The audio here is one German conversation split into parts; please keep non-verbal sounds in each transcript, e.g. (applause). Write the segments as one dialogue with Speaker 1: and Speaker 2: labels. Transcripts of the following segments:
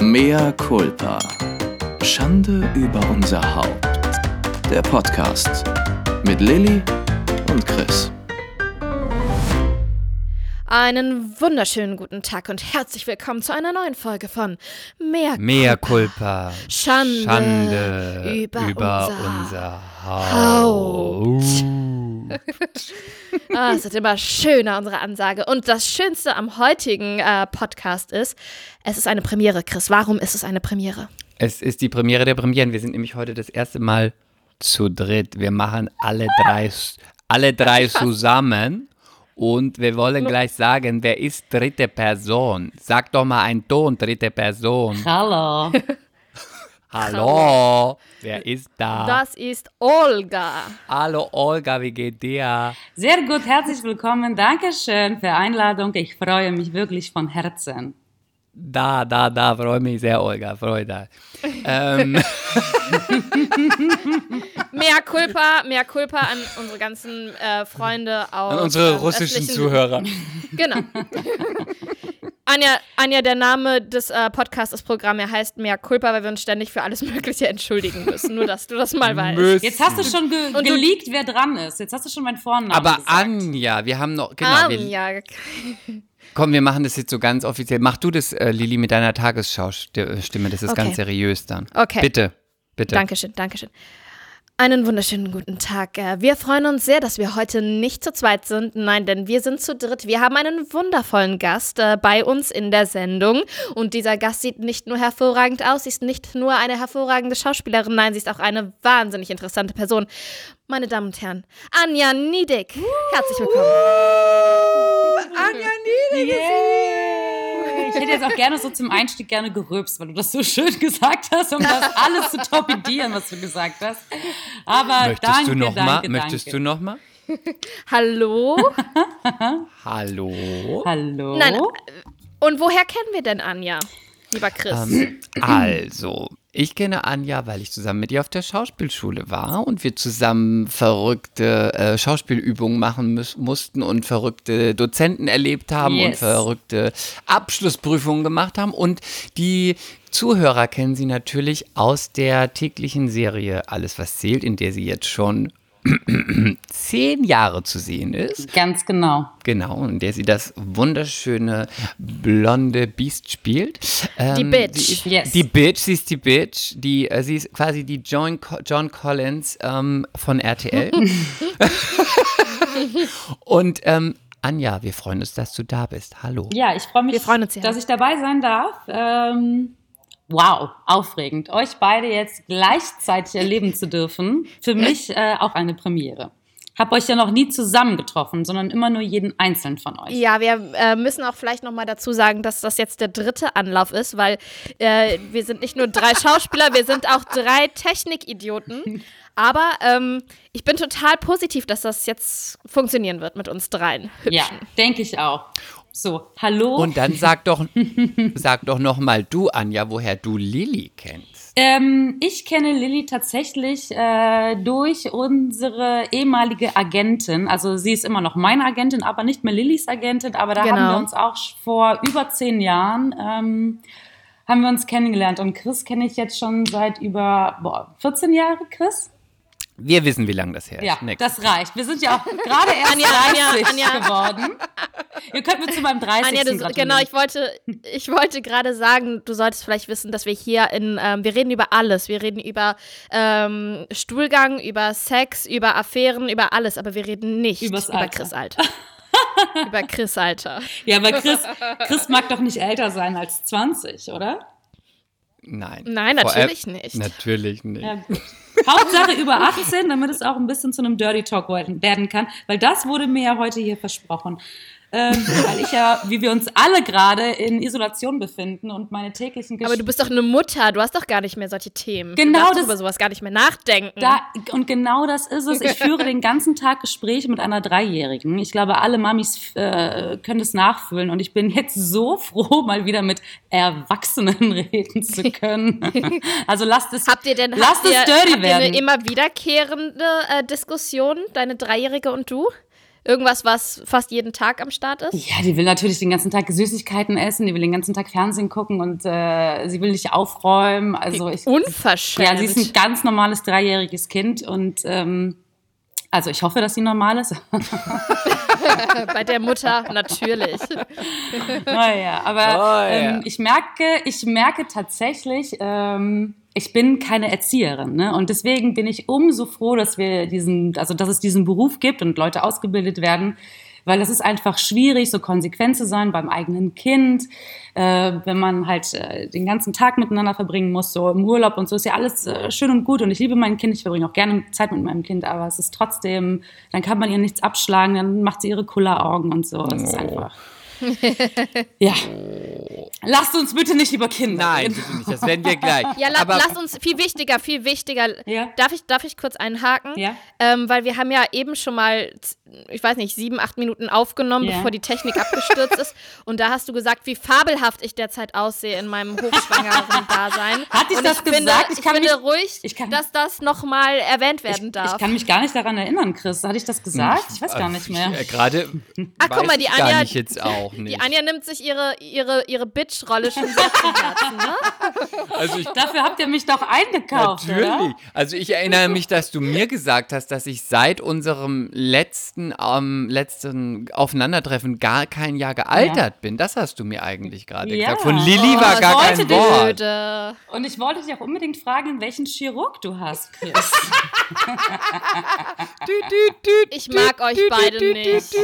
Speaker 1: Mea culpa. Schande über unser Haupt. Der Podcast mit Lilly und Chris.
Speaker 2: Einen wunderschönen guten Tag und herzlich willkommen zu einer neuen Folge von Mehr,
Speaker 3: Mea culpa.
Speaker 2: Schande
Speaker 3: Schande
Speaker 2: über
Speaker 3: über,
Speaker 2: unser
Speaker 3: unser,
Speaker 2: Haupt.
Speaker 3: Haut. (laughs)
Speaker 2: Ah, es wird immer schöner, unsere Ansage. Und das Schönste am heutigen äh, Podcast ist, es ist eine Premiere, Chris. Warum ist es eine Premiere?
Speaker 3: Es ist die Premiere der Premieren. Wir sind nämlich heute das erste Mal zu dritt. Wir machen alle drei, (laughs) alle drei zusammen. Und wir wollen gleich sagen, wer ist dritte Person? Sag doch mal einen Ton, dritte Person.
Speaker 4: Hallo. (laughs)
Speaker 3: Hallo, wer ist da?
Speaker 2: Das ist Olga.
Speaker 3: Hallo Olga, wie geht dir?
Speaker 4: Sehr gut, herzlich willkommen. Dankeschön für die Einladung. Ich freue mich wirklich von Herzen.
Speaker 3: Da, da, da, freue mich sehr, Olga, Freude. ähm, (laughs)
Speaker 2: Mehr Culpa, mehr Culpa an unsere ganzen äh, Freunde aus
Speaker 3: an unsere
Speaker 2: ähm,
Speaker 3: russischen Zuhörer.
Speaker 2: Genau. Anja, Anja, der Name des äh, Podcasts, das Programm, er heißt Mehr Culpa, weil wir uns ständig für alles (laughs) Mögliche entschuldigen müssen. Nur, dass du das mal weißt.
Speaker 3: Müssen.
Speaker 4: Jetzt hast du schon ge
Speaker 2: Und du-
Speaker 4: geleakt, wer dran ist. Jetzt hast du schon meinen Vornamen
Speaker 3: Aber
Speaker 4: gesagt.
Speaker 3: Anja, wir haben noch, genau, wir,
Speaker 2: Anja,
Speaker 3: komm, wir machen das jetzt so ganz offiziell. Mach du das, äh, Lili, mit deiner Tagesschau-Stimme, das ist
Speaker 2: Okay.
Speaker 3: ganz seriös dann.
Speaker 2: Okay.
Speaker 3: Bitte, bitte.
Speaker 2: Dankeschön, Dankeschön. Einen wunderschönen guten Tag. Äh, Wir freuen uns sehr, dass wir heute nicht zu zweit sind. Nein, denn wir sind zu dritt. Wir haben einen wundervollen Gast äh, bei uns in der Sendung. Und dieser Gast sieht nicht nur hervorragend aus, sie ist nicht nur eine hervorragende Schauspielerin, nein, sie ist auch eine wahnsinnig interessante Person. Meine Damen und Herren, Anja Niedek. Herzlich willkommen.
Speaker 4: Anja Niedek Ich hätte jetzt auch gerne so zum Einstieg gerne gerülpst, weil du das so schön gesagt hast, um das alles zu torpedieren, was du gesagt hast. Aber
Speaker 3: Möchtest
Speaker 4: danke,
Speaker 3: du noch
Speaker 4: danke,
Speaker 3: mal?
Speaker 4: danke.
Speaker 3: Möchtest du noch mal?
Speaker 2: Hallo. (laughs)
Speaker 3: Hallo.
Speaker 4: Hallo?
Speaker 2: Nein, äh, Und woher kennen wir denn Anja, lieber Chris?
Speaker 3: Ähm, also, ich kenne Anja, weil ich zusammen mit ihr auf der Schauspielschule war und wir zusammen verrückte äh, Schauspielübungen machen mussten und verrückte Dozenten erlebt haben und
Speaker 4: Yes.
Speaker 3: verrückte Abschlussprüfungen gemacht haben. Und die Zuhörer kennen sie natürlich aus der täglichen Serie Alles, was zählt, in der sie jetzt schon (clears throat) zehn Jahre zu sehen ist.
Speaker 4: Ganz genau.
Speaker 3: Genau, in der sie das wunderschöne blonde Biest spielt. Ähm,
Speaker 2: Die Bitch.
Speaker 3: Ist,
Speaker 4: Yes.
Speaker 3: Die Bitch, sie ist die Bitch. Die, äh, sie ist quasi die John, John Collins ähm, von RTL. (laughs) Und ähm, Anja, wir freuen uns, dass du da bist. Hallo.
Speaker 4: Ja, ich freue mich,
Speaker 2: Wir freuen uns sehr.
Speaker 4: dass ich dabei sein darf. Ähm, wow, aufregend. Euch beide jetzt gleichzeitig erleben zu dürfen. Für mich äh, auch eine Premiere. Hab euch ja noch nie zusammen getroffen, sondern immer nur jeden einzeln von euch.
Speaker 2: Ja, wir äh, müssen auch vielleicht noch mal dazu sagen, dass das jetzt der dritte Anlauf ist, weil äh, wir sind nicht nur drei Schauspieler, wir sind auch drei Technikidioten. Aber ähm, ich bin total positiv, dass das jetzt funktionieren wird mit uns dreien. Hübschen.
Speaker 4: Ja, denke ich auch. So, hallo.
Speaker 3: Und dann sag doch, (laughs) sag doch noch mal du, Anja, woher du Lilly kennst.
Speaker 4: Ähm, ich kenne Lilly tatsächlich äh, durch unsere ehemalige Agentin. Also sie ist immer noch meine Agentin, aber nicht mehr Lillys Agentin. Aber da
Speaker 2: Genau.
Speaker 4: haben wir uns auch vor über zehn Jahren ähm, haben wir uns kennengelernt. Und Chris kenne ich jetzt schon seit über boah, 14 Jahre, Chris?
Speaker 3: Wir wissen, wie lange das her ist.
Speaker 4: Ja,
Speaker 3: Next.
Speaker 4: das reicht. Wir sind ja auch (laughs) gerade erst
Speaker 2: Anja,
Speaker 4: 30
Speaker 2: Anja, Anja.
Speaker 4: geworden. Ihr könnt mir zu meinem 30.
Speaker 2: Anja, du, genau, ich wollte, ich wollte gerade sagen, du solltest vielleicht wissen, dass wir hier in, ähm, wir reden über alles. Wir reden über ähm, Stuhlgang, über Sex, über Affären, über alles, aber wir reden nicht
Speaker 4: Übers
Speaker 2: über
Speaker 4: Alter.
Speaker 2: Chris Alter. (laughs) über Chris Alter.
Speaker 4: Ja, aber Chris, Chris mag doch nicht älter sein als 20, oder?
Speaker 3: Nein.
Speaker 2: Nein,
Speaker 3: Vor
Speaker 2: natürlich
Speaker 3: allem-
Speaker 2: nicht.
Speaker 3: Natürlich nicht.
Speaker 4: Ja. Hauptsache über 18, damit es auch ein bisschen zu einem Dirty Talk werden werden kann, weil das wurde mir ja heute hier versprochen. Ähm, weil ich ja, wie wir uns alle gerade in Isolation befinden und meine täglichen
Speaker 2: Aber du bist doch eine Mutter, du hast doch gar nicht mehr solche Themen.
Speaker 4: Genau
Speaker 2: du
Speaker 4: das-
Speaker 2: über sowas gar nicht mehr nachdenken.
Speaker 4: da, und genau das ist es. Ich führe den ganzen Tag Gespräche mit einer Dreijährigen. Ich glaube, alle Mamis äh, können das nachfühlen. Und ich bin jetzt so (laughs) froh, mal wieder mit Erwachsenen (laughs) reden zu können. (laughs) Also lasst es,
Speaker 2: habt ihr denn
Speaker 4: lasst
Speaker 2: habt ihr,
Speaker 4: es dirty
Speaker 2: habt ihr
Speaker 4: werden.
Speaker 2: eine immer wiederkehrende äh, Diskussion, deine Dreijährige und du? Irgendwas, was fast jeden Tag am Start ist?
Speaker 4: Ja, die will natürlich den ganzen Tag Süßigkeiten essen, die will den ganzen Tag Fernsehen gucken und äh, sie will nicht aufräumen. Also ich,
Speaker 2: Unverschämt.
Speaker 4: ja, sie ist ein ganz normales dreijähriges Kind und ähm, also ich hoffe, dass sie normal ist. (laughs) (laughs)
Speaker 2: Bei der Mutter natürlich.
Speaker 4: naja, aber
Speaker 3: Oh, ja.
Speaker 4: ähm, ich merke, ich merke tatsächlich, ähm, ich bin keine Erzieherin, ne? Und deswegen bin ich umso froh, dass wir diesen, also dass es diesen Beruf gibt und Leute ausgebildet werden, weil es ist einfach schwierig, so konsequent zu sein beim eigenen Kind, äh, wenn man halt äh, den ganzen Tag miteinander verbringen muss, so im Urlaub und so ist ja alles äh, schön und gut und ich liebe mein Kind, ich verbringe auch gerne Zeit mit meinem Kind, aber es ist trotzdem, dann kann man ihr nichts abschlagen, dann macht sie ihre Kulleraugen und so. Es ist einfach. (laughs) ja. Lasst uns bitte nicht über Kinder
Speaker 3: Nein,
Speaker 4: reden.
Speaker 3: bitte nicht. Das werden wir gleich. (laughs)
Speaker 2: Ja, la
Speaker 3: Aber
Speaker 2: lass uns, viel wichtiger, viel wichtiger.
Speaker 4: Ja.
Speaker 2: Darf, ich, darf ich kurz einhaken?
Speaker 4: Ja.
Speaker 2: Ähm, weil wir haben ja eben schon mal, ich weiß nicht, sieben, acht Minuten aufgenommen,
Speaker 4: Ja.
Speaker 2: bevor die Technik abgestürzt ist. (laughs) Und da hast du gesagt, wie fabelhaft ich derzeit aussehe in meinem hochschwangeren (laughs) Dasein.
Speaker 4: Hat ich
Speaker 2: Und
Speaker 4: das
Speaker 2: ich finde,
Speaker 4: gesagt? Ich
Speaker 2: Ich,
Speaker 4: kann
Speaker 2: finde
Speaker 4: mich-
Speaker 2: ruhig,
Speaker 4: ich kann-
Speaker 2: dass das nochmal erwähnt werden
Speaker 4: Ich,
Speaker 2: darf.
Speaker 4: ich kann mich gar nicht daran erinnern, Chris. Hatte ich das gesagt? Ich weiß gar nicht mehr.
Speaker 3: Äh, Gerade.
Speaker 2: Ach, guck mal, die
Speaker 3: ich
Speaker 2: Anja-
Speaker 3: nicht jetzt auch nicht.
Speaker 2: die Anja nimmt sich ihre, ihre, ihre Bitch-Rolle schon sehr zu Herzen, ne?
Speaker 3: also ich
Speaker 4: Dafür habt ihr mich doch eingekauft,
Speaker 3: Natürlich.
Speaker 4: oder?
Speaker 3: Also ich erinnere mich, dass du mir gesagt hast, dass ich seit unserem letzten, ähm, letzten Aufeinandertreffen gar kein Jahr gealtert bin. Das hast du mir eigentlich gerade
Speaker 4: Ja.
Speaker 3: gesagt. Von Lilly
Speaker 4: Oh,
Speaker 3: war gar kein Wort.
Speaker 2: Blöde.
Speaker 4: Und ich wollte dich auch unbedingt fragen, welchen Chirurg du hast, Chris. (laughs)
Speaker 2: Ich mag euch beide nicht.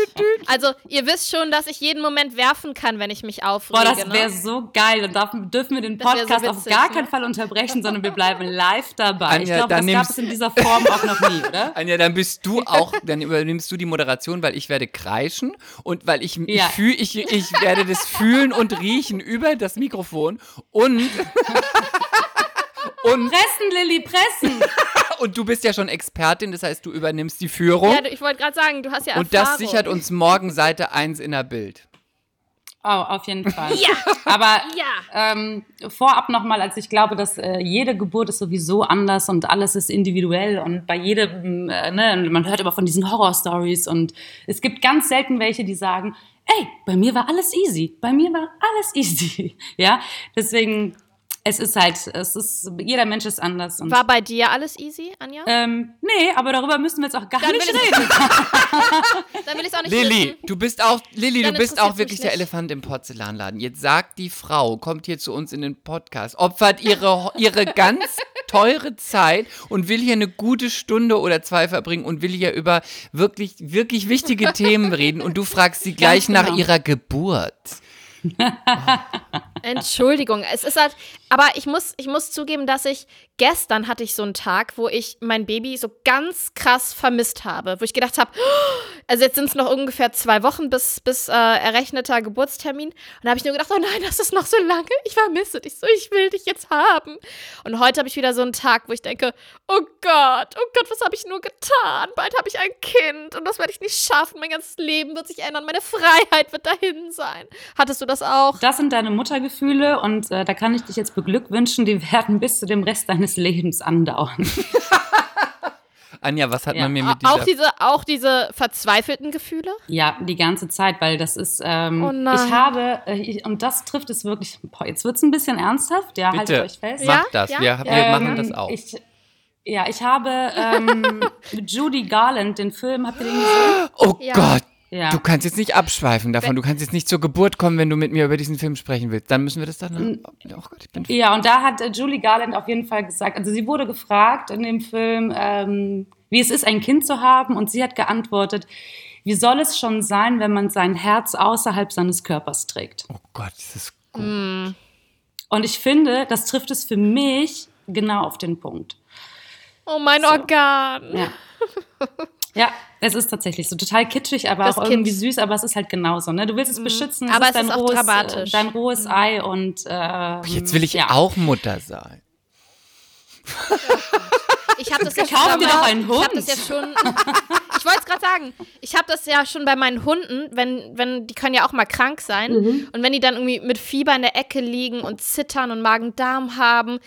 Speaker 2: Also, ihr wisst schon, dass ich jeden Moment werfen kann, wenn ich mich aufrege.
Speaker 4: Boah, das wäre
Speaker 2: ne?
Speaker 4: So geil. Und darf, dürfen wir den
Speaker 2: wär so
Speaker 4: Podcast auf gar
Speaker 2: ne?
Speaker 4: keinen Fall unterbrechen, sondern wir bleiben live dabei.
Speaker 3: Anja,
Speaker 4: ich glaube,
Speaker 3: dann
Speaker 4: das gab es in dieser Form auch noch nie, oder? (laughs)
Speaker 3: Anja, dann bist du auch, dann übernimmst du die Moderation, weil ich werde kreischen und weil ich, ich
Speaker 4: Ja.
Speaker 3: fühl, ich, ich werde das fühlen und riechen über das Mikrofon und (laughs) und,
Speaker 4: Pressen, Lilly, pressen! (laughs)
Speaker 3: und du bist ja schon Expertin, das heißt, du übernimmst die Führung
Speaker 2: Ja, ich wollte gerade sagen, du hast ja
Speaker 3: und
Speaker 2: Erfahrung.
Speaker 3: das sichert uns morgen Seite 1 in der Bild.
Speaker 4: Oh, auf jeden Fall.
Speaker 2: Ja.
Speaker 4: Aber
Speaker 2: Ja.
Speaker 4: ähm, vorab nochmal, als ich glaube, dass äh, jede Geburt ist sowieso anders und alles ist individuell und bei jedem, äh, ne, man hört immer von diesen Horror-Stories und es gibt ganz selten welche, die sagen, ey, bei mir war alles easy, bei mir war alles (laughs) easy, ja, deswegen, es ist halt, es ist, jeder Mensch ist anders und,
Speaker 2: War bei dir alles easy, Anja?
Speaker 4: ähm, nee, aber darüber müssen wir jetzt auch gar
Speaker 2: Dann
Speaker 4: nicht reden. (laughs)
Speaker 2: Dann will ich es auch nicht
Speaker 3: Lilly,
Speaker 2: wissen.
Speaker 3: du bist auch, Lilly, du bist auch wirklich der. Elefant im Porzellanladen. Jetzt sagt die Frau, kommt hier zu uns in den Podcast, opfert ihre, ihre ganz teure Zeit und will hier eine gute Stunde oder zwei verbringen und will hier über wirklich, wirklich wichtige Themen reden und du fragst sie (laughs) gleich
Speaker 4: genau.
Speaker 3: nach ihrer Geburt. (laughs)
Speaker 2: Entschuldigung, es ist halt, aber ich muss, ich muss zugeben, dass ich gestern hatte ich so einen Tag, wo ich mein Baby so ganz krass vermisst habe, wo ich gedacht habe, also jetzt sind es noch ungefähr zwei Wochen bis, bis äh, errechneter Geburtstermin und da habe ich nur gedacht, oh nein, das ist noch so lange, ich vermisse dich so, ich will dich jetzt haben. Und heute habe ich wieder so einen Tag, wo ich denke, oh Gott, oh Gott, was habe ich nur getan? Bald habe ich ein Kind und das werde ich nicht schaffen, mein ganzes Leben wird sich ändern, meine Freiheit wird dahin sein. Hattest du das auch?
Speaker 4: Das sind deine Muttergefühle und äh, da kann ich dich jetzt beglückwünschen, die werden bis zu dem Rest deines Lebens andauern. (laughs)
Speaker 3: Anja, was hat
Speaker 4: Ja.
Speaker 3: man mir mit dieser...
Speaker 2: Auch diese, auch diese verzweifelten Gefühle?
Speaker 4: Ja, die ganze Zeit, weil das ist, ähm,
Speaker 2: Oh nein.
Speaker 4: ich habe, äh, ich, und das trifft es wirklich, boah, jetzt wird es ein bisschen ernsthaft, ja, haltet
Speaker 3: Bitte,
Speaker 4: euch fest.
Speaker 2: Ja?
Speaker 3: mach das, wir, wir
Speaker 4: Ähm,
Speaker 3: machen das auch.
Speaker 4: Ich, ja, ich habe ähm, (laughs) mit Judy Garland den Film, habt ihr den gesehen?
Speaker 3: oh
Speaker 2: Ja.
Speaker 3: Gott,
Speaker 4: Ja.
Speaker 3: du kannst jetzt nicht abschweifen davon, du kannst jetzt nicht zur Geburt kommen, wenn du mit mir über diesen Film sprechen willst. Dann müssen wir das dann... Oh Gott, ich bin...
Speaker 4: Ja, und da hat äh, Julie Garland auf jeden Fall gesagt, also sie wurde gefragt in dem Film, ähm, wie es ist, ein Kind zu haben, und sie hat geantwortet, wie soll es schon sein, wenn man sein Herz außerhalb seines Körpers trägt?
Speaker 3: Oh Gott, das ist...
Speaker 4: Und ich finde, das trifft es für mich genau auf den Punkt.
Speaker 2: Oh, mein Organ.
Speaker 4: Ja. (laughs) Ja, es ist tatsächlich so total kitschig, aber
Speaker 2: Das
Speaker 4: auch irgendwie
Speaker 2: Kind.
Speaker 4: süß, aber es ist halt genauso. Ne? Du willst es beschützen,
Speaker 2: Aber
Speaker 4: ist
Speaker 2: es ist
Speaker 4: dein
Speaker 2: auch
Speaker 4: rohes,
Speaker 2: dramatisch.
Speaker 4: dein rohes Ei und ähm,
Speaker 3: Jetzt will ich
Speaker 4: ja.
Speaker 3: auch Mutter sein.
Speaker 2: Ich habe das (laughs) jetzt
Speaker 4: Kauf
Speaker 2: schon
Speaker 4: dir
Speaker 2: bei-
Speaker 4: doch einen
Speaker 2: Ich habe das jetzt schon. (laughs) ich wollte es gerade sagen. Ich habe das ja schon bei meinen Hunden, wenn, wenn die können ja auch mal krank sein
Speaker 4: Mhm.
Speaker 2: und wenn die dann irgendwie mit Fieber in der Ecke liegen und zittern und Magen-Darm haben,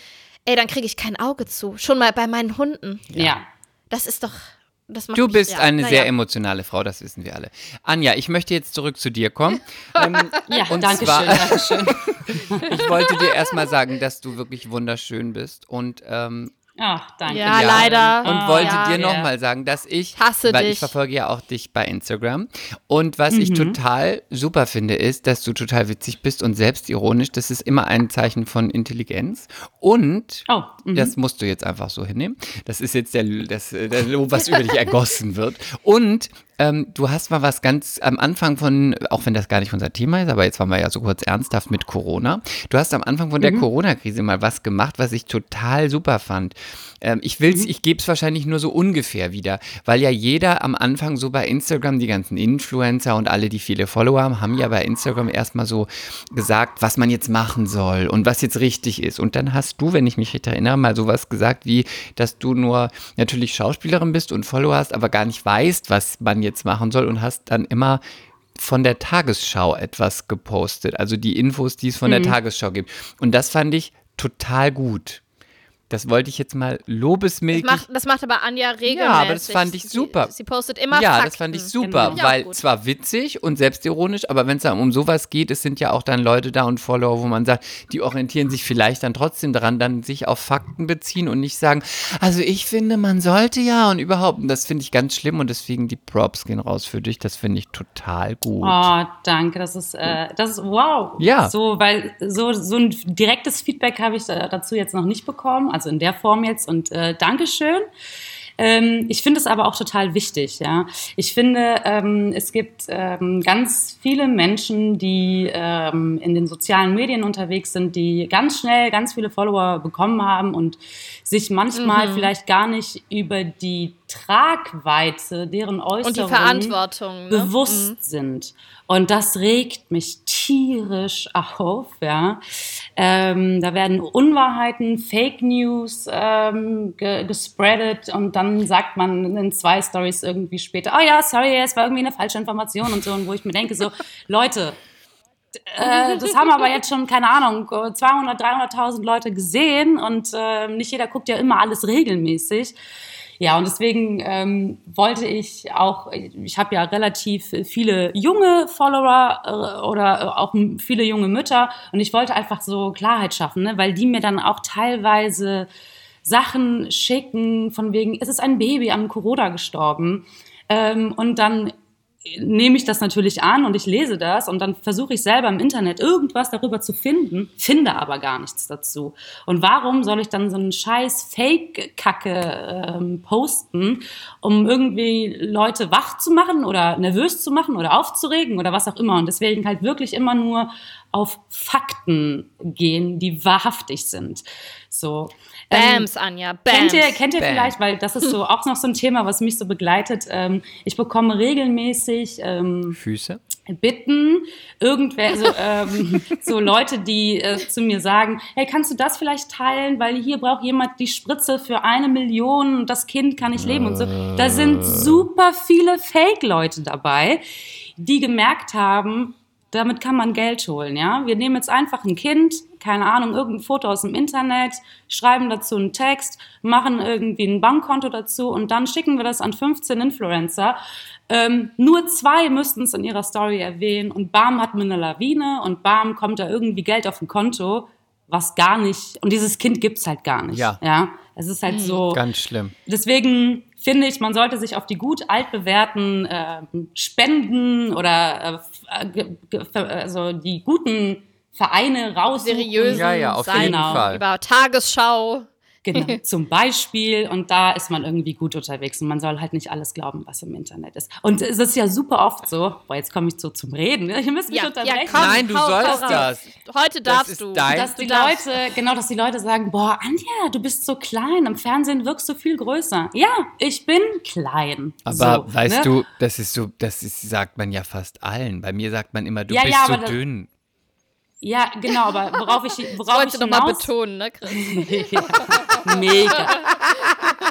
Speaker 2: ey, dann kriege ich kein Auge zu. Schon mal bei meinen Hunden.
Speaker 4: Ja.
Speaker 2: Das ist doch.
Speaker 3: Du
Speaker 2: mich-
Speaker 3: bist
Speaker 2: ja,
Speaker 3: eine
Speaker 2: na
Speaker 3: sehr emotionale Frau, das wissen wir alle. Anja, ich möchte jetzt zurück zu dir kommen. (laughs) ähm,
Speaker 4: Ja,
Speaker 3: und
Speaker 4: danke
Speaker 3: zwar-
Speaker 4: schön, danke schön. (laughs)
Speaker 3: ich wollte dir erstmal sagen, dass du wirklich wunderschön bist und ähm,
Speaker 4: Ach, danke.
Speaker 2: Ja, leider.
Speaker 3: Und
Speaker 2: Ah,
Speaker 3: wollte
Speaker 2: ja.
Speaker 3: dir
Speaker 4: Ja.
Speaker 3: nochmal sagen, dass ich,
Speaker 2: Hasse
Speaker 3: weil
Speaker 2: dich.
Speaker 3: ich verfolge ja auch dich bei Instagram. Und was ich total super finde, ist, dass du total witzig bist und selbstironisch. Das ist immer ein Zeichen von Intelligenz. Und
Speaker 4: Oh, mhm.
Speaker 3: das musst du jetzt einfach so hinnehmen. Das ist jetzt der, das, der Lob, was über dich (laughs) ergossen wird. Und ähm, du hast mal was ganz am Anfang von, auch wenn das gar nicht unser Thema ist, aber jetzt waren wir ja so kurz ernsthaft mit Corona. Du hast am Anfang von der Corona-Krise mal was gemacht, was ich total super fand. Ähm, ich will's, ich gebe es wahrscheinlich nur so ungefähr wieder, weil ja jeder am Anfang so bei Instagram, die ganzen Influencer und alle, die viele Follower haben, haben ja bei Instagram erstmal so gesagt, was man jetzt machen soll und was jetzt richtig ist. Und dann hast du, wenn ich mich richtig erinnere, mal sowas gesagt wie, dass du nur natürlich Schauspielerin bist und Follower hast, aber gar nicht weißt, was man jetzt machen soll und hast dann immer von der Tagesschau etwas gepostet, also die Infos, die es von der Tagesschau gibt. Und das fand ich total gut. Das wollte ich jetzt mal
Speaker 2: Das
Speaker 3: lobesmäßig.
Speaker 2: macht, das macht aber Anja regelmäßig.
Speaker 3: Ja, aber das fand ich
Speaker 2: Sie-
Speaker 3: super.
Speaker 2: Sie, postet immer
Speaker 3: ja,
Speaker 2: Fakten.
Speaker 3: das fand ich super,
Speaker 4: Genau.
Speaker 2: Ja,
Speaker 3: weil
Speaker 2: gut.
Speaker 3: zwar witzig und selbstironisch, aber wenn es dann um sowas geht, es sind ja auch dann Leute da und Follower, wo man sagt, die orientieren sich vielleicht dann trotzdem daran, dann sich auf Fakten beziehen und nicht sagen, also ich finde, man sollte ja und überhaupt. Und das finde ich ganz schlimm und deswegen die Props gehen raus für dich. Das finde ich total gut.
Speaker 4: Oh, danke. Das ist, äh, das ist wow.
Speaker 3: Ja.
Speaker 4: So, weil so, so ein direktes Feedback habe ich dazu jetzt noch nicht bekommen, also in der Form jetzt. Und äh, Dankeschön. Ähm, ich finde es aber auch total wichtig, ja. Ich finde, ähm, es gibt ähm, ganz viele Menschen, die ähm, in den sozialen Medien unterwegs sind, die ganz schnell ganz viele Follower bekommen haben und sich manchmal vielleicht gar nicht über die Tragweite deren Äußerungen.
Speaker 2: Ne?
Speaker 4: bewusst sind. Und das regt mich tierisch auf, ja. Ähm, da werden Unwahrheiten, Fake News ähm, ge gespreadet und dann sagt man in zwei Stories irgendwie später, oh ja, sorry, es war irgendwie eine falsche Information und so, und wo ich mir denke, so, (laughs) Leute, äh, das haben aber jetzt schon, keine Ahnung, 200, 300.000 Leute gesehen und äh, nicht jeder guckt ja immer alles regelmäßig. Ja, und deswegen ähm, wollte ich auch, ich habe ja relativ viele junge Follower äh, oder auch viele junge Mütter und ich wollte einfach so Klarheit schaffen, ne? weil die mir dann auch teilweise Sachen schicken, von wegen, es ist ein Baby an Corona gestorben. Ähm, und dann nehme ich das natürlich an und ich lese das und dann versuche ich selber im Internet irgendwas darüber zu finden, finde aber gar nichts dazu. Und warum soll ich dann so einen scheiß Fake-Kacke ähm, posten, um irgendwie Leute wach zu machen oder nervös zu machen oder aufzuregen oder was auch immer. Und deswegen halt wirklich immer nur auf Fakten gehen, die wahrhaftig sind. So. Ähm,
Speaker 2: Bams, Anja, Bams.
Speaker 4: Kennt ihr, kennt ihr
Speaker 3: Bam.
Speaker 4: vielleicht, weil das ist so (laughs) auch noch so ein Thema, was mich so begleitet. Ähm, ich bekomme regelmäßig ähm,
Speaker 3: Füße?
Speaker 4: Bitten, irgendwer, so, ähm, (laughs) so Leute, die äh, zu mir sagen, hey, kannst du das vielleicht teilen, weil hier braucht jemand die Spritze für eine Million und das Kind kann nicht leben und so. Da sind super viele Fake-Leute dabei, die gemerkt haben, damit kann man Geld holen, ja. Wir nehmen jetzt einfach ein Kind, keine Ahnung, irgendein Foto aus dem Internet, schreiben dazu einen Text, machen irgendwie ein Bankkonto dazu und dann schicken wir das an 15 Influencer. Ähm, nur zwei müssten es in ihrer Story erwähnen und bam hat man eine Lawine und bam kommt da irgendwie Geld auf ein Konto, was gar nicht, und dieses Kind gibt's halt gar nicht.
Speaker 3: Ja.
Speaker 4: ja? Es ist halt so.
Speaker 3: Ganz schlimm.
Speaker 4: Deswegen finde ich, man sollte sich auf die gut altbewährten äh, Spenden oder äh, ge- also die guten Vereine raussuchen.
Speaker 2: seriösen
Speaker 3: Ja, ja, auf jeden
Speaker 4: Genau.
Speaker 3: Fall.
Speaker 2: über Tagesschau.
Speaker 4: Genau, (laughs) zum Beispiel. Und da ist man irgendwie gut unterwegs. Und man soll halt nicht alles glauben, was im Internet ist. Und es ist ja super oft so, boah, jetzt komme ich so zum Reden. ne? Ihr müsst mich
Speaker 2: Ja, ja,
Speaker 4: unterbrechen.
Speaker 2: komm,
Speaker 3: Nein, du
Speaker 2: hau,
Speaker 3: sollst
Speaker 2: hau
Speaker 3: das.
Speaker 2: Heute darfst
Speaker 3: ist
Speaker 2: du.
Speaker 3: dein-
Speaker 4: dass
Speaker 2: du
Speaker 4: die
Speaker 2: darfst.
Speaker 4: Leute, genau, dass die Leute sagen, boah, Anja, du bist so klein, im Fernsehen wirkst du viel größer. Ja, ich bin klein.
Speaker 3: Aber
Speaker 4: so,
Speaker 3: weißt
Speaker 4: ne?
Speaker 3: du, das ist so, das ist, sagt man ja fast allen. Bei mir sagt man immer, du
Speaker 4: Ja,
Speaker 3: bist
Speaker 4: ja,
Speaker 3: so
Speaker 4: das-
Speaker 3: dünn.
Speaker 4: Ja, genau, aber worauf ich, worauf ich
Speaker 2: du nochmal betonen, ne, Chris?
Speaker 4: ja, (laughs) mega.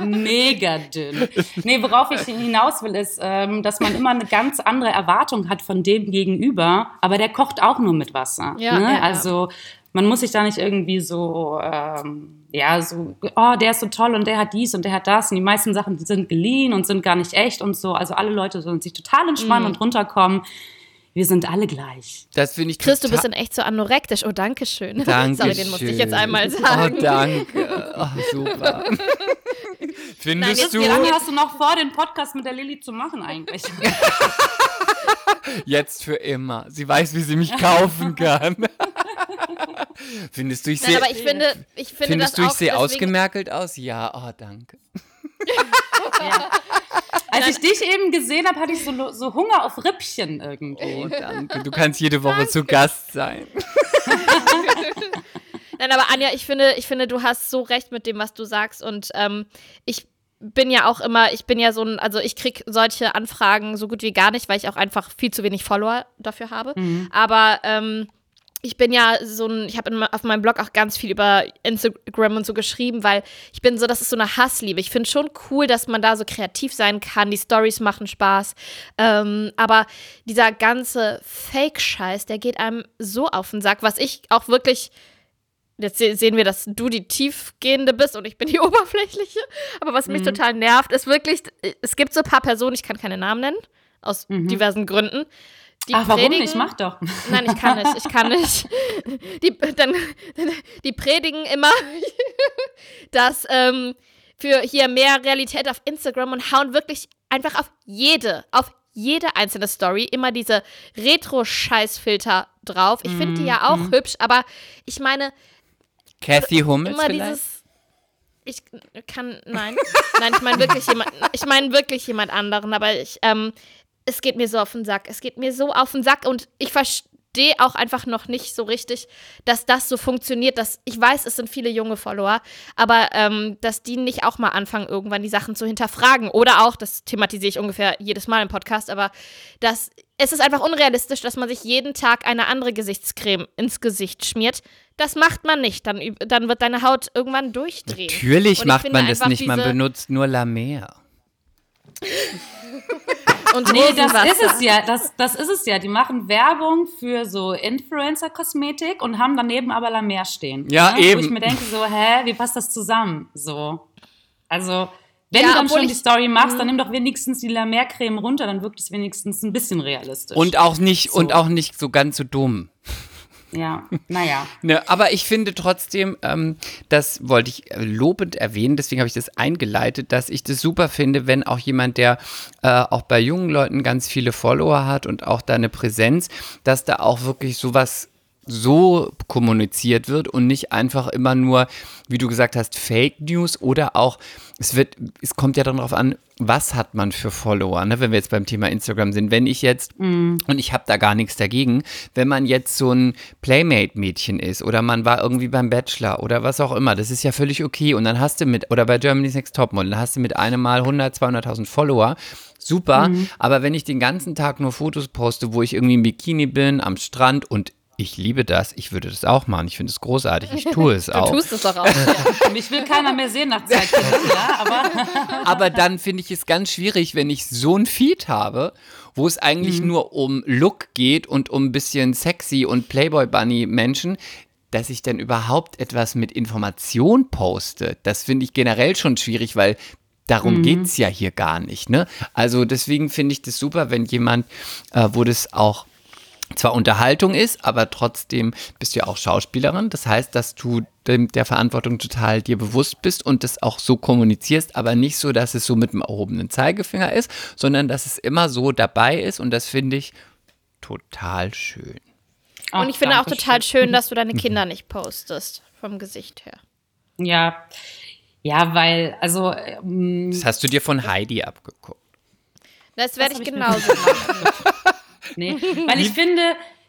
Speaker 4: Mega dünn. Nee, worauf ich hinaus will, ist, ähm, dass man immer eine ganz andere Erwartung hat von dem Gegenüber, aber der kocht auch nur mit Wasser.
Speaker 2: Ja,
Speaker 4: ne?
Speaker 2: ja.
Speaker 4: Also man muss sich da nicht irgendwie so, ähm, ja, so, oh, der ist so toll und der hat dies und der hat das. Und die meisten Sachen sind geliehen und sind gar nicht echt und so. Also alle Leute sollen sich total entspannen
Speaker 2: Mhm.
Speaker 4: und runterkommen. Wir sind alle gleich.
Speaker 3: Das finde ich
Speaker 2: Chris, du bist in echt so anorektisch. Oh, danke schön.
Speaker 3: Danke (laughs)
Speaker 2: Sorry, den musste ich jetzt
Speaker 3: schön.
Speaker 2: einmal sagen.
Speaker 3: Oh, danke. (laughs) Oh, super. (laughs) Findest
Speaker 2: jetzt
Speaker 3: du?
Speaker 4: Wie lange hast du noch vor, den Podcast mit der Lilly zu machen eigentlich?
Speaker 3: Jetzt für immer. Sie weiß, wie sie mich kaufen kann. Findest du, ich
Speaker 2: Nein,
Speaker 3: sehe
Speaker 2: aber ich finde, ich finde
Speaker 3: findest du, ich sehe ausgemerkelt aus? Ja, oh, danke. (laughs)
Speaker 4: Als ich dich eben gesehen habe, hatte ich so, so Hunger auf Rippchen irgendwie.
Speaker 3: Oh, (laughs) danke. Du kannst jede Woche zu Gast sein. (laughs)
Speaker 2: Nein, aber Anja, ich finde, ich finde, du hast so recht mit dem, was du sagst. Und ähm, ich bin ja auch immer, ich bin ja so ein, also ich kriege solche Anfragen so gut wie gar nicht, weil ich auch einfach viel zu wenig Follower dafür habe. Aber ähm, ich bin ja so ein, ich habe auf meinem Blog auch ganz viel über Instagram und so geschrieben, weil ich bin so, das ist so eine Hassliebe. Ich finde schon cool, dass man da so kreativ sein kann. Die Stories machen Spaß. Ähm, aber dieser ganze Fake-Scheiß, der geht einem so auf den Sack, was ich auch wirklich Jetzt se- sehen wir, dass du die tiefgehende bist und ich bin die (laughs) oberflächliche. Aber was
Speaker 4: Mhm.
Speaker 2: mich total nervt, ist wirklich, es gibt so ein paar Personen, ich kann keine Namen nennen, aus diversen Gründen. Die
Speaker 4: Mhm. Ach, warum
Speaker 2: predigen-
Speaker 4: nicht? Mach doch.
Speaker 2: Nein, ich kann nicht, ich kann nicht. Die, dann, die predigen immer, (laughs) dass ähm, für hier mehr Realität auf Instagram und hauen wirklich einfach auf jede, auf jede einzelne Story immer diese Retro-Scheißfilter drauf. Ich finde die
Speaker 4: Mhm.
Speaker 2: ja auch hübsch, aber ich meine,
Speaker 3: Kathy Hummels
Speaker 2: immer
Speaker 3: vielleicht?
Speaker 2: dieses. Ich kann, nein. Nein, ich meine wirklich jemand, ich meine wirklich jemand anderen, aber ich, ähm, es geht mir so auf den Sack. Es geht mir so auf den Sack und ich verstehe auch einfach noch nicht so richtig, dass das so funktioniert. Dass, ich weiß, es sind viele junge Follower, aber ähm, dass die nicht auch mal anfangen, irgendwann die Sachen zu hinterfragen. Oder auch, das thematisiere ich ungefähr jedes Mal im Podcast, aber dass es ist einfach unrealistisch, dass man sich jeden Tag eine andere Gesichtscreme ins Gesicht schmiert. Das macht man nicht. Dann, dann wird deine Haut irgendwann durchdrehen.
Speaker 3: Natürlich macht man das nicht, man benutzt nur La Mer. (laughs)
Speaker 2: Und
Speaker 4: Nee, das ist es ja. Das, das ist es ja. Die machen Werbung für so Influencer-Kosmetik und haben daneben aber La Mer stehen.
Speaker 3: Ja,
Speaker 4: ne? Wo
Speaker 3: eben.
Speaker 4: ich mir denke, so, hä, wie passt das zusammen? So. Also, wenn
Speaker 2: Ja,
Speaker 4: du dann schon die
Speaker 2: ich-
Speaker 4: Story machst, dann nimm doch wenigstens die La Mer-Creme runter, dann wirkt es wenigstens ein bisschen realistisch.
Speaker 3: Und auch nicht,
Speaker 4: So.
Speaker 3: und auch nicht so ganz so dumm.
Speaker 4: Ja, naja. (laughs)
Speaker 3: Ne, aber ich finde trotzdem, ähm, das wollte ich äh, lobend erwähnen, deswegen habe ich das eingeleitet, dass ich das super finde, wenn auch jemand, der äh, auch bei jungen Leuten ganz viele Follower hat und auch da eine Präsenz, dass da auch wirklich sowas so kommuniziert wird und nicht einfach immer nur, wie du gesagt hast, Fake News oder auch, es wird, es kommt ja dann darauf an, was hat man für Follower, ne? wenn wir jetzt beim Thema Instagram sind. Wenn ich jetzt, und ich habe da gar nichts dagegen, wenn man jetzt so ein Playmate-Mädchen ist oder man war irgendwie beim Bachelor oder was auch immer, das ist ja völlig okay. Und dann hast du mit, oder bei Germany's Next Topmodel, dann hast du mit einem Mal 100, 200.000 Follower. Super, aber wenn ich den ganzen Tag nur Fotos poste, wo ich irgendwie im Bikini bin, am Strand und ich liebe das, ich würde das auch machen, ich finde es großartig, ich tue es (laughs)
Speaker 2: Du
Speaker 3: auch.
Speaker 2: tust es doch auch. Ja.
Speaker 4: Mich will keiner mehr sehen nach Zeit, (laughs) ja, aber (laughs)
Speaker 3: Aber dann finde ich es ganz schwierig, wenn ich so ein Feed habe, wo es eigentlich nur um Look geht und um ein bisschen sexy und Playboy Bunny Menschen, dass ich dann überhaupt etwas mit Information poste. Das finde ich generell schon schwierig, weil darum geht's ja hier gar nicht. Ne? Also deswegen finde ich das super, wenn jemand, äh, wo das auch zwar Unterhaltung ist, aber trotzdem bist du ja auch Schauspielerin. Das heißt, dass du dem, der Verantwortung total dir bewusst bist und das auch so kommunizierst, aber nicht so, dass es so mit dem erhobenen Zeigefinger ist, sondern dass es immer so dabei ist und das finde ich total schön.
Speaker 2: Und ich finde auch total schön, dass du deine (laughs) Kinder nicht postest, vom Gesicht her.
Speaker 4: Ja, ja, weil, also, ähm,
Speaker 3: Das hast du dir von Heidi abgeguckt.
Speaker 2: Das werde ich genauso machen. (laughs)
Speaker 4: nee, (laughs) weil ich finde,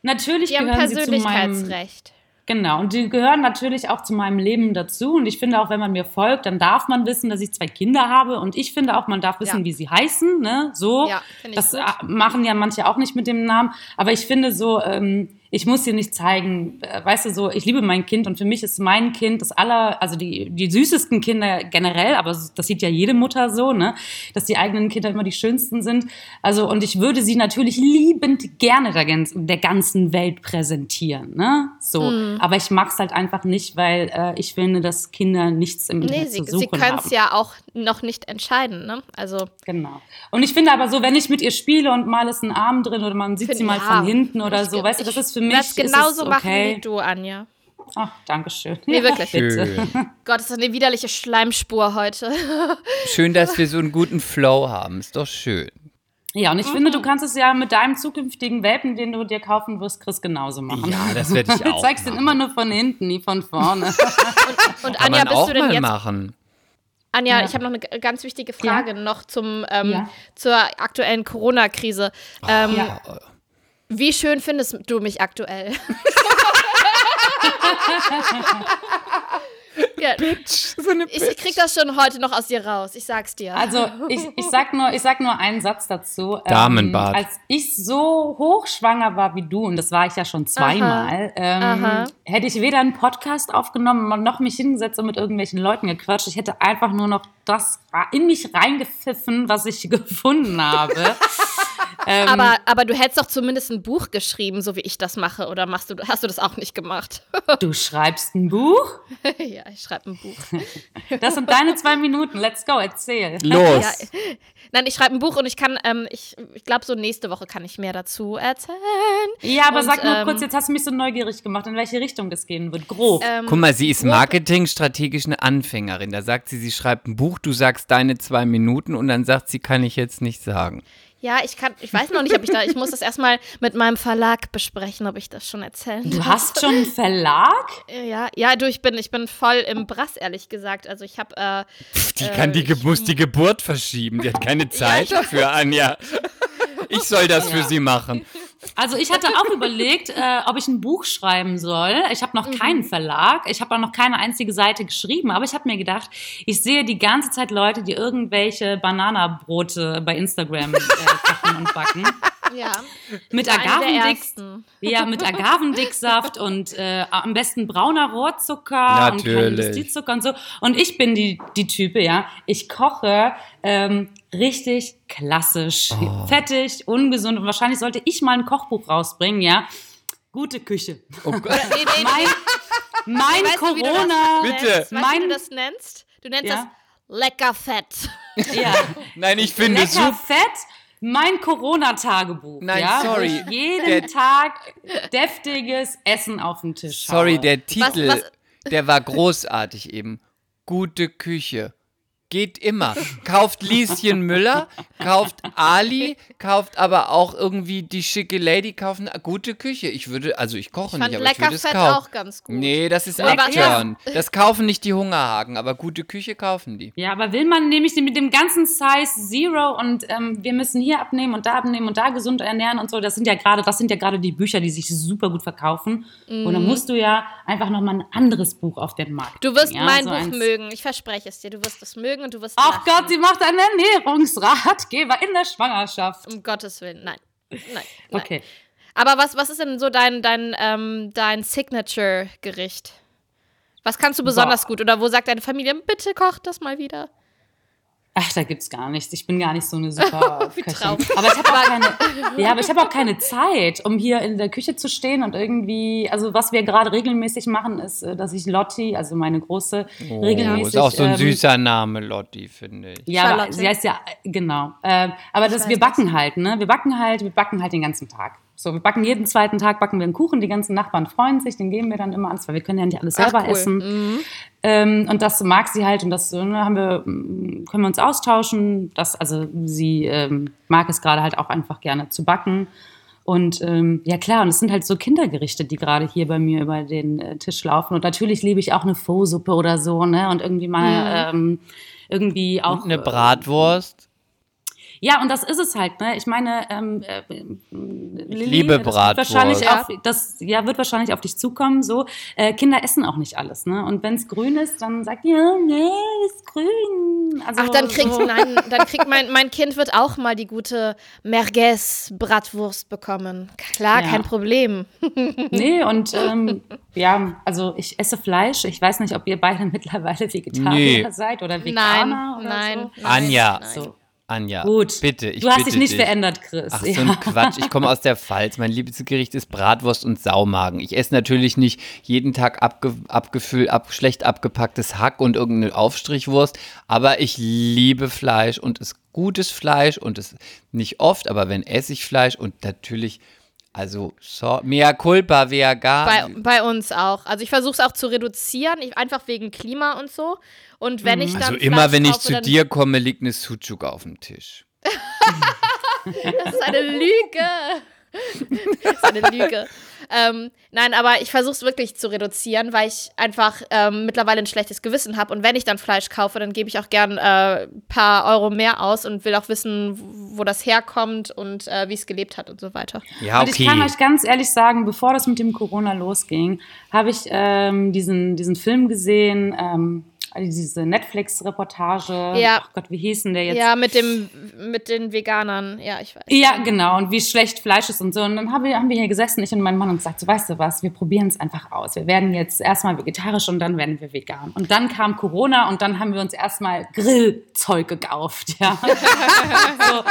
Speaker 4: natürlich
Speaker 2: Die
Speaker 4: gehören sie zu meinem,
Speaker 2: Persönlichkeitsrecht.
Speaker 4: Genau, und die gehören natürlich auch zu meinem Leben dazu. Und ich finde auch, wenn man mir folgt, dann darf man wissen, dass ich zwei Kinder habe. Und ich finde auch, man darf wissen,
Speaker 2: Ja.
Speaker 4: wie sie heißen. Ne? So.
Speaker 2: Ja,
Speaker 4: das
Speaker 2: gut.
Speaker 4: äh, machen ja manche auch nicht mit dem Namen. Aber ich finde so, ähm, ich muss dir nicht zeigen, äh, weißt du so, ich liebe mein Kind und für mich ist mein Kind das aller, also die, die süßesten Kinder generell, aber das sieht ja jede Mutter so, ne, dass die eigenen Kinder immer die schönsten sind. Also und ich würde sie natürlich liebend gerne der, der ganzen Welt präsentieren, ne, so. Mhm. Aber ich mag's halt einfach nicht, weil äh, ich finde, dass Kinder nichts im Internet nee,
Speaker 2: sie,
Speaker 4: zu suchen
Speaker 2: sie können es ja auch noch nicht entscheiden, ne, also.
Speaker 4: Genau. Und ich finde aber so, wenn ich mit ihr spiele und mal ist ein Arm drin oder man sieht sie mal ja, von hinten oder so, weißt du, das ist für mich.
Speaker 2: Das genauso okay. machen wie du, Anja.
Speaker 4: Ach, danke schön.
Speaker 2: Nee, wirklich. Schön. (laughs) Gott, ist das eine widerliche Schleimspur heute. (laughs)
Speaker 3: schön, dass wir so einen guten Flow haben. Ist doch schön.
Speaker 4: Ja, und ich mhm. finde, du kannst es ja mit deinem zukünftigen Welpen, den du dir kaufen wirst, Chris, genauso machen.
Speaker 3: Ja, das werde ich (laughs) auch.
Speaker 4: Du zeigst machen. den immer nur von hinten, nie von vorne.
Speaker 2: und, und Anja, bist du denn jetzt
Speaker 3: machen?
Speaker 2: Anja, ja. ich habe noch eine ganz wichtige Frage ja. noch zum, ähm, ja. zur aktuellen Corona-Krise. Ähm. Wie schön findest du mich aktuell? (laughs) (laughs) (laughs) ja, Bitch, so eine Bitch. Ich krieg das schon heute noch aus dir raus, ich sag's dir.
Speaker 4: Also, ich, ich, sag, nur, ich sag nur einen Satz dazu.
Speaker 3: Damenbad.
Speaker 4: Ähm, als ich so hochschwanger war wie du, und das war ich ja schon zweimal, ähm, hätte ich weder einen Podcast aufgenommen noch mich hingesetzt und mit irgendwelchen Leuten gequatscht. Ich hätte einfach nur noch das in mich reingepfiffen, was ich (laughs) gefunden habe.
Speaker 2: Ähm, aber, aber du hättest doch zumindest ein Buch geschrieben, so wie ich das mache, oder machst du, hast du das auch nicht gemacht? (laughs)
Speaker 4: du schreibst ein Buch? (laughs)
Speaker 2: ja, ich schreibe ein Buch. (laughs)
Speaker 4: das sind deine zwei Minuten. Let's go, erzähl.
Speaker 3: Los.
Speaker 2: Ja, nein, ich schreibe ein Buch und ich kann, ähm, ich, ich glaube, so nächste Woche kann ich mehr dazu erzählen.
Speaker 4: Ja, aber
Speaker 2: und,
Speaker 4: sag nur ähm, kurz, jetzt hast du mich so neugierig gemacht, in welche Richtung das gehen wird. Grob.
Speaker 3: Ähm, Guck mal, sie ist marketingstrategisch eine Anfängerin. Da sagt sie, sie schreibt ein Buch, du sagst deine zwei Minuten und dann sagt sie, kann ich jetzt nicht sagen.
Speaker 2: Ja, ich kann, ich weiß noch nicht, ob ich da, ich muss das erstmal mit meinem Verlag besprechen, ob ich das schon erzählen
Speaker 4: Du hast schon einen Verlag?
Speaker 2: Ja, ja, du, ich bin, ich bin voll im Brass, ehrlich gesagt. Also ich habe, äh,
Speaker 3: Die äh, kann die, ich, muss die Geburt verschieben, die hat keine (laughs) Zeit ja, dafür, Anja. Ich soll das ja. für sie machen.
Speaker 4: Also ich hatte auch überlegt, äh, ob ich ein Buch schreiben soll. Ich habe noch mhm. keinen Verlag. Ich habe auch noch keine einzige Seite geschrieben. Aber ich habe mir gedacht, ich sehe die ganze Zeit Leute, die irgendwelche Bananabrote bei Instagram äh, kochen und backen.
Speaker 2: Ja.
Speaker 4: Mit Agavendick, ja, mit Agavendicksaft und äh, am besten brauner Rohrzucker Natürlich. und kein Industriezucker und so. Und ich bin die, die Type, ja. Ich koche ähm, richtig klassisch, oh. fettig, ungesund und wahrscheinlich sollte ich mal ein Kochbuch rausbringen, ja. Gute Küche. Oh Gott. (laughs) mein mein weißt Corona.
Speaker 2: Du, Bitte. Weißt, mein, wie du das nennst? Du nennst ja? das lecker fett.
Speaker 3: Ja. Nein, ich finde
Speaker 4: lecker
Speaker 3: super.
Speaker 4: fett mein Corona-Tagebuch.
Speaker 3: Nein,
Speaker 4: ja,
Speaker 3: sorry.
Speaker 4: Wo ich jeden der, Tag deftiges Essen auf dem Tisch
Speaker 3: Sorry,
Speaker 4: habe.
Speaker 3: der Titel, was, was? der war großartig eben. Gute Küche. Geht immer. Kauft Lieschen Müller, kauft Ali, kauft aber auch irgendwie die schicke Lady, kaufen eine gute Küche. Ich würde, also ich koche ich nicht, aber ich würde es kaufen.
Speaker 2: auch ganz gut.
Speaker 3: Nee, das ist Abturn. Ja. Das kaufen nicht die Hungerhaken, aber gute Küche kaufen die.
Speaker 4: Ja, aber will man nämlich mit dem ganzen Size Zero und ähm, wir müssen hier abnehmen und da abnehmen und da gesund ernähren und so, das sind ja gerade, das sind ja gerade die Bücher, die sich super gut verkaufen. Mhm. Und dann mhm. musst du ja einfach nochmal ein anderes Buch auf den Markt
Speaker 2: Du wirst ja, mein so Buch mögen, ich verspreche es dir, du wirst es mögen mögen und du wirst.
Speaker 4: Ach lachen. Gott, sie macht einen Ernährungsratgeber in der Schwangerschaft.
Speaker 2: Um Gottes Willen, nein. Nein. nein.
Speaker 4: Okay.
Speaker 2: Aber was, was ist denn so dein, dein, ähm, dein Signature-Gericht? Was kannst du besonders Boah. gut? Oder wo sagt deine Familie, bitte koch das mal wieder?
Speaker 4: Ach, da gibt's gar nichts. Ich bin gar nicht so eine super (laughs) Köchin. Aber ich habe auch keine, ja, aber ich habe auch keine Zeit, um hier in der Küche zu stehen und irgendwie, also was wir gerade regelmäßig machen, ist, äh, dass ich Lotti, also meine große, oh, regelmäßig.
Speaker 3: Ist auch so ein ähm, süßer Name, Lotti, finde ich.
Speaker 4: Ja, aber sie heißt ja, genau. Äh, aber das, wir backen halt, ne? Wir backen halt, wir backen halt den ganzen Tag. So, wir backen jeden zweiten Tag backen wir einen Kuchen, die ganzen Nachbarn freuen sich, den geben wir dann immer an, weil wir können ja nicht alles selber Ach, cool. essen. Mhm. Ähm, und das mag sie halt und das ne, haben wir, können wir uns austauschen. Das, also sie ähm, mag es gerade halt auch einfach gerne zu backen. Und ähm, ja klar, und es sind halt so Kindergerichte, die gerade hier bei mir über den äh, Tisch laufen. Und natürlich liebe ich auch eine Faux-Suppe oder so, ne? Und irgendwie mal mhm. ähm, irgendwie auch.
Speaker 3: Und eine Bratwurst.
Speaker 4: Ja, und das ist es halt, ne? Ich meine, ähm, äh, Lilly,
Speaker 3: liebe Bratwurst.
Speaker 4: wahrscheinlich
Speaker 2: Ja.
Speaker 4: auf, das ja, wird wahrscheinlich auf dich zukommen. So, äh, Kinder essen auch nicht alles, ne? Und wenn es grün ist, dann sagt ja, nee, ist grün. Also,
Speaker 2: Ach, dann kriegt,
Speaker 4: so,
Speaker 2: nein, dann kriegt mein, mein Kind wird auch mal die gute Merguez-Bratwurst bekommen. Klar,
Speaker 4: Ja.
Speaker 2: kein Problem. (laughs)
Speaker 4: Nee, und ähm, ja, also ich esse Fleisch. Ich weiß nicht, ob ihr beide (laughs) mittlerweile Vegetarier
Speaker 3: Nee.
Speaker 4: seid oder
Speaker 2: Nein,
Speaker 4: Veganer oder
Speaker 2: nein,
Speaker 4: so.
Speaker 2: nein.
Speaker 3: Anja.
Speaker 2: nein.
Speaker 4: So.
Speaker 3: Anja,
Speaker 4: Gut.
Speaker 3: bitte, ich
Speaker 4: du hast
Speaker 3: bitte
Speaker 4: dich nicht
Speaker 3: dich.
Speaker 4: verändert, Chris.
Speaker 3: Ach,
Speaker 4: ja.
Speaker 3: so ein Quatsch. Ich komme aus der Pfalz. Mein Lieblingsgericht ist Bratwurst und Saumagen. Ich esse natürlich nicht jeden Tag abge abgefüllt, ab, schlecht abgepacktes Hack und irgendeine Aufstrichwurst, aber ich liebe Fleisch und es gutes Fleisch und es nicht oft, aber wenn esse ich Fleisch und natürlich, also so, mea culpa, wer gar.
Speaker 2: Bei, bei uns auch. Also ich versuche es auch zu reduzieren, ich, einfach wegen Klima und so. Und wenn ich dann
Speaker 3: also immer,
Speaker 2: Fleisch
Speaker 3: wenn ich
Speaker 2: kaufe,
Speaker 3: zu dir komme, liegt eine Sucuk auf dem Tisch. (laughs)
Speaker 2: Das ist eine Lüge. Das ist eine Lüge. Ähm, nein, aber ich versuche es wirklich zu reduzieren, weil ich einfach ähm, mittlerweile ein schlechtes Gewissen habe. Und wenn ich dann Fleisch kaufe, dann gebe ich auch gern ein äh, paar Euro mehr aus und will auch wissen, wo das herkommt und äh, wie es gelebt hat und so weiter.
Speaker 3: Ja,
Speaker 4: Und
Speaker 3: okay.
Speaker 4: ich kann euch ganz ehrlich sagen, bevor das mit dem Corona losging, habe ich ähm, diesen, diesen Film gesehen, ähm, diese Netflix-Reportage.
Speaker 2: Ja.
Speaker 4: Ach Gott, wie hieß denn der jetzt?
Speaker 2: Ja, mit dem, mit den Veganern. Ja, ich weiß.
Speaker 4: Ja, genau. Und wie schlecht Fleisch ist und so. Und dann haben wir, haben wir hier gesessen, ich und mein Mann, und gesagt, so weißt du was, wir probieren es einfach aus. Wir werden jetzt erstmal vegetarisch und dann werden wir vegan. Und dann kam Corona und dann haben wir uns erstmal Grillzeug gekauft. Ja. (laughs) so,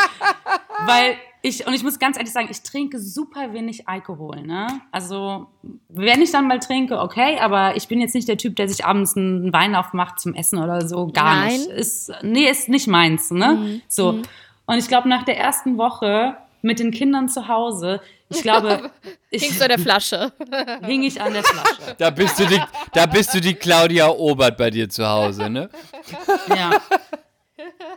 Speaker 4: weil ich, und ich muss ganz ehrlich sagen, ich trinke super wenig Alkohol. Ne? Also, wenn ich dann mal trinke, okay, aber ich bin jetzt nicht der Typ, der sich abends einen Wein aufmacht zum Essen oder so. Gar
Speaker 2: Nein.
Speaker 4: nicht. Ist, nee, ist nicht meins. Ne? So. Und ich glaube, nach der ersten Woche mit den Kindern zu Hause, ich glaube, (laughs) ich
Speaker 2: Hingst du an der Flasche? (laughs)
Speaker 4: hing ich an der Flasche. (laughs)
Speaker 3: Da bist, du die, da bist du die Claudia Obert bei dir zu Hause, ne?
Speaker 4: Ja.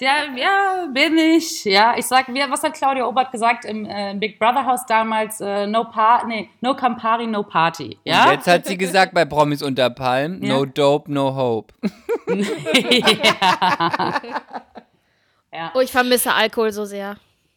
Speaker 4: Ja, ja, bin ich. Ja, ich sag, wie- was hat Claudia Obert gesagt im äh, Big Brother Haus damals? Äh, no pa nee, no Campari, no Party. Ja?
Speaker 3: Jetzt hat sie gesagt bei Promis unter Palmen,
Speaker 4: Ja.
Speaker 3: no dope, no hope. (laughs)
Speaker 4: ja.
Speaker 2: Oh, ich vermisse Alkohol so sehr.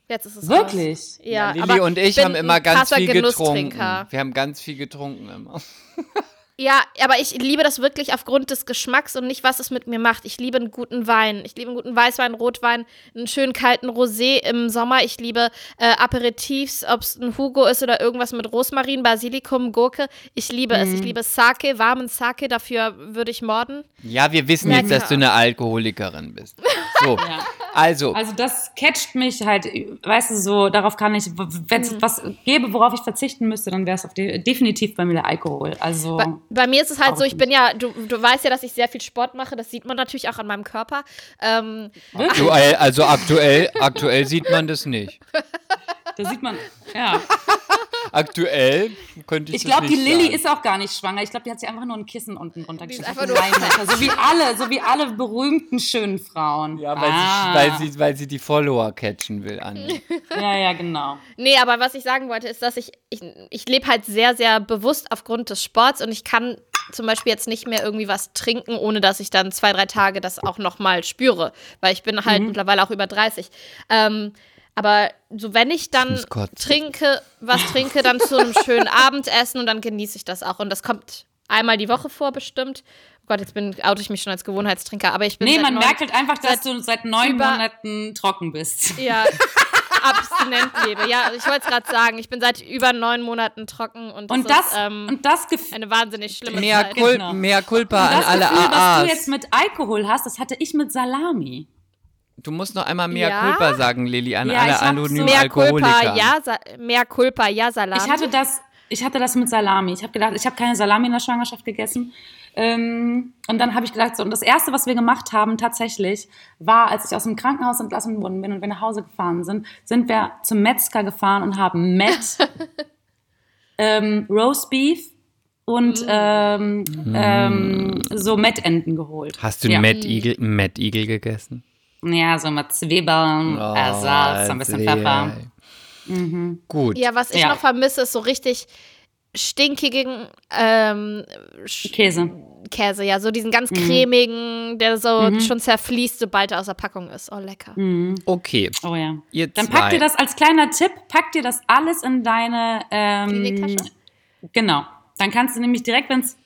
Speaker 2: Jetzt ist es
Speaker 4: Wirklich?
Speaker 2: Raus. Ja,
Speaker 3: Lilly
Speaker 2: aber
Speaker 3: und ich haben immer ganz viel getrunken. Wir haben ganz viel getrunken immer. (laughs)
Speaker 2: Ja, aber ich liebe das wirklich aufgrund des Geschmacks und nicht, was es mit mir macht. Ich liebe einen guten Wein. Ich liebe einen guten Weißwein, Rotwein, einen schönen kalten Rosé im Sommer. Ich liebe äh, Aperitifs, ob es ein Hugo ist oder irgendwas mit Rosmarin, Basilikum, Gurke. Ich liebe es. Ich
Speaker 3: Mhm.
Speaker 2: liebe Sake, warmen Sake. Dafür würde ich morden.
Speaker 3: Ja, wir wissen
Speaker 2: Ja,
Speaker 3: jetzt, dass du
Speaker 2: klar.
Speaker 3: eine Alkoholikerin bist. So,
Speaker 4: Ja.
Speaker 3: also,
Speaker 4: Also das catcht mich halt, weißt du, so, darauf kann ich, wenn es was gäbe, worauf ich verzichten müsste, dann wäre es auf de definitiv bei mir der Alkohol. Also,
Speaker 2: Bei, bei mir ist es halt so, ich bin ja, du, du weißt ja, dass ich sehr viel Sport mache. Das sieht man natürlich auch an meinem Körper. Ähm,
Speaker 3: aktuell, also aktuell, aktuell sieht man das nicht.
Speaker 4: da sieht man, ja.
Speaker 3: Aktuell könnte ich
Speaker 4: Ich glaube, die Lilly ist auch gar nicht schwanger. Ich glaube, die hat sich einfach nur ein Kissen unten drunter
Speaker 2: ist
Speaker 4: geschickt.
Speaker 2: einfach nur- (laughs)
Speaker 4: So wie alle, so wie alle berühmten schönen Frauen.
Speaker 3: Ja, weil,
Speaker 4: ah.
Speaker 3: sie, weil, sie, weil sie die Follower catchen will, Andi. (laughs)
Speaker 4: Ja, ja, genau.
Speaker 2: Nee, aber was ich sagen wollte, ist, dass ich, ich, ich lebe halt sehr, sehr bewusst aufgrund des Sports und ich kann zum Beispiel jetzt nicht mehr irgendwie was trinken, ohne dass ich dann zwei, drei Tage das auch nochmal spüre, weil ich bin halt
Speaker 3: Mhm.
Speaker 2: mittlerweile auch über 30. Ähm, aber so, wenn ich dann
Speaker 3: kotzen.
Speaker 2: trinke, was trinke, dann zu einem (laughs) schönen Abendessen und dann genieße ich das auch. Und das kommt einmal die Woche vor, bestimmt. Oh Gott, jetzt bin, oute ich mich schon als Gewohnheitstrinker, aber ich bin
Speaker 4: Nee, man
Speaker 2: neun-
Speaker 4: merkt halt einfach, dass du seit neun
Speaker 2: über-
Speaker 4: Monaten trocken bist.
Speaker 2: Ja, (laughs) abstinent lebe. Ja, ich wollte es gerade sagen. Ich bin seit über neun Monaten trocken und das,
Speaker 4: Und das,
Speaker 2: ist ähm,
Speaker 4: und das
Speaker 2: eine wahnsinnig schlimme
Speaker 3: Mehr,
Speaker 2: Zeit.
Speaker 3: Kul
Speaker 4: Genau.
Speaker 3: mehr Culpa an
Speaker 4: das
Speaker 3: alle
Speaker 4: Gefühl, was du
Speaker 3: AAs.
Speaker 4: jetzt mit Alkohol hast, das hatte ich mit Salami.
Speaker 3: Du musst noch einmal mehr
Speaker 2: Ja?
Speaker 3: Culpa sagen, Lilly, an
Speaker 4: Ja,
Speaker 3: alle anonymen
Speaker 4: so-
Speaker 2: Mehr
Speaker 3: Alkoholiker.
Speaker 2: Culpa, ja, Sa mehr Culpa, ja, Salat.
Speaker 4: Ich hatte das, ich hatte das mit Salami. Ich habe gedacht, ich habe keine Salami in der Schwangerschaft gegessen. Ähm, und dann habe ich gedacht, so, und das erste, was wir gemacht haben, tatsächlich, war, als ich aus dem Krankenhaus entlassen worden bin und wir nach Hause gefahren sind, sind wir zum Metzger gefahren und haben Met, (laughs) ähm, Roast Beef und ähm, ähm, so Mettenten geholt.
Speaker 3: Hast du
Speaker 4: ja.
Speaker 3: Mad Eagle gegessen?
Speaker 4: Ja, so mit Zwiebeln,
Speaker 3: Oh,
Speaker 4: äh, Salz, ein bisschen. Pfeffer.
Speaker 3: Gut.
Speaker 2: ja, was ich
Speaker 4: Ja.
Speaker 2: noch vermisse, ist so richtig stinkigen ähm, Sch-
Speaker 4: Käse.
Speaker 2: Käse, ja, so diesen ganz
Speaker 4: Mhm.
Speaker 2: cremigen, der so schon zerfließt, sobald er aus der Packung ist. Oh, lecker.
Speaker 3: Okay,
Speaker 4: Oh ja.
Speaker 3: ihr
Speaker 4: Dann
Speaker 3: zwei.
Speaker 4: pack dir das als kleiner Tipp, pack dir das alles in deine ähm,
Speaker 2: Kliniktasche?
Speaker 4: Genau. Dann kannst du nämlich direkt, wenn es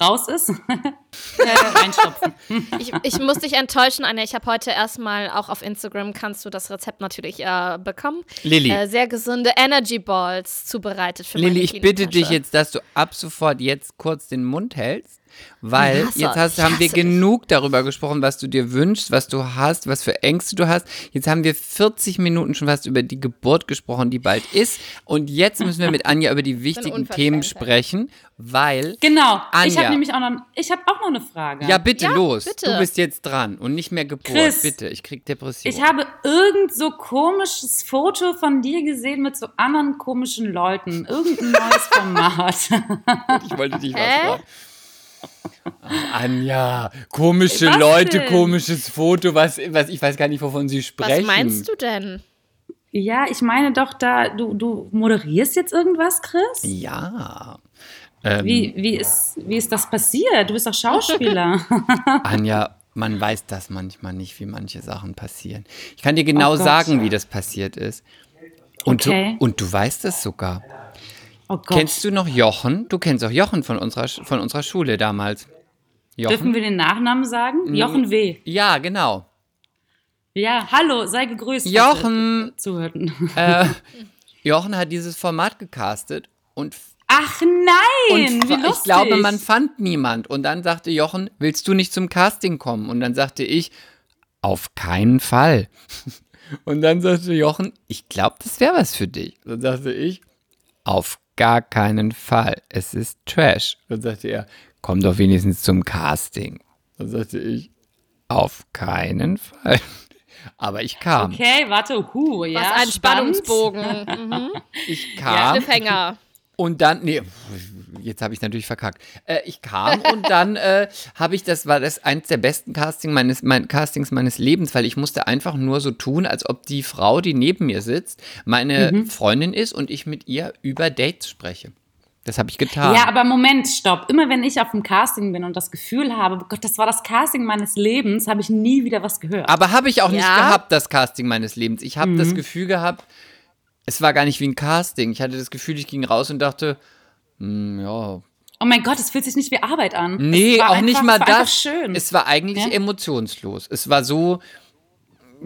Speaker 4: raus ist, (laughs) reinstopfen.
Speaker 2: Ich, ich muss dich enttäuschen, Anja. Ich habe heute erstmal auch auf Instagram kannst du das Rezept natürlich äh, bekommen.
Speaker 3: Lilly.
Speaker 2: Äh, sehr gesunde Energy Balls zubereitet für
Speaker 3: Lilly,
Speaker 2: meine
Speaker 3: ich bitte dich jetzt, dass du ab sofort jetzt kurz den Mund hältst, weil
Speaker 2: Ich
Speaker 3: jetzt hast, haben wir
Speaker 2: ich
Speaker 3: genug darüber gesprochen, was du dir wünschst, was du hast, was für Ängste du hast. Jetzt haben wir 40 Minuten schon fast über die Geburt gesprochen, die bald ist. Und jetzt müssen wir mit Anja über die (laughs) wichtigen. Themen sprechen, weil.
Speaker 4: Genau. Ich
Speaker 3: Anja.
Speaker 4: habe nämlich auch noch, ich habe auch noch eine Frage.
Speaker 3: Ja, bitte
Speaker 2: Ja,
Speaker 3: los.
Speaker 2: bitte.
Speaker 3: Du bist jetzt dran und nicht mehr Geburt.
Speaker 4: Chris,
Speaker 3: bitte, ich krieg Depression.
Speaker 4: Ich habe irgend so komisches Foto von dir gesehen mit so anderen komischen Leuten. Irgendein neues (laughs) Format.
Speaker 3: Ich wollte dich was
Speaker 2: Hä?
Speaker 3: Fragen. Anja, komische
Speaker 4: Was
Speaker 3: Leute,
Speaker 4: denn?
Speaker 3: komisches Foto, was, was, ich weiß gar nicht, wovon Sie sprechen.
Speaker 2: Was meinst du denn?
Speaker 4: ja, ich meine doch da, du, du moderierst jetzt irgendwas, Chris?
Speaker 3: Ja. Ähm,
Speaker 4: Wie, wie, ist, wie ist das passiert? Du bist doch Schauspieler. (laughs)
Speaker 3: Anja, man weiß das manchmal nicht, wie manche Sachen passieren. Ich kann dir genau
Speaker 4: Oh Gott.
Speaker 3: sagen, wie das passiert ist. Und,
Speaker 4: Okay.
Speaker 3: du, und du weißt es sogar.
Speaker 4: Oh.
Speaker 3: Kennst du noch Jochen? Du kennst auch Jochen von unserer, von unserer Schule damals. Jochen?
Speaker 4: Dürfen wir den Nachnamen sagen? Jochen W.
Speaker 3: ja, genau.
Speaker 4: Ja, hallo, sei gegrüßt.
Speaker 3: Jochen.
Speaker 4: Zuhörten. (laughs)
Speaker 3: Äh, Jochen hat dieses Format gecastet und
Speaker 4: Ach nein,
Speaker 3: Und
Speaker 4: wie
Speaker 3: ich
Speaker 4: lustig.
Speaker 3: glaube, man fand niemand. Und dann sagte Jochen, willst du nicht zum Casting kommen? Und dann sagte ich, auf keinen Fall. (laughs) Und dann sagte Jochen, ich glaube, das wäre was für dich. Und dann sagte ich, auf gar keinen Fall. Es ist Trash. Und dann sagte er, komm doch wenigstens zum Casting. Und dann sagte ich, auf keinen Fall. (laughs) Aber ich kam.
Speaker 4: Okay, warte, huh, ja,
Speaker 2: Was ein. Spannungsbogen. (laughs) Mhm.
Speaker 3: Ich kam.
Speaker 2: Cliffhanger.
Speaker 3: Und dann, nee, jetzt habe ich natürlich verkackt. Äh, ich kam und dann äh, habe ich, das war das eins der besten Casting meines, mein, Castings meines Lebens, weil ich musste einfach nur so tun, als ob die Frau, die neben mir sitzt, meine Freundin ist und ich mit ihr über Dates spreche. Das habe ich getan.
Speaker 4: Ja, aber Moment, stopp. Immer wenn ich auf dem Casting bin und das Gefühl habe, oh Gott, das war das Casting meines Lebens, habe ich nie wieder was gehört.
Speaker 3: Aber habe ich auch nicht
Speaker 2: Ja.
Speaker 3: gehabt, das Casting meines Lebens. Ich habe das Gefühl gehabt, es war gar nicht wie ein Casting. Ich hatte das Gefühl, ich ging raus und dachte, hm, ja,
Speaker 4: oh mein Gott, es fühlt sich nicht wie Arbeit an.
Speaker 3: Nee, auch
Speaker 4: einfach,
Speaker 3: nicht mal
Speaker 4: es war einfach
Speaker 3: das.
Speaker 4: schön.
Speaker 3: Es war eigentlich
Speaker 4: Ja?
Speaker 3: emotionslos. Es war so,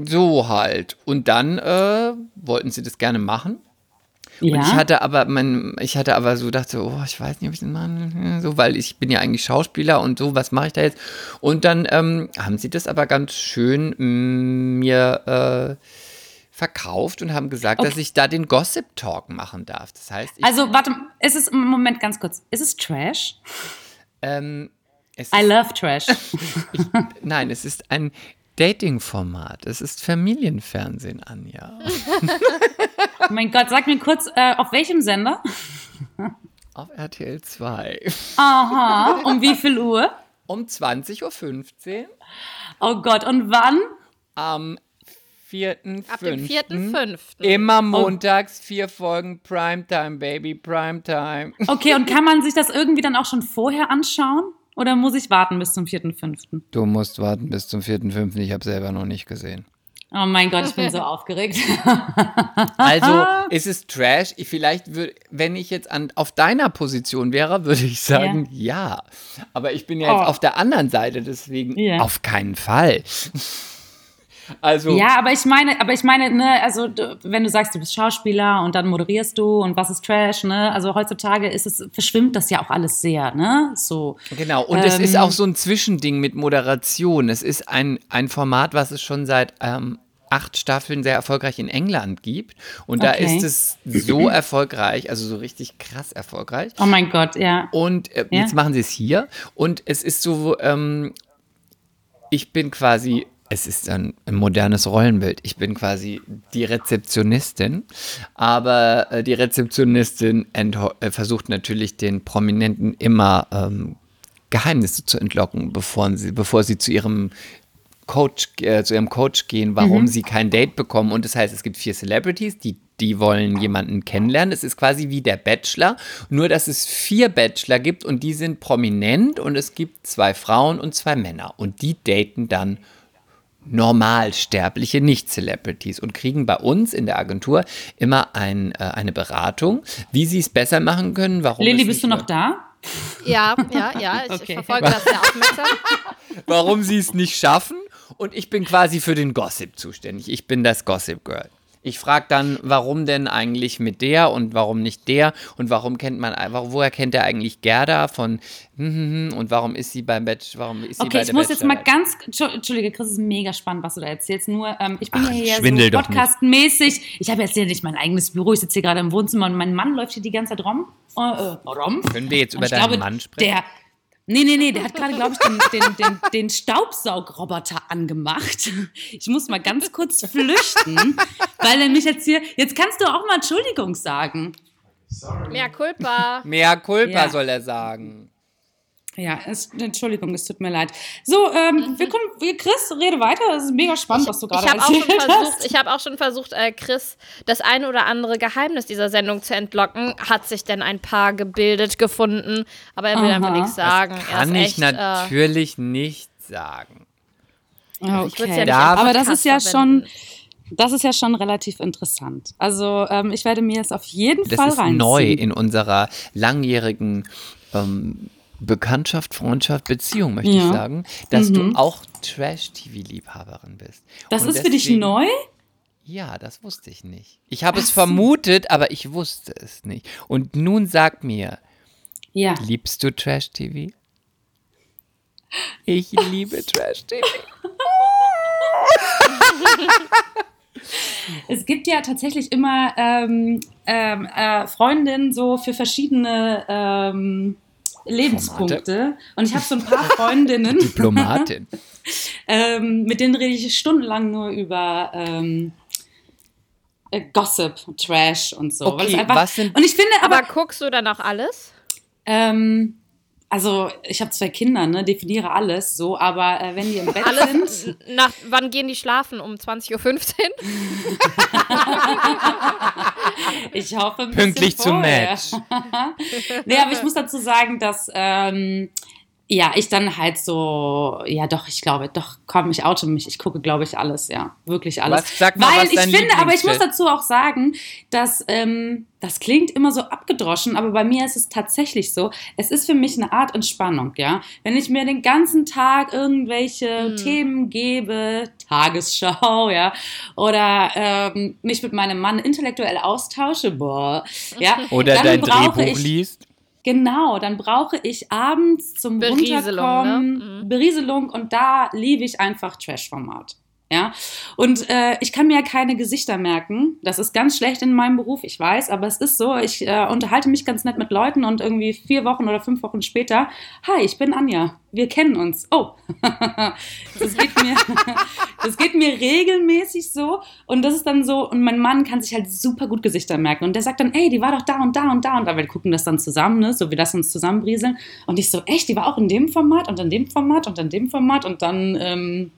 Speaker 3: so halt. Und dann äh, wollten sie das gerne machen.
Speaker 4: ja?
Speaker 3: Und ich hatte aber, mein, ich hatte aber so dachte, oh, ich weiß nicht, ob ich das machen, so, weil ich bin ja eigentlich Schauspieler und so, was mache ich da jetzt? Und dann ähm, haben sie das aber ganz schön mm, mir äh, verkauft und haben gesagt, dass ich da den Gossip Talk machen darf. Das heißt, ich,
Speaker 4: also, warte, ist es, Moment, ganz kurz. Ist es Trash?
Speaker 3: ähm, es
Speaker 4: I
Speaker 3: ist,
Speaker 4: love Trash. (laughs)
Speaker 3: nein, es ist ein Dating-Format. Es ist Familienfernsehen, Anja.
Speaker 4: oh (laughs) mein Gott, sag mir kurz, äh, auf welchem Sender? (laughs)
Speaker 3: Auf RTL 2.
Speaker 4: Aha, um wie viel Uhr?
Speaker 3: Um 20.15 Uhr
Speaker 4: Oh Gott, und wann?
Speaker 3: am 4.5.
Speaker 2: Ab dem 4.5.
Speaker 3: Immer montags vier Folgen Primetime, Baby, Primetime. (laughs)
Speaker 4: Okay, und kann man sich das irgendwie dann auch schon vorher anschauen? Oder muss ich warten bis zum 4.5.?
Speaker 3: Du musst warten bis zum 4.5. Ich habe selber noch nicht gesehen.
Speaker 4: Oh mein Gott, ich bin so (laughs) aufgeregt. (laughs)
Speaker 3: Also, es ist Trash. Ich, vielleicht würde, wenn ich jetzt an, auf deiner Position wäre, würde ich sagen, ja. Aber ich bin ja jetzt
Speaker 4: Oh.
Speaker 3: auf der anderen Seite, deswegen
Speaker 4: Ja.
Speaker 3: auf keinen Fall. Also,
Speaker 4: Ja, aber ich meine, aber ich meine, ne, also du, wenn du sagst, du bist Schauspieler und dann moderierst du und was ist Trash, ne? Also heutzutage ist es, verschwimmt das ja auch alles sehr, ne? So.
Speaker 3: Genau, und es ist
Speaker 4: Ähm,
Speaker 3: auch so ein Zwischending mit Moderation. Es ist ein, ein Format, was es schon seit ähm, acht Staffeln sehr erfolgreich in England gibt. Und da
Speaker 4: Okay.
Speaker 3: ist es so (laughs) erfolgreich, also so richtig krass erfolgreich.
Speaker 4: Oh mein Gott, ja.
Speaker 3: Und äh,
Speaker 4: Ja.
Speaker 3: jetzt machen sie es hier. Und es ist so, ähm, ich bin quasi, es ist ein, ein modernes Rollenbild. Ich bin quasi die Rezeptionistin. Aber äh, die Rezeptionistin äh, versucht natürlich den Prominenten immer ähm, Geheimnisse zu entlocken, bevor sie, bevor sie zu ihrem Coach, äh, zu ihrem Coach gehen, warum sie kein Date bekommen. Und das heißt, es gibt vier Celebrities, die die wollen jemanden kennenlernen. Es ist quasi wie der Bachelor, nur dass es vier Bachelor gibt und die sind prominent und es gibt zwei Frauen und zwei Männer und die daten dann Normalsterbliche, Nicht-Celebrities und kriegen bei uns in der Agentur immer ein, äh, eine Beratung, wie sie es besser machen können. Warum
Speaker 4: Lilly,
Speaker 3: es
Speaker 4: bist du
Speaker 3: nicht
Speaker 4: noch da?
Speaker 2: Ja, ja, ja, ich
Speaker 4: Okay.
Speaker 2: verfolge das sehr aufmerksam. (laughs)
Speaker 3: warum sie es nicht schaffen. Und ich bin quasi für den Gossip zuständig. Ich bin das Gossip Girl. Ich frage dann, warum denn eigentlich mit der und warum nicht der und warum kennt man, warum- woher kennt er eigentlich Gerda von hm, hm, hm, und warum ist sie beim Bachelor, warum ist sie bei
Speaker 4: Okay, ich
Speaker 3: der
Speaker 4: muss jetzt mal ganz, Entschu- Entschuldige, Chris, es ist mega spannend, was du da erzählst. Nur, ähm, ich bin
Speaker 3: Ach,
Speaker 4: ja hier so podcastmäßig. Ich habe jetzt hier nicht mein eigenes Büro. Ich sitze hier gerade im Wohnzimmer und mein Mann läuft hier die ganze Zeit rum. Äh, äh, rum.
Speaker 3: Können wir jetzt
Speaker 4: Und
Speaker 3: über
Speaker 4: ich
Speaker 3: deinen
Speaker 4: glaube,
Speaker 3: Mann sprechen?
Speaker 4: Der, nee, nee, nee, der hat gerade, glaube ich, den, den, den, den Staubsaugroboter angemacht. Ich muss mal ganz kurz flüchten, weil er mich jetzt hier. Jetzt kannst du auch mal Entschuldigung sagen.
Speaker 2: Mehr Culpa.
Speaker 3: Mehr Culpa
Speaker 4: Ja.
Speaker 3: soll er sagen.
Speaker 4: Ja, es, Entschuldigung, es tut mir leid. So, ähm, wir können, wir- Chris, rede weiter. Es ist mega spannend, was du gerade
Speaker 2: Ich habe auch schon
Speaker 4: erzählt
Speaker 2: versucht,
Speaker 4: hast.
Speaker 2: ich habe auch schon versucht, äh, Chris das ein oder andere Geheimnis dieser Sendung zu entlocken. Hat sich denn ein Paar gebildet gefunden, aber er will
Speaker 4: Aha.
Speaker 2: einfach nichts sagen. er
Speaker 3: Kann
Speaker 2: ist
Speaker 3: ich
Speaker 2: echt, äh,
Speaker 3: natürlich nicht sagen.
Speaker 4: Okay.
Speaker 2: ich würd's ja nicht
Speaker 4: aber das ist ja
Speaker 2: verwenden.
Speaker 4: schon, das ist ja schon relativ interessant. Also ähm, ich werde mir jetzt auf jeden
Speaker 3: Das
Speaker 4: Fall
Speaker 3: ist
Speaker 4: reinziehen.
Speaker 3: neu in unserer langjährigen ähm, Bekanntschaft, Freundschaft, Beziehung, möchte ich
Speaker 4: Ja.
Speaker 3: sagen, dass
Speaker 4: Mhm.
Speaker 3: du auch Trash-TV-Liebhaberin bist.
Speaker 4: Das
Speaker 3: Und
Speaker 4: ist für dich
Speaker 3: deswegen-
Speaker 4: neu?
Speaker 3: Ja, das wusste ich nicht. Ich habe es vermutet, aber ich wusste es nicht. Und nun sag mir,
Speaker 4: Ja.
Speaker 3: liebst du Trash-TV? Ich liebe (laughs) Trash-TV. (laughs)
Speaker 4: Es gibt ja tatsächlich immer ähm, ähm, äh, Freundinnen so für verschiedene ähm, Lebenspunkte. Und ich habe so ein paar Freundinnen, (laughs)
Speaker 3: Diplomatin. (laughs)
Speaker 4: ähm, mit denen rede ich stundenlang nur über ähm, äh, Gossip, Trash und so.
Speaker 3: Okay,
Speaker 4: einfach,
Speaker 3: was sind-
Speaker 4: und ich finde
Speaker 2: Aber
Speaker 4: aber,
Speaker 2: guckst du dann auch alles?
Speaker 4: ähm, also ich habe zwei Kinder, ne, definiere alles so, aber äh, wenn die im Bett sind,
Speaker 2: Alles? Nach, wann gehen die schlafen? Um 20.15 Uhr? (laughs)
Speaker 4: Ich hoffe, ein
Speaker 3: Pünktlich zum. Match. (laughs)
Speaker 4: nee, aber ich muss dazu sagen, dass ähm, ja, ich dann halt so, ja doch, ich glaube, doch, komm, ich oute mich, ich gucke, glaube ich, alles, ja, wirklich alles.
Speaker 3: Was- sag mal,
Speaker 4: Weil
Speaker 3: was
Speaker 4: ich finde, aber ich muss dazu auch sagen, dass ähm, das klingt immer so abgedroschen, aber bei mir ist es tatsächlich so, es ist für mich eine Art Entspannung, ja. Wenn ich mir den ganzen Tag irgendwelche Themen gebe, Tagesschau, (laughs) ja, oder ähm, mich mit meinem Mann intellektuell austausche, boah, ja,
Speaker 3: Oder
Speaker 4: dann
Speaker 3: dein Drehbuch
Speaker 4: ich,
Speaker 3: liest.
Speaker 4: Genau, dann brauche ich abends zum
Speaker 2: Berieselung,
Speaker 4: Runterkommen
Speaker 2: ne? Mhm.
Speaker 4: Berieselung und da liebe ich einfach Trash-Format. Ja, und äh, ich kann mir ja keine Gesichter merken. Das ist ganz schlecht in meinem Beruf, ich weiß, aber es ist so. Ich äh, unterhalte mich ganz nett mit Leuten und irgendwie vier Wochen oder fünf Wochen später, hi, ich bin Anja, wir kennen uns. Oh, (laughs) das geht mir, (laughs) das geht mir regelmäßig so. Und das ist dann so und mein Mann kann sich halt super gut Gesichter merken. Und der sagt dann, ey, die war doch da und da und da. Und da, wir gucken das dann zusammen, ne, so wie das uns zusammenbrieseln. Und ich so, echt, die war auch in dem Format und in dem Format und in dem Format? Und dann ähm,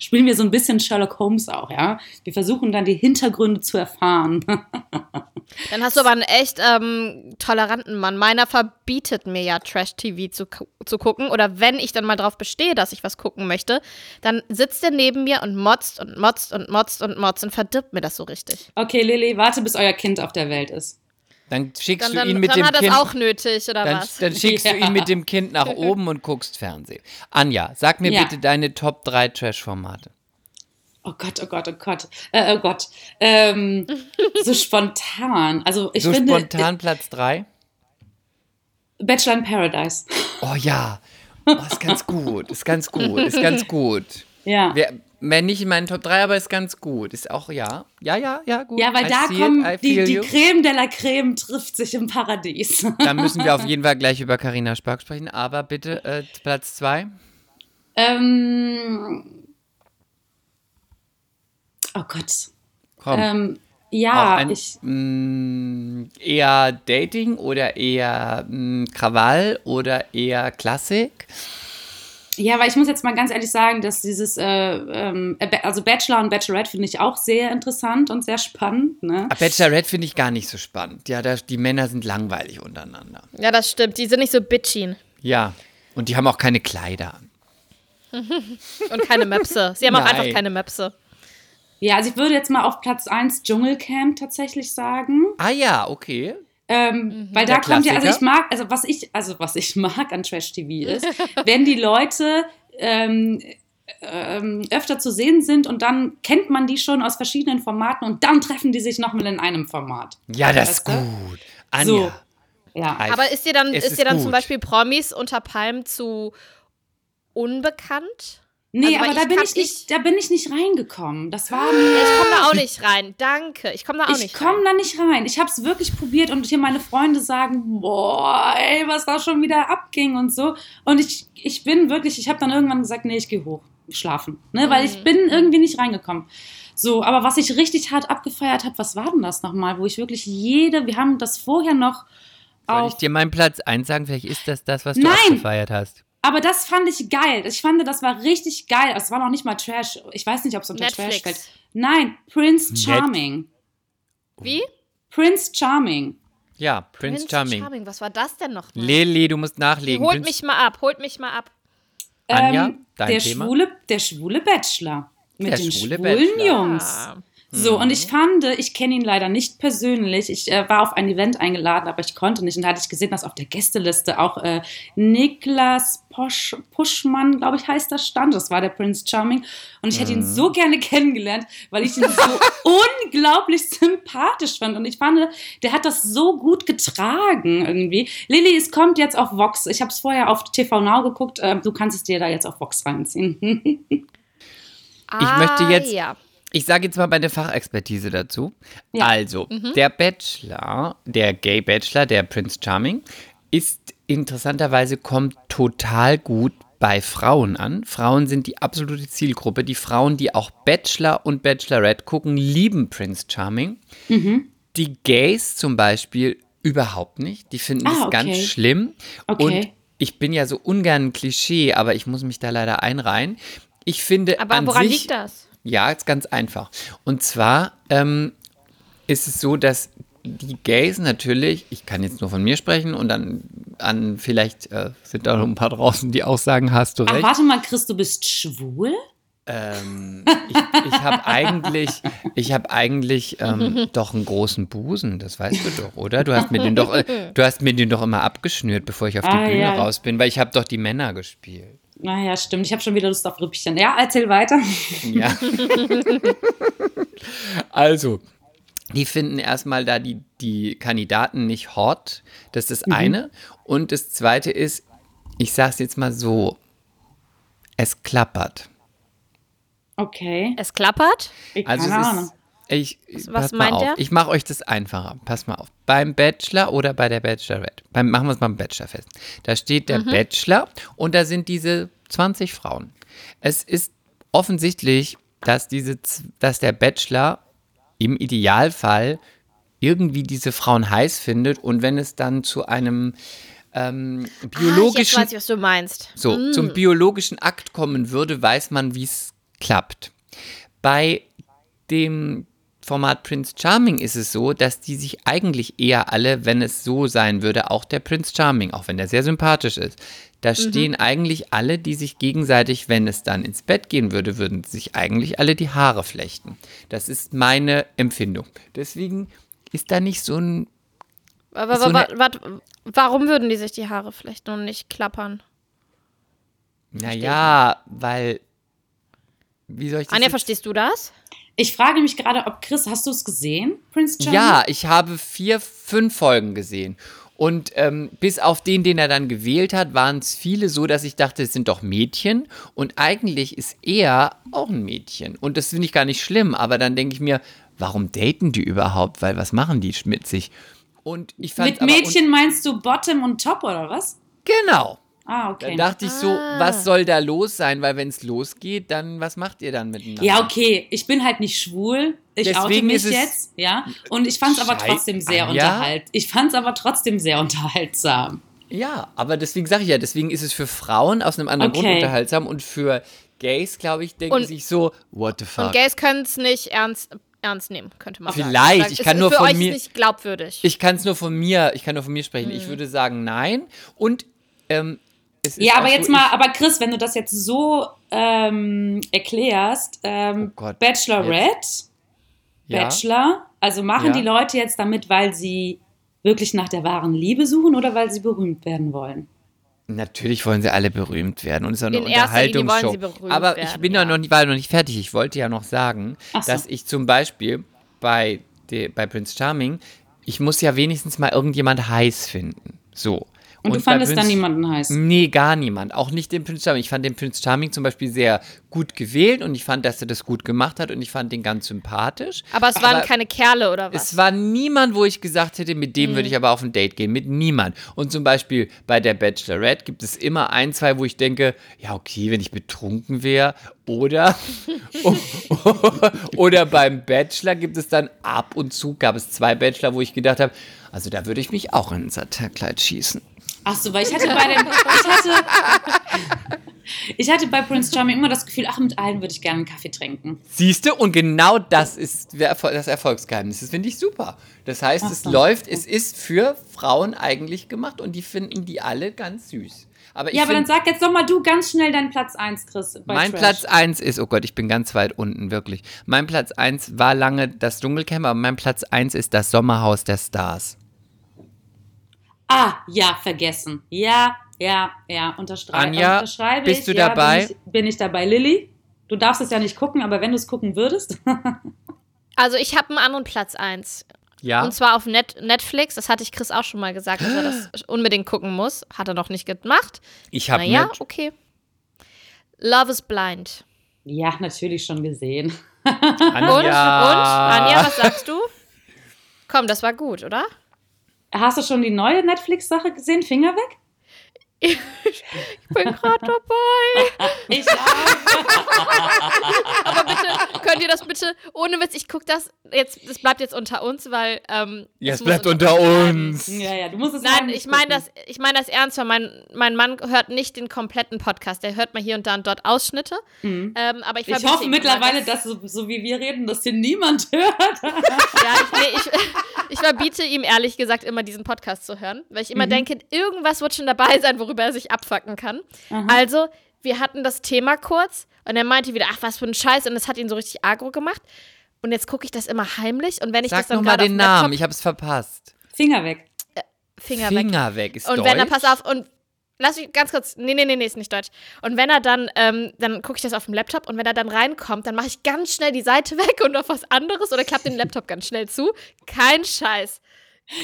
Speaker 4: spielen wir so ein bisschen Sherlock Holmes auch, ja. Wir versuchen dann die Hintergründe zu erfahren. (laughs)
Speaker 2: Dann hast du aber einen echt ähm, toleranten Mann. Meiner verbietet mir ja Trash-TV zu, zu gucken. Oder wenn ich dann mal drauf bestehe, dass ich was gucken möchte, dann sitzt er neben mir und motzt und motzt und motzt und motzt und verdirbt mir das so richtig.
Speaker 4: Okay, Lili, warte, bis euer Kind auf der Welt ist.
Speaker 3: Dann schickst
Speaker 2: Dann,
Speaker 3: du
Speaker 2: dann,
Speaker 3: ihn mit
Speaker 2: dann
Speaker 3: dem
Speaker 2: hat
Speaker 3: Kind.
Speaker 2: das auch nötig, oder
Speaker 3: dann,
Speaker 2: was?
Speaker 3: dann schickst du
Speaker 4: Ja.
Speaker 3: ihn mit dem Kind nach (laughs) oben und guckst Fernsehen. Anja, sag mir
Speaker 4: Ja.
Speaker 3: bitte deine Top 3 Trash-Formate.
Speaker 4: Oh Gott, oh Gott, oh Gott. Äh, oh Gott. Ähm, (laughs) so spontan. Also ich
Speaker 3: So
Speaker 4: finde
Speaker 3: spontan Platz 3?
Speaker 4: äh, Bachelor in Paradise.
Speaker 3: Oh ja. Oh, ist ganz gut. Ist ganz gut. Ist ganz (laughs) gut.
Speaker 4: Ja.
Speaker 3: Wer, mehr nicht in meinen Top 3, aber ist ganz gut. Ist auch, ja. Ja, ja, ja, gut.
Speaker 4: Ja, weil
Speaker 3: I
Speaker 4: da
Speaker 3: see
Speaker 4: kommen
Speaker 3: it, I
Speaker 4: die, die. Creme de la Creme trifft sich im Paradies. (laughs)
Speaker 3: Da müssen wir auf (laughs) jeden Fall gleich über Karina Spark sprechen. Aber bitte äh, Platz 2.
Speaker 4: ähm, oh Gott.
Speaker 3: Komm.
Speaker 4: Ähm, ja,
Speaker 3: ein,
Speaker 4: ich.
Speaker 3: mh, eher Dating oder eher mh, Krawall oder eher Klassik?
Speaker 4: Ja, weil ich muss jetzt mal ganz ehrlich sagen, dass dieses, äh, ähm, also Bachelor und Bachelorette finde ich auch sehr interessant und sehr spannend. Ne?
Speaker 3: Aber Bachelorette finde ich gar nicht so spannend. Ja, da, die Männer sind langweilig untereinander.
Speaker 2: Ja, das stimmt. Die sind nicht so bitchy.
Speaker 3: Ja, und die haben auch keine Kleider an. (laughs)
Speaker 2: Und keine Möpse. Sie haben auch
Speaker 3: Nein.
Speaker 2: einfach keine Möpse.
Speaker 4: Ja, also ich würde jetzt mal auf Platz 1 Dschungelcamp tatsächlich sagen.
Speaker 3: Ah ja, okay.
Speaker 4: Ähm, Weil da
Speaker 3: Der
Speaker 4: kommt ja, also ich mag, also was ich, also was ich (laughs) mag an Trash TV (laughs) ist, wenn die Leute ähm, ähm, öfter zu sehen sind und dann kennt man die schon aus verschiedenen Formaten und dann treffen die sich nochmal in einem Format.
Speaker 3: Ja, das ist gut. Anja.
Speaker 4: So. Ja.
Speaker 2: Aber ist dir dann,
Speaker 3: Es
Speaker 2: ist
Speaker 3: ist
Speaker 2: dir dann
Speaker 3: gut.
Speaker 2: zum Beispiel Promis unter Palmen zu unbekannt?
Speaker 4: Nee,
Speaker 2: Also,
Speaker 4: aber da
Speaker 2: ich
Speaker 4: bin ich nicht, da bin ich nicht reingekommen. Das war
Speaker 2: Ich
Speaker 4: mir.
Speaker 2: komme da auch nicht rein. Danke. Ich komme da auch
Speaker 4: Ich
Speaker 2: nicht
Speaker 4: komme
Speaker 2: rein.
Speaker 4: da nicht rein. Ich habe es wirklich probiert und hier meine Freunde sagen, boah, ey, was da schon wieder abging und so. Und ich, ich bin wirklich, ich habe dann irgendwann gesagt, nee, ich gehe hoch, schlafen, ne, weil
Speaker 2: Mhm.
Speaker 4: ich bin irgendwie nicht reingekommen. So, aber was ich richtig hart abgefeiert habe, was war denn das nochmal, wo ich wirklich jede, wir haben das vorher noch
Speaker 3: Soll ich dir meinen Platz 1 sagen? Vielleicht ist das das, was du
Speaker 4: Nein.
Speaker 3: abgefeiert hast.
Speaker 4: Aber das fand ich geil. Ich fand, das war richtig geil. Es war noch nicht mal Trash. Ich weiß nicht, ob es unter
Speaker 2: Netflix.
Speaker 4: Trash fällt. Nein, Prince
Speaker 3: Net-
Speaker 4: Charming.
Speaker 2: Wie?
Speaker 4: Prince Charming.
Speaker 3: Ja, Prince, Charming.
Speaker 2: Was war das denn noch?
Speaker 3: Lili, du musst nachlegen.
Speaker 2: Holt
Speaker 3: Prince-
Speaker 2: mich mal ab. Holt mich mal ab.
Speaker 3: Anja,
Speaker 4: Ähm,
Speaker 3: dein
Speaker 4: der
Speaker 3: Thema?
Speaker 4: Schwule, der schwule Bachelor. Mit
Speaker 3: Der
Speaker 4: den
Speaker 3: schwule
Speaker 4: schwulen
Speaker 3: Bachelor.
Speaker 4: Jungs.
Speaker 2: Ah.
Speaker 4: So, und
Speaker 3: Mhm.
Speaker 4: ich fand, ich kenne ihn leider nicht persönlich. Ich äh, war auf ein Event eingeladen, aber ich konnte nicht. Und da hatte ich gesehen, dass auf der Gästeliste auch äh, Niklas Posch, Puschmann, glaube ich, heißt das, stand. Das war der Prince Charming. Und ich hätte ihn
Speaker 3: Mhm.
Speaker 4: so gerne kennengelernt, weil ich ihn so (laughs) unglaublich sympathisch fand. Und ich fand, der hat das so gut getragen irgendwie. Lilly, es kommt jetzt auf Vox. Ich habe es vorher auf TV Now geguckt. Äh, du kannst es dir da jetzt auf Vox reinziehen. (laughs)
Speaker 2: Ah,
Speaker 3: möchte jetzt-
Speaker 2: Ja.
Speaker 3: Ich sage jetzt mal meine Fachexpertise dazu.
Speaker 4: Ja.
Speaker 3: Also,
Speaker 2: Mhm.
Speaker 3: der Bachelor, der Gay Bachelor, der Prince Charming, ist interessanterweise kommt total gut bei Frauen an. Frauen sind die absolute Zielgruppe. Die Frauen, die auch Bachelor und Bachelorette gucken, lieben Prince Charming.
Speaker 4: Mhm.
Speaker 3: Die Gays zum Beispiel überhaupt nicht. Die finden
Speaker 4: Ah,
Speaker 3: das
Speaker 4: okay.
Speaker 3: ganz schlimm.
Speaker 4: Okay.
Speaker 3: Und ich bin ja so ungern ein Klischee, aber ich muss mich da leider einreihen. Ich finde
Speaker 2: Aber
Speaker 3: an
Speaker 2: woran
Speaker 3: sich,
Speaker 2: liegt das?
Speaker 3: Ja, ist ganz einfach. Und zwar ähm, ist es so, dass die Gays natürlich, ich kann jetzt nur von mir sprechen und dann an, vielleicht äh, sind da noch ein paar draußen, die auch sagen, hast du
Speaker 4: Ach,
Speaker 3: recht.
Speaker 4: warte mal, Chris, du bist schwul?
Speaker 3: Ähm, ich ich habe eigentlich, ich habe eigentlich ähm, doch einen großen Busen, das weißt du doch, oder? Du hast mir den doch, äh, du hast mir den doch immer abgeschnürt, bevor ich auf die
Speaker 4: Ah,
Speaker 3: Bühne
Speaker 4: ja.
Speaker 3: raus bin, weil ich habe doch die Männer gespielt.
Speaker 4: Naja, stimmt. Ich habe schon wieder Lust auf Rüppchen. Ja, erzähl weiter.
Speaker 3: Ja. (laughs) also, die finden erstmal da die, die Kandidaten nicht hot. Das ist das
Speaker 4: Mhm.
Speaker 3: eine. Und das zweite ist, ich sag's jetzt mal so, es klappert.
Speaker 4: Okay.
Speaker 2: Es klappert?
Speaker 4: Ich,
Speaker 3: Also
Speaker 4: keine
Speaker 3: es
Speaker 4: Ahnung.
Speaker 3: ist, ich,
Speaker 2: Was
Speaker 3: pass mal
Speaker 2: meint
Speaker 3: auf.
Speaker 2: er?
Speaker 3: Ich mache euch das einfacher. Pass mal auf. Beim Bachelor oder bei der Bachelorette. Beim, machen wir es beim Bachelor fest. Da steht der Bachelor und da sind diese 20 Frauen. Es ist offensichtlich, dass, diese, dass der Bachelor im Idealfall irgendwie diese Frauen heiß findet und wenn es dann zu einem ähm,
Speaker 2: Ah,
Speaker 3: biologischen
Speaker 2: weiß ich, was du meinst.
Speaker 3: so, zum biologischen Akt kommen würde, weiß man, wie es klappt. Bei dem Format Prince Charming ist es so, dass die sich eigentlich eher alle, wenn es so sein würde, auch der Prince Charming, auch wenn der sehr sympathisch ist, da stehen eigentlich alle, die sich gegenseitig, wenn es dann ins Bett gehen würde, würden sich eigentlich alle die Haare flechten. Das ist meine Empfindung. Deswegen ist da nicht so ein
Speaker 2: Aber,
Speaker 3: so
Speaker 2: wa-
Speaker 3: eine-
Speaker 2: wa- wa- warum würden die sich die Haare flechten und nicht klappern?
Speaker 3: Naja, weil. Wie soll ich das
Speaker 2: Anja, verstehst du das?
Speaker 4: Ich frage mich gerade, ob Chris, hast du es gesehen, Prince Charming?
Speaker 3: Ja, ich habe vier, fünf Folgen gesehen. Und ähm, bis auf den, den er dann gewählt hat, waren es viele so, dass ich dachte, es sind doch Mädchen. Und eigentlich ist er auch ein Mädchen. Und das finde ich gar nicht schlimm. Aber dann denke ich mir, warum daten die überhaupt? Weil was machen die mit sich? Und ich fand
Speaker 4: Mit Mädchen meinst du Bottom und Top oder was?
Speaker 3: Genau.
Speaker 4: Ah,
Speaker 3: Da
Speaker 4: okay.
Speaker 3: dachte ich so,
Speaker 2: Ah.
Speaker 3: was soll da los sein? Weil wenn es losgeht, dann was macht ihr dann miteinander?
Speaker 4: Ja, okay, ich bin halt nicht schwul. Ich oute
Speaker 3: Deswegen
Speaker 4: mich
Speaker 3: ist es-
Speaker 4: jetzt, ja. Und ich fand es aber trotzdem sehr
Speaker 3: Anja?
Speaker 4: unterhaltsam. Ich fand es aber trotzdem sehr unterhaltsam.
Speaker 3: Ja, aber deswegen sage ich ja, deswegen ist es für Frauen aus einem anderen
Speaker 4: Okay.
Speaker 3: Grund unterhaltsam und für Gays, glaube ich, denken
Speaker 2: Und-
Speaker 3: sich so, what the fuck.
Speaker 2: Und Gays können es nicht ernst, ernst nehmen, könnte man sagen.
Speaker 3: Vielleicht,
Speaker 2: Sagen,
Speaker 3: ich
Speaker 2: es
Speaker 3: kann
Speaker 2: ist
Speaker 3: nur
Speaker 2: für
Speaker 3: von
Speaker 2: euch
Speaker 3: mir-
Speaker 2: nicht glaubwürdig.
Speaker 3: Ich kann es nur von mir, ich kann nur von mir sprechen.
Speaker 2: Mhm.
Speaker 3: Ich würde sagen, nein. Und ähm,
Speaker 4: Ja, aber
Speaker 3: so,
Speaker 4: jetzt mal,
Speaker 3: ich,
Speaker 4: aber Chris, wenn du das jetzt so ähm, erklärst, ähm,
Speaker 3: Oh Gott,
Speaker 4: Bachelorette,
Speaker 3: ja,
Speaker 4: Bachelor, also machen
Speaker 3: Ja.
Speaker 4: die Leute jetzt damit, weil sie wirklich nach der wahren Liebe suchen oder weil sie berühmt werden wollen?
Speaker 3: Natürlich wollen sie alle berühmt werden und es ist auch eine
Speaker 2: In
Speaker 3: Unterhaltungsshow. Aber ich
Speaker 2: werden,
Speaker 3: bin
Speaker 2: ja.
Speaker 3: da noch nicht, war noch nicht fertig. Ich wollte ja noch sagen,
Speaker 4: so.
Speaker 3: dass ich zum Beispiel bei, de, bei Prince Charming, ich muss ja wenigstens mal irgendjemand heiß finden. So.
Speaker 4: Und, du
Speaker 3: bei
Speaker 4: fandest dann
Speaker 3: Prince-
Speaker 4: niemanden heiß.
Speaker 3: Nee, gar niemand. Auch nicht den Prince Charming. Ich fand den Prince Charming zum Beispiel sehr gut gewählt und ich fand, dass er das gut gemacht hat und ich fand den ganz sympathisch.
Speaker 2: aber es waren keine Kerle oder was?
Speaker 3: Es war niemand, wo ich gesagt hätte, mit dem würde ich aber auf ein Date gehen. Mit niemand. Und zum Beispiel bei der Bachelorette gibt es immer ein, zwei, wo ich denke, ja, okay, wenn ich betrunken wäre. Oder, (laughs) oder beim Bachelor gibt es dann ab und zu, gab es zwei Bachelor, wo ich gedacht habe, also da würde ich mich auch in ein Satin-Kleid schießen.
Speaker 4: Ach so, weil ich hatte bei dem, ich hatte, ich hatte bei Prince Charming immer das Gefühl, ach, mit allen würde ich gerne einen Kaffee trinken.
Speaker 3: Siehst du? Und genau das ist das Erfolgsgeheimnis. Das finde ich super. Das heißt, es
Speaker 4: so.
Speaker 3: läuft, es ist für Frauen eigentlich gemacht und die finden die alle ganz süß. Aber
Speaker 4: Ja, aber dann sag jetzt doch mal du ganz schnell deinen Platz 1, Chris.
Speaker 3: Mein
Speaker 4: Trash.
Speaker 3: Platz 1 ist, oh Gott, ich bin ganz weit unten, wirklich. Mein Platz 1 war lange das Dschungelcamp, aber mein Platz 1 ist das Sommerhaus der Stars.
Speaker 4: Ah, ja, vergessen. Ja, ja, ja, unterstrei
Speaker 3: Anja,
Speaker 4: unterschreibe
Speaker 3: bist
Speaker 4: ich.
Speaker 3: du
Speaker 4: ja,
Speaker 3: dabei?
Speaker 4: Bin ich, bin ich dabei, Lilly? Du darfst es ja nicht gucken, aber wenn du es gucken würdest. (laughs)
Speaker 2: also ich habe einen anderen Platz 1.
Speaker 3: Ja?
Speaker 2: Und zwar auf Net Netflix. Das hatte ich Chris auch schon mal gesagt, dass er das (gasps) unbedingt gucken muss. Hat er noch nicht gemacht.
Speaker 3: ich habe
Speaker 2: Naja,
Speaker 3: nicht.
Speaker 2: okay. Love is Blind.
Speaker 4: ja, natürlich schon gesehen.
Speaker 2: Und? Und? Anja, was sagst du? Komm, das war gut, oder?
Speaker 4: Hast du schon die neue Netflix-Sache gesehen? Finger weg?
Speaker 2: Ich bin gerade dabei.
Speaker 4: Ich auch. (laughs)
Speaker 2: Aber bitte, könnt ihr das bitte, ohne Witz, ich gucke das jetzt, das bleibt jetzt unter uns, weil. Ähm,
Speaker 3: Ja, es bleibt unter uns.
Speaker 4: ja, ja, du musst es
Speaker 2: Nein, ich
Speaker 4: nicht
Speaker 2: meine das, ich meine das ernst, weil mein, mein Mann hört nicht den kompletten Podcast. Der hört mal hier und da und dort Ausschnitte. Ähm, aber ich
Speaker 4: Ich hoffe mittlerweile, dass so, so wie wir reden, dass hier niemand (laughs) hört.
Speaker 2: Ja, ich, nee, ich, (laughs) ich verbiete ihm ehrlich gesagt immer diesen Podcast zu hören, weil ich immer
Speaker 4: Mhm.
Speaker 2: denke, irgendwas wird schon dabei sein, worüber er sich abfacken kann. Also, wir hatten das Thema kurz und er meinte wieder, ach, was für ein Scheiß und es hat ihn so richtig agro gemacht. Und jetzt gucke ich das immer heimlich und wenn ich das
Speaker 3: Sag
Speaker 2: dann
Speaker 3: nochmal
Speaker 2: gerade auf
Speaker 3: den
Speaker 2: dem Laptop,
Speaker 3: Namen, ich habe es verpasst.
Speaker 4: Finger weg.
Speaker 2: Finger, weg.
Speaker 3: Finger weg ist
Speaker 2: Und
Speaker 3: Deutsch.
Speaker 2: wenn er, pass auf, und lass mich ganz kurz, nee, nee, nee, nee, ist nicht Deutsch. Und wenn er dann, ähm, dann gucke ich das auf dem Laptop und wenn er dann reinkommt, dann mache ich ganz schnell die Seite (laughs) weg und auf was anderes oder klappe den Laptop ganz schnell zu. Kein Scheiß.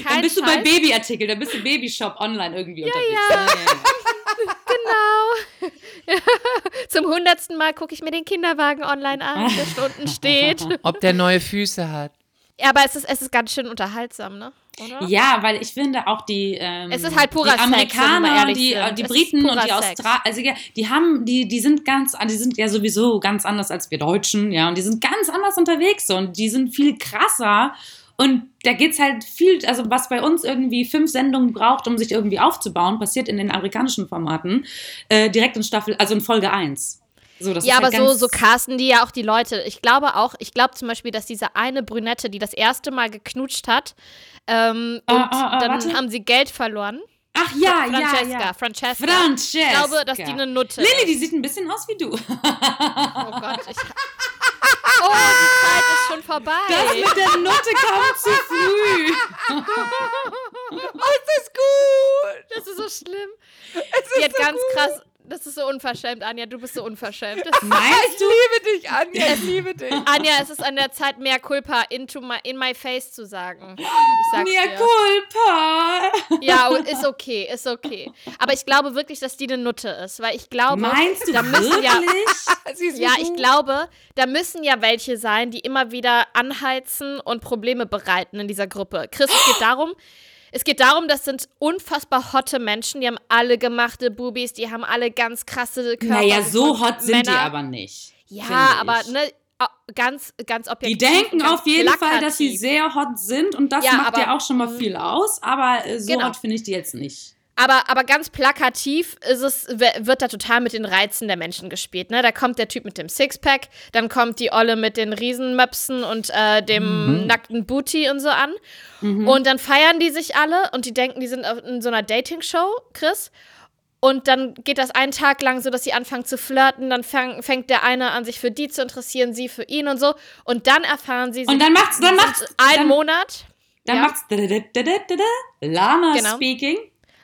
Speaker 2: Kein
Speaker 4: Dann bist du
Speaker 2: Scheiß.
Speaker 4: bei Babyartikel, dann bist du Babyshop online irgendwie unterwegs. Ja. (laughs)
Speaker 2: Genau. (laughs) Zum hundertsten Mal gucke ich mir den Kinderwagen online an, der (laughs) Stunden steht.
Speaker 3: Ob der neue Füße hat.
Speaker 2: Ja, aber es ist, es ist ganz schön unterhaltsam, ne? Oder?
Speaker 4: Ja, weil ich finde auch die, ähm,
Speaker 2: Es ist halt purer
Speaker 4: die
Speaker 2: Sex,
Speaker 4: Amerikaner,
Speaker 2: ehrlich
Speaker 4: die, äh, die
Speaker 2: Es ist
Speaker 4: Briten und die
Speaker 2: Sex.
Speaker 4: Australier, also ja, die haben, die, die sind ganz, die sind ja sowieso ganz anders als wir Deutschen, ja, und die sind ganz anders unterwegs und die sind viel krasser und da geht's halt viel, also was bei uns irgendwie fünf Sendungen braucht, um sich irgendwie aufzubauen, passiert in den amerikanischen Formaten äh, direkt in Staffel, also in Folge 1. So, das
Speaker 2: Ja,
Speaker 4: ist
Speaker 2: aber
Speaker 4: halt
Speaker 2: so, so casten die ja auch die Leute. Ich glaube auch, ich glaube zum Beispiel, dass diese eine Brünette, die das erste Mal geknutscht hat, ähm,
Speaker 4: Ah,
Speaker 2: und
Speaker 4: ah, ah,
Speaker 2: dann
Speaker 4: warte.
Speaker 2: haben sie Geld verloren.
Speaker 4: Ach ja, ja,
Speaker 2: Francesca,
Speaker 4: ja.
Speaker 2: Francesca.
Speaker 4: Francesca.
Speaker 2: Ich glaube, dass die eine Nutte
Speaker 4: Lilly, die sieht ein bisschen aus wie du.
Speaker 2: Oh Gott, ich. Oh, die Zeit ist schon vorbei.
Speaker 4: Das mit der Nutte kam zu früh. (laughs)
Speaker 3: Das ist gut.
Speaker 2: Das ist so schlimm. Die hat ganz krass. Das ist so unverschämt, Anja. Du bist so unverschämt. Das
Speaker 4: Meinst du?
Speaker 3: liebe dich, Anja, ich liebe dich.
Speaker 2: Anja, es ist an der Zeit, mehr Culpa into my, in my face zu sagen. Ich sag's dir.
Speaker 4: culpa.
Speaker 2: Ja, und ist okay, ist okay. Aber ich glaube wirklich, dass die eine Nutte ist, weil ich glaube,
Speaker 4: Meinst du
Speaker 2: da müssen ja,
Speaker 4: wirklich? (laughs)
Speaker 2: Ja,
Speaker 3: so
Speaker 2: ich glaube, da müssen ja welche sein, die immer wieder anheizen und Probleme bereiten in dieser Gruppe. Chris, es geht darum, es geht darum, das sind unfassbar hotte Menschen, die haben alle gemachte Bubis, die haben alle ganz krasse Körper.
Speaker 4: Naja, so hot sind die
Speaker 2: Männer.
Speaker 4: aber nicht.
Speaker 2: Ja, aber ne, ganz, ganz
Speaker 4: Die
Speaker 2: objektiv.
Speaker 4: denken
Speaker 2: und ganz
Speaker 4: auf jeden Fall, dass sie
Speaker 2: plakativ.
Speaker 4: sehr hot sind und das
Speaker 2: Ja,
Speaker 4: macht
Speaker 2: aber-
Speaker 4: ja auch schon mal viel aus, aber äh, so
Speaker 2: Genau.
Speaker 4: hot finde ich die jetzt nicht.
Speaker 2: Aber, aber ganz plakativ ist es, wird da total mit den Reizen der Menschen gespielt. Ne? Da kommt der Typ mit dem Sixpack, dann kommt die Olle mit den Riesenmöpsen und äh, dem nackten Booty und so an. Und dann feiern die sich alle und die denken, die sind in so einer Dating-Show, Chris. Und dann geht das einen Tag lang so, dass sie anfangen zu flirten. Dann fang, fängt der eine an, sich für die zu interessieren, sie für ihn und so. Und dann erfahren sie,
Speaker 4: Und dann macht's, dann macht's,
Speaker 2: einen
Speaker 4: dann,
Speaker 2: Monat.
Speaker 4: dann
Speaker 2: ja.
Speaker 4: macht's Lana
Speaker 2: Genau.
Speaker 4: speaking.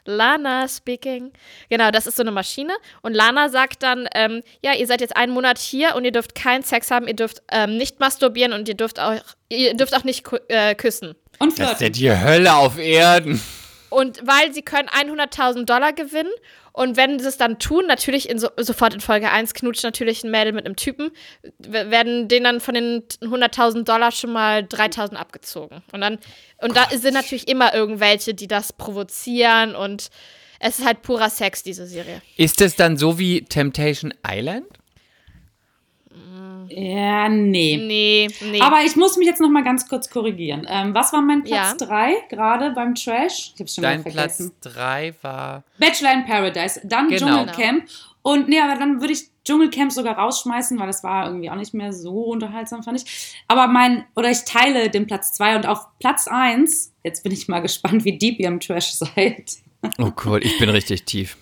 Speaker 2: Lana speaking. Genau, das ist so eine Maschine. Und Lana sagt dann, ähm, ja, ihr seid jetzt einen Monat hier und ihr dürft keinen Sex haben, ihr dürft ähm, nicht masturbieren und ihr dürft auch, ihr dürft auch nicht äh, küssen.
Speaker 4: Und
Speaker 3: Das ist ja
Speaker 4: flirten.
Speaker 3: die Hölle auf Erden.
Speaker 2: Und weil sie können 100.000 Dollar gewinnen und wenn sie es dann tun, natürlich in so, sofort in Folge 1 knutscht natürlich ein Mädel mit einem Typen, werden denen dann von den 100.000 Dollar schon mal 3.000 abgezogen. Und dann, und da sind natürlich immer irgendwelche, die das provozieren und es ist halt purer Sex, diese Serie.
Speaker 3: Ist es dann so wie Temptation Island?
Speaker 4: Ja, nee.
Speaker 2: Nee, nee.
Speaker 4: Aber ich muss mich jetzt noch mal ganz kurz korrigieren. Ähm, was war mein Platz
Speaker 2: Ja.
Speaker 4: 3 gerade beim Trash? Ich hab's schon
Speaker 3: Dein
Speaker 4: wieder
Speaker 3: Platz
Speaker 4: vergessen.
Speaker 3: 3 war.
Speaker 4: Bachelor in Paradise, dann
Speaker 3: Genau.
Speaker 4: Dschungelcamp. Und nee, aber dann würde ich Dschungelcamp sogar rausschmeißen, weil das war irgendwie auch nicht mehr so unterhaltsam, fand ich. Aber mein, oder ich teile den Platz 2 und auf Platz 1, jetzt bin ich mal gespannt, wie deep ihr im Trash (laughs) seid.
Speaker 3: Oh Gott, ich bin richtig tief.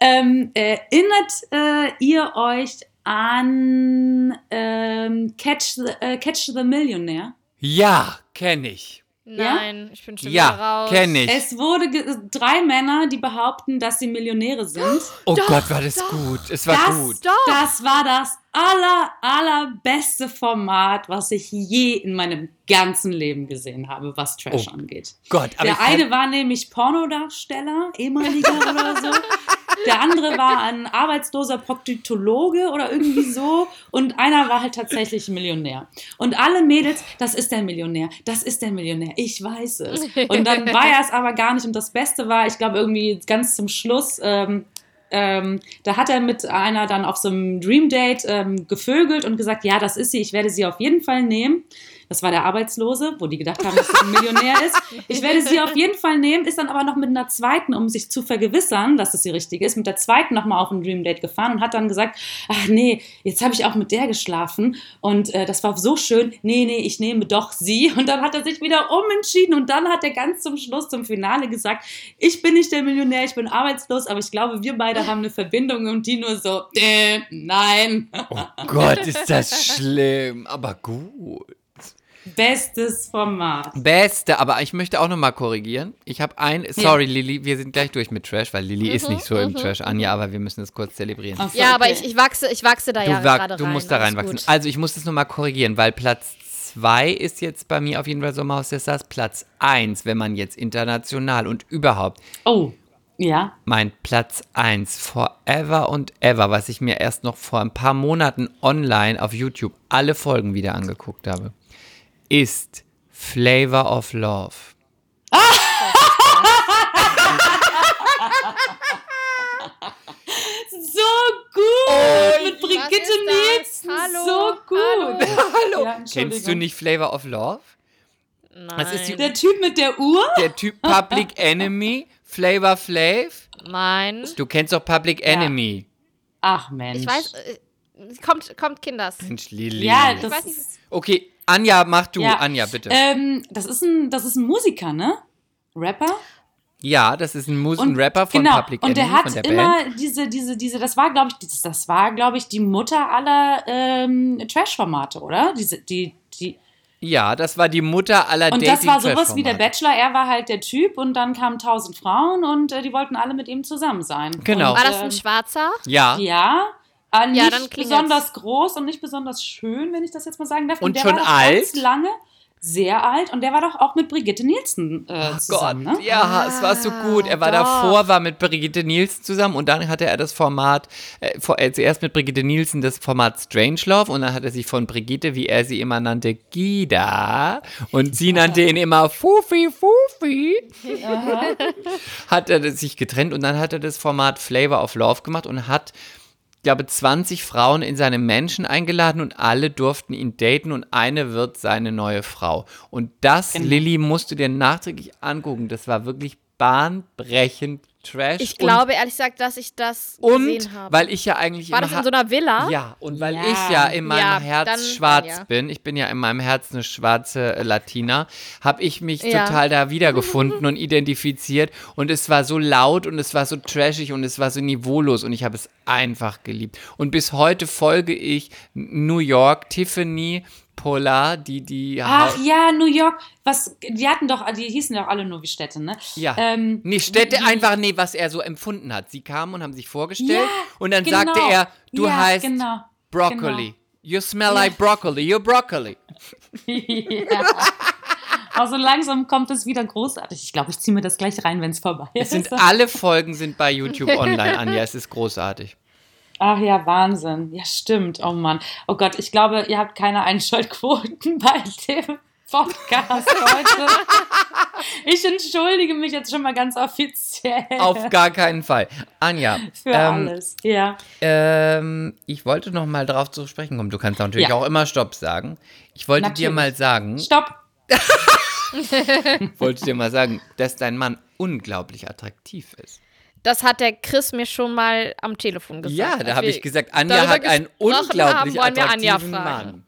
Speaker 4: Ähm, erinnert äh, ihr euch an ähm, Catch, the, äh, Catch the Millionaire?
Speaker 3: Ja, kenne ich.
Speaker 2: Nein, ich bin schon wieder
Speaker 3: Ja,
Speaker 2: raus.
Speaker 3: kenne ich.
Speaker 4: Es wurde drei Männer, die behaupten, dass sie Millionäre sind.
Speaker 3: oh
Speaker 2: Doch,
Speaker 3: Gott, war das
Speaker 2: doch.
Speaker 3: gut. Es war
Speaker 4: das,
Speaker 3: gut.
Speaker 2: Doch.
Speaker 4: das war das aller, allerbeste Format, was ich je in meinem ganzen Leben gesehen habe, was Trash
Speaker 3: Oh
Speaker 4: angeht.
Speaker 3: Gott, aber
Speaker 4: Der eine war nämlich Pornodarsteller, ehemaliger oder so. (laughs) Der andere war ein arbeitsloser Proktologe oder irgendwie so. Und einer war halt tatsächlich Millionär. Und alle Mädels, das ist der Millionär, das ist der Millionär, ich weiß es. Und dann war er es aber gar nicht. Und das Beste war, ich glaube, irgendwie ganz zum Schluss, ähm, ähm, da hat er mit einer dann auf so einem Dream Date ähm, gevögelt und gesagt, ja, das ist sie, ich werde sie auf jeden Fall nehmen. Das war der Arbeitslose, wo die gedacht haben, dass er ein Millionär ist. Ich werde sie auf jeden Fall nehmen, ist dann aber noch mit einer zweiten, um sich zu vergewissern, dass es die richtige ist, mit der zweiten nochmal auf ein Dream Date gefahren und hat dann gesagt, ach nee, jetzt habe ich auch mit der geschlafen und äh, das war so schön, nee, nee, ich nehme doch sie. Und dann hat er sich wieder umentschieden und dann hat er ganz zum Schluss, zum Finale gesagt, ich bin nicht der Millionär, ich bin arbeitslos, aber ich glaube, wir beide haben eine Verbindung und die nur so, äh, nein.
Speaker 3: Oh Gott, ist das schlimm, aber gut.
Speaker 4: Bestes Format.
Speaker 3: Beste, aber ich möchte auch nochmal korrigieren. Ich habe ein, sorry Lilly, wir sind gleich durch mit Trash, weil Lilly ist nicht so im Trash, Anja, aber wir müssen es kurz zelebrieren.
Speaker 4: So,
Speaker 2: Ja, aber
Speaker 4: okay.
Speaker 2: ich, ich wachse, ich wachse da
Speaker 3: Du,
Speaker 2: ja
Speaker 3: wach-
Speaker 2: gerade
Speaker 3: du
Speaker 2: rein.
Speaker 3: musst da reinwachsen.
Speaker 2: gut.
Speaker 3: Also ich muss das nochmal korrigieren, weil Platz 2 ist jetzt bei mir auf jeden Fall Sommerhaus der Stars. Platz 1, wenn man jetzt international und überhaupt
Speaker 4: Oh, ja.
Speaker 3: mein Platz 1 forever und ever, was ich mir erst noch vor ein paar Monaten online auf YouTube alle Folgen wieder angeguckt habe, ist Flavor of Love. (laughs)
Speaker 4: So gut! Mit Brigitte
Speaker 2: was
Speaker 4: Nielsen.
Speaker 2: Hallo,
Speaker 4: So gut.
Speaker 2: hallo.
Speaker 4: Ja,
Speaker 3: Kennst du nicht Flavor of Love?
Speaker 2: Nein.
Speaker 3: Das ist die-
Speaker 4: Der Typ mit der Uhr?
Speaker 3: Der Typ Public (laughs) Enemy, Flavor Flav.
Speaker 2: Nein.
Speaker 3: Du kennst doch Public Enemy.
Speaker 4: Ach Mensch.
Speaker 2: Ich weiß, äh, kommt, kommt Kinders.
Speaker 3: Mensch, Lilly.
Speaker 4: Ja,
Speaker 2: Ich
Speaker 4: das
Speaker 2: weiß nicht,
Speaker 4: ist,
Speaker 3: okay, Anja, mach du.
Speaker 4: Ja.
Speaker 3: Anja, bitte.
Speaker 4: ähm, das ist ein, das ist ein Musiker, ne? Rapper?
Speaker 3: ja, das ist ein, Mus ein Rapper von
Speaker 4: genau.
Speaker 3: Public
Speaker 4: und
Speaker 3: Enemy,
Speaker 4: der hat
Speaker 3: von der
Speaker 4: immer
Speaker 3: Band.
Speaker 4: diese, diese, diese, das war, glaube ich, das, das war, glaube ich, die Mutter aller ähm, Trash-Formate, oder? Diese, die, die,
Speaker 3: Ja, das war die Mutter aller
Speaker 4: und das war sowas wie der. Bachelor, er war halt der Typ und dann kamen tausend Frauen und äh, die wollten alle mit ihm zusammen sein.
Speaker 3: Genau.
Speaker 4: Und,
Speaker 2: War das ein
Speaker 4: ähm,
Speaker 2: Schwarzer?
Speaker 3: Ja.
Speaker 4: Ja, aber nicht
Speaker 2: Ja, dann klingelt's.
Speaker 4: besonders groß und nicht besonders schön, wenn ich das jetzt mal sagen darf.
Speaker 3: Und
Speaker 4: der
Speaker 3: schon
Speaker 4: war
Speaker 3: alt?
Speaker 4: Ganz lange, sehr alt und der war doch auch mit Brigitte Nielsen äh,
Speaker 3: Gott,
Speaker 4: zusammen, ne?
Speaker 3: ja, es war so gut. Er war
Speaker 2: doch.
Speaker 3: davor, war mit Brigitte Nielsen zusammen und dann hatte er das Format, äh, vor, äh, zuerst mit Brigitte Nielsen das Format Strangelove und dann hat er sich von Brigitte, wie er sie immer nannte, Gida und sie nannte ihn immer Fufi, Fufi, hat er sich getrennt und dann hat er das Format Flavor of Love gemacht und hat glaube, 20 Frauen in seine Menschen eingeladen und alle durften ihn daten und eine wird seine neue Frau. Und das,
Speaker 4: Genau.
Speaker 3: Lilly, musst du dir nachträglich angucken. Das war wirklich bahnbrechend Trash.
Speaker 2: Ich glaube ehrlich gesagt, dass ich das
Speaker 3: und,
Speaker 2: gesehen
Speaker 3: und
Speaker 2: habe.
Speaker 3: weil ich ja eigentlich
Speaker 2: War das in so einer Villa?
Speaker 3: Ja, und weil
Speaker 4: Ja.
Speaker 3: ich ja in meinem
Speaker 2: Ja,
Speaker 3: Herz
Speaker 2: dann-
Speaker 3: schwarz
Speaker 2: ja.
Speaker 3: bin, ich bin ja in meinem Herz eine schwarze äh, Latina, habe ich mich total da wiedergefunden und identifiziert. Und es war so laut und es war so trashig und es war so niveaulos und ich habe es einfach geliebt. Und bis heute folge ich New York, Tiffany, Polar, die die
Speaker 4: Ach
Speaker 3: Hau-
Speaker 4: ja, New York. Was, die hatten doch, die hießen doch alle nur wie Städte, ne?
Speaker 3: Ja.
Speaker 4: Ähm,
Speaker 3: nee, Städte
Speaker 4: die-
Speaker 3: einfach, nee, was er so empfunden hat. Sie kamen und haben sich vorgestellt
Speaker 4: Ja,
Speaker 3: und dann
Speaker 4: genau.
Speaker 3: sagte er, du
Speaker 4: Ja,
Speaker 3: heißt
Speaker 4: genau,
Speaker 3: Broccoli. You smell like broccoli. You're broccoli. (laughs)
Speaker 4: ja. Aber so langsam kommt es wieder großartig. Ich glaube, ich ziehe mir das gleich rein, wenn es vorbei
Speaker 3: Es
Speaker 4: ist.
Speaker 3: sind alle Folgen sind bei YouTube (laughs) online, Anja. Es ist großartig.
Speaker 4: Ach ja, Wahnsinn. Ja, stimmt. Oh Mann. Oh Gott, ich glaube, ihr habt keine Einschaltquoten (laughs) bei dem Podcast heute. Ich entschuldige mich jetzt schon mal ganz offiziell
Speaker 3: Auf gar keinen Fall. Anja,
Speaker 4: für
Speaker 3: ähm,
Speaker 4: alles. Ja.
Speaker 3: ähm, ich wollte noch mal darauf zu sprechen kommen. Du kannst natürlich
Speaker 4: Ja.
Speaker 3: auch immer Stopp sagen. Ich wollte dir
Speaker 4: Natürlich.
Speaker 3: mal sagen,
Speaker 4: Stopp. (laughs)
Speaker 3: wollte dir mal sagen, dass dein Mann unglaublich attraktiv ist.
Speaker 2: Das hat der Chris mir schon mal am Telefon gesagt.
Speaker 3: ja, da habe ich gesagt, Anja hat einen unglaublich
Speaker 2: haben,
Speaker 3: attraktiven. Mann.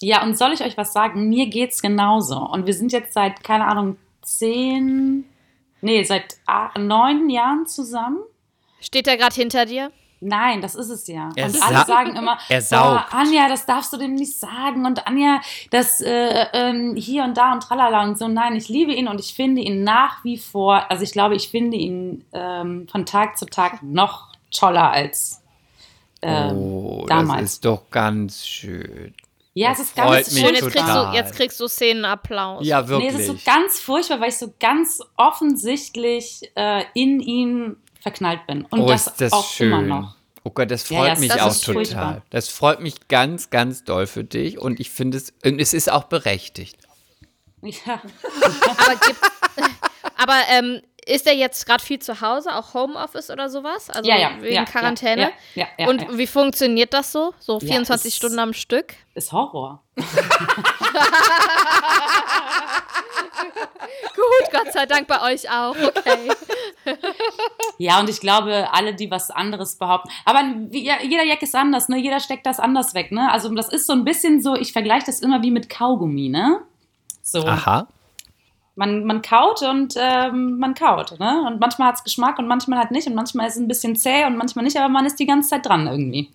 Speaker 4: Ja, und soll ich euch was sagen? Mir geht's genauso. Und wir sind jetzt seit, keine Ahnung, zehn, nee, seit neun Jahren zusammen.
Speaker 2: Steht der gerade hinter dir?
Speaker 4: Nein, das ist es ja.
Speaker 3: Er
Speaker 4: und alle sagen immer,
Speaker 3: er saugt.
Speaker 4: Anja, das darfst du dem nicht sagen. Und Anja, das äh, ähm, hier und da und tralala und so. Nein, ich liebe ihn und ich finde ihn nach wie vor, also ich glaube, ich finde ihn ähm, von Tag zu Tag noch toller als ähm,
Speaker 3: Oh,
Speaker 4: damals.
Speaker 3: das ist doch ganz schön.
Speaker 4: ja,
Speaker 3: das
Speaker 4: es ist ganz
Speaker 2: Und jetzt kriegst, du, jetzt kriegst du Szenenapplaus.
Speaker 3: Ja,
Speaker 4: Nee,
Speaker 3: wirklich.
Speaker 4: es ist so ganz furchtbar, weil ich so ganz offensichtlich äh, in ihn verknallt bin. Und
Speaker 3: oh,
Speaker 4: das,
Speaker 3: ist das
Speaker 4: auch
Speaker 3: schön.
Speaker 4: immer noch.
Speaker 3: Oh Gott, das freut
Speaker 4: ja,
Speaker 3: mich
Speaker 2: das
Speaker 3: auch total.
Speaker 4: furchtbar.
Speaker 3: Das freut mich ganz, ganz doll für dich und ich finde es, und es ist auch berechtigt.
Speaker 4: Ja. (laughs)
Speaker 2: Aber, gibt, aber ähm, ist er jetzt gerade viel zu Hause, auch Homeoffice oder sowas? Also
Speaker 4: Ja, ja,
Speaker 2: wegen
Speaker 4: ja,
Speaker 2: Quarantäne?
Speaker 4: ja, ja, ja,
Speaker 2: Und
Speaker 4: ja.
Speaker 2: wie funktioniert das so? So
Speaker 4: Ja,
Speaker 2: 24
Speaker 4: es-
Speaker 2: Stunden am Stück?
Speaker 4: Ist Horror. (laughs) (laughs)
Speaker 2: Gut, Gott sei Dank bei euch auch. Okay.
Speaker 4: Ja, und ich glaube, alle, die was anderes behaupten. Aber jeder Jack ist anders, ne? Jeder steckt das anders weg, ne? Also das ist so ein bisschen so, ich vergleiche das immer wie mit Kaugummi, ne? So.
Speaker 3: Aha.
Speaker 4: Man, man kaut und ähm, man kaut, ne? Und manchmal hat es Geschmack und manchmal halt nicht. Und manchmal ist es ein bisschen zäh und manchmal nicht, aber man ist die ganze Zeit dran irgendwie.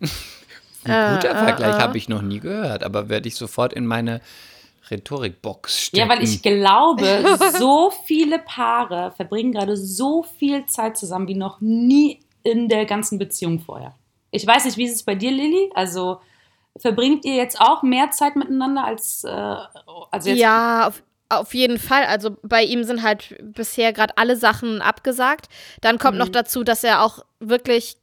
Speaker 3: Ein guter
Speaker 2: äh,
Speaker 3: Vergleich
Speaker 2: äh.
Speaker 3: habe ich noch nie gehört, aber werde ich sofort in meine Rhetorikbox stecken.
Speaker 4: Ja, weil ich glaube, (laughs) so viele Paare verbringen gerade so viel Zeit zusammen wie noch nie in der ganzen Beziehung vorher. Ich weiß nicht, wie ist es bei dir, Lilly? Also verbringt ihr jetzt auch mehr Zeit miteinander als, äh, also jetzt
Speaker 2: Ja, auf, auf jeden Fall. Also bei ihm sind halt bisher gerade alle Sachen abgesagt. Dann kommt
Speaker 3: Mhm.
Speaker 2: noch dazu, dass er auch wirklich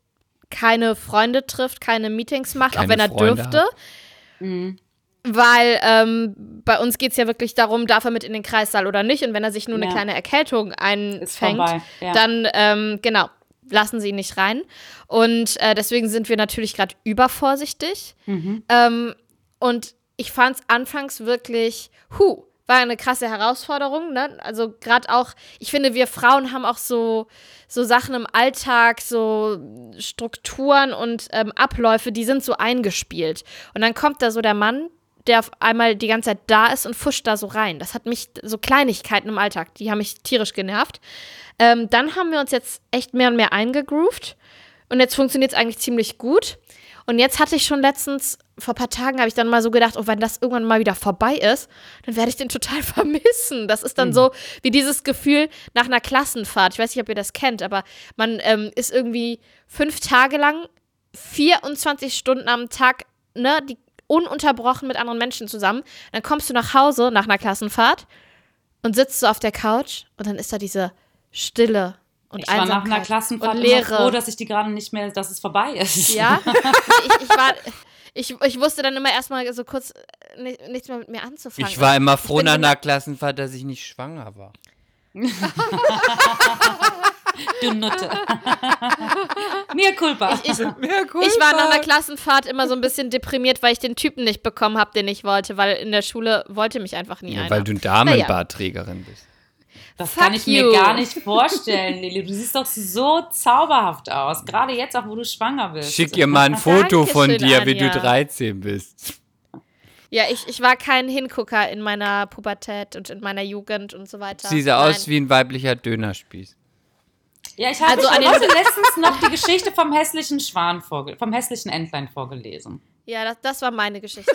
Speaker 2: keine Freunde trifft, keine Meetings macht, auch
Speaker 3: Keine
Speaker 2: wenn er
Speaker 3: Freunde
Speaker 2: dürfte.
Speaker 3: hat.
Speaker 4: Mhm.
Speaker 2: Weil ähm, bei uns geht es ja wirklich darum, darf er mit in den Kreissaal oder nicht. Und wenn er sich nur eine
Speaker 4: Ja.
Speaker 2: kleine Erkältung einfängt.
Speaker 4: Ja.
Speaker 2: dann, ähm, genau, lassen sie ihn nicht rein. Und äh, deswegen sind wir natürlich gerade übervorsichtig.
Speaker 4: Mhm.
Speaker 2: Ähm, und ich fand es anfangs wirklich, hu, war eine krasse Herausforderung. Ne? Also gerade auch, ich finde, wir Frauen haben auch so, so Sachen im Alltag, so Strukturen und ähm, Abläufe, die sind so eingespielt. Und dann kommt da so der Mann, der auf einmal die ganze Zeit da ist und fuscht da so rein. Das hat mich, so Kleinigkeiten im Alltag, die haben mich tierisch genervt. Ähm, dann haben wir uns jetzt echt mehr und mehr eingegroovt. Und jetzt funktioniert es eigentlich ziemlich gut. Und jetzt hatte ich schon letztens, vor ein paar Tagen habe ich dann mal so gedacht, oh, wenn das irgendwann mal wieder vorbei ist, dann werde ich den total (laughs) vermissen. Das ist dann so wie dieses Gefühl nach einer Klassenfahrt. Ich weiß nicht, ob ihr das kennt, aber man ähm, ist irgendwie fünf Tage lang, 24 Stunden am Tag, ne, die ununterbrochen mit anderen Menschen zusammen. Dann kommst du nach Hause nach einer Klassenfahrt und sitzt so auf der Couch und dann ist da diese Stille und
Speaker 4: Ich war nach einer
Speaker 2: Einsamkeit
Speaker 4: Klassenfahrt
Speaker 2: und
Speaker 4: immer
Speaker 2: Leere.
Speaker 4: froh, dass ich die gerade nicht mehr, dass es vorbei ist.
Speaker 2: Ja, (laughs) ich, ich war. Ich, ich wusste dann immer erstmal so kurz äh, ni- nichts mehr mit mir anzufangen.
Speaker 3: Ich war immer froh nach einer Klassenfahrt, dass ich nicht schwanger war. (laughs)
Speaker 4: Du Nutte. Mir culpa.
Speaker 2: ich, (laughs) ich war nach einer Klassenfahrt immer so ein bisschen deprimiert, weil ich den Typen nicht bekommen habe, den ich wollte, weil in der Schule wollte mich einfach nie
Speaker 3: Ja,
Speaker 2: einer.
Speaker 3: weil du Damenbarträgerin bist.
Speaker 4: Das
Speaker 2: Fuck
Speaker 4: kann ich
Speaker 2: you.
Speaker 4: mir gar nicht vorstellen, Lilly. Du siehst doch so zauberhaft aus. Gerade jetzt auch, wo du schwanger bist.
Speaker 3: Schick ihr mal ein (laughs) Foto von dir, wie du
Speaker 2: Anja.
Speaker 3: 13 bist.
Speaker 2: Ja, ich, ich war kein Hingucker in meiner Pubertät und in meiner Jugend und so weiter.
Speaker 3: Sie sah
Speaker 2: Nein.
Speaker 3: aus wie ein weiblicher Dönerspieß.
Speaker 4: Ja, ich habe
Speaker 2: Also an den-
Speaker 4: heute letztens noch die Geschichte vom hässlichen Schwan vorge vom hässlichen Entlein vorgelesen.
Speaker 2: Ja, das, das war meine Geschichte. (laughs)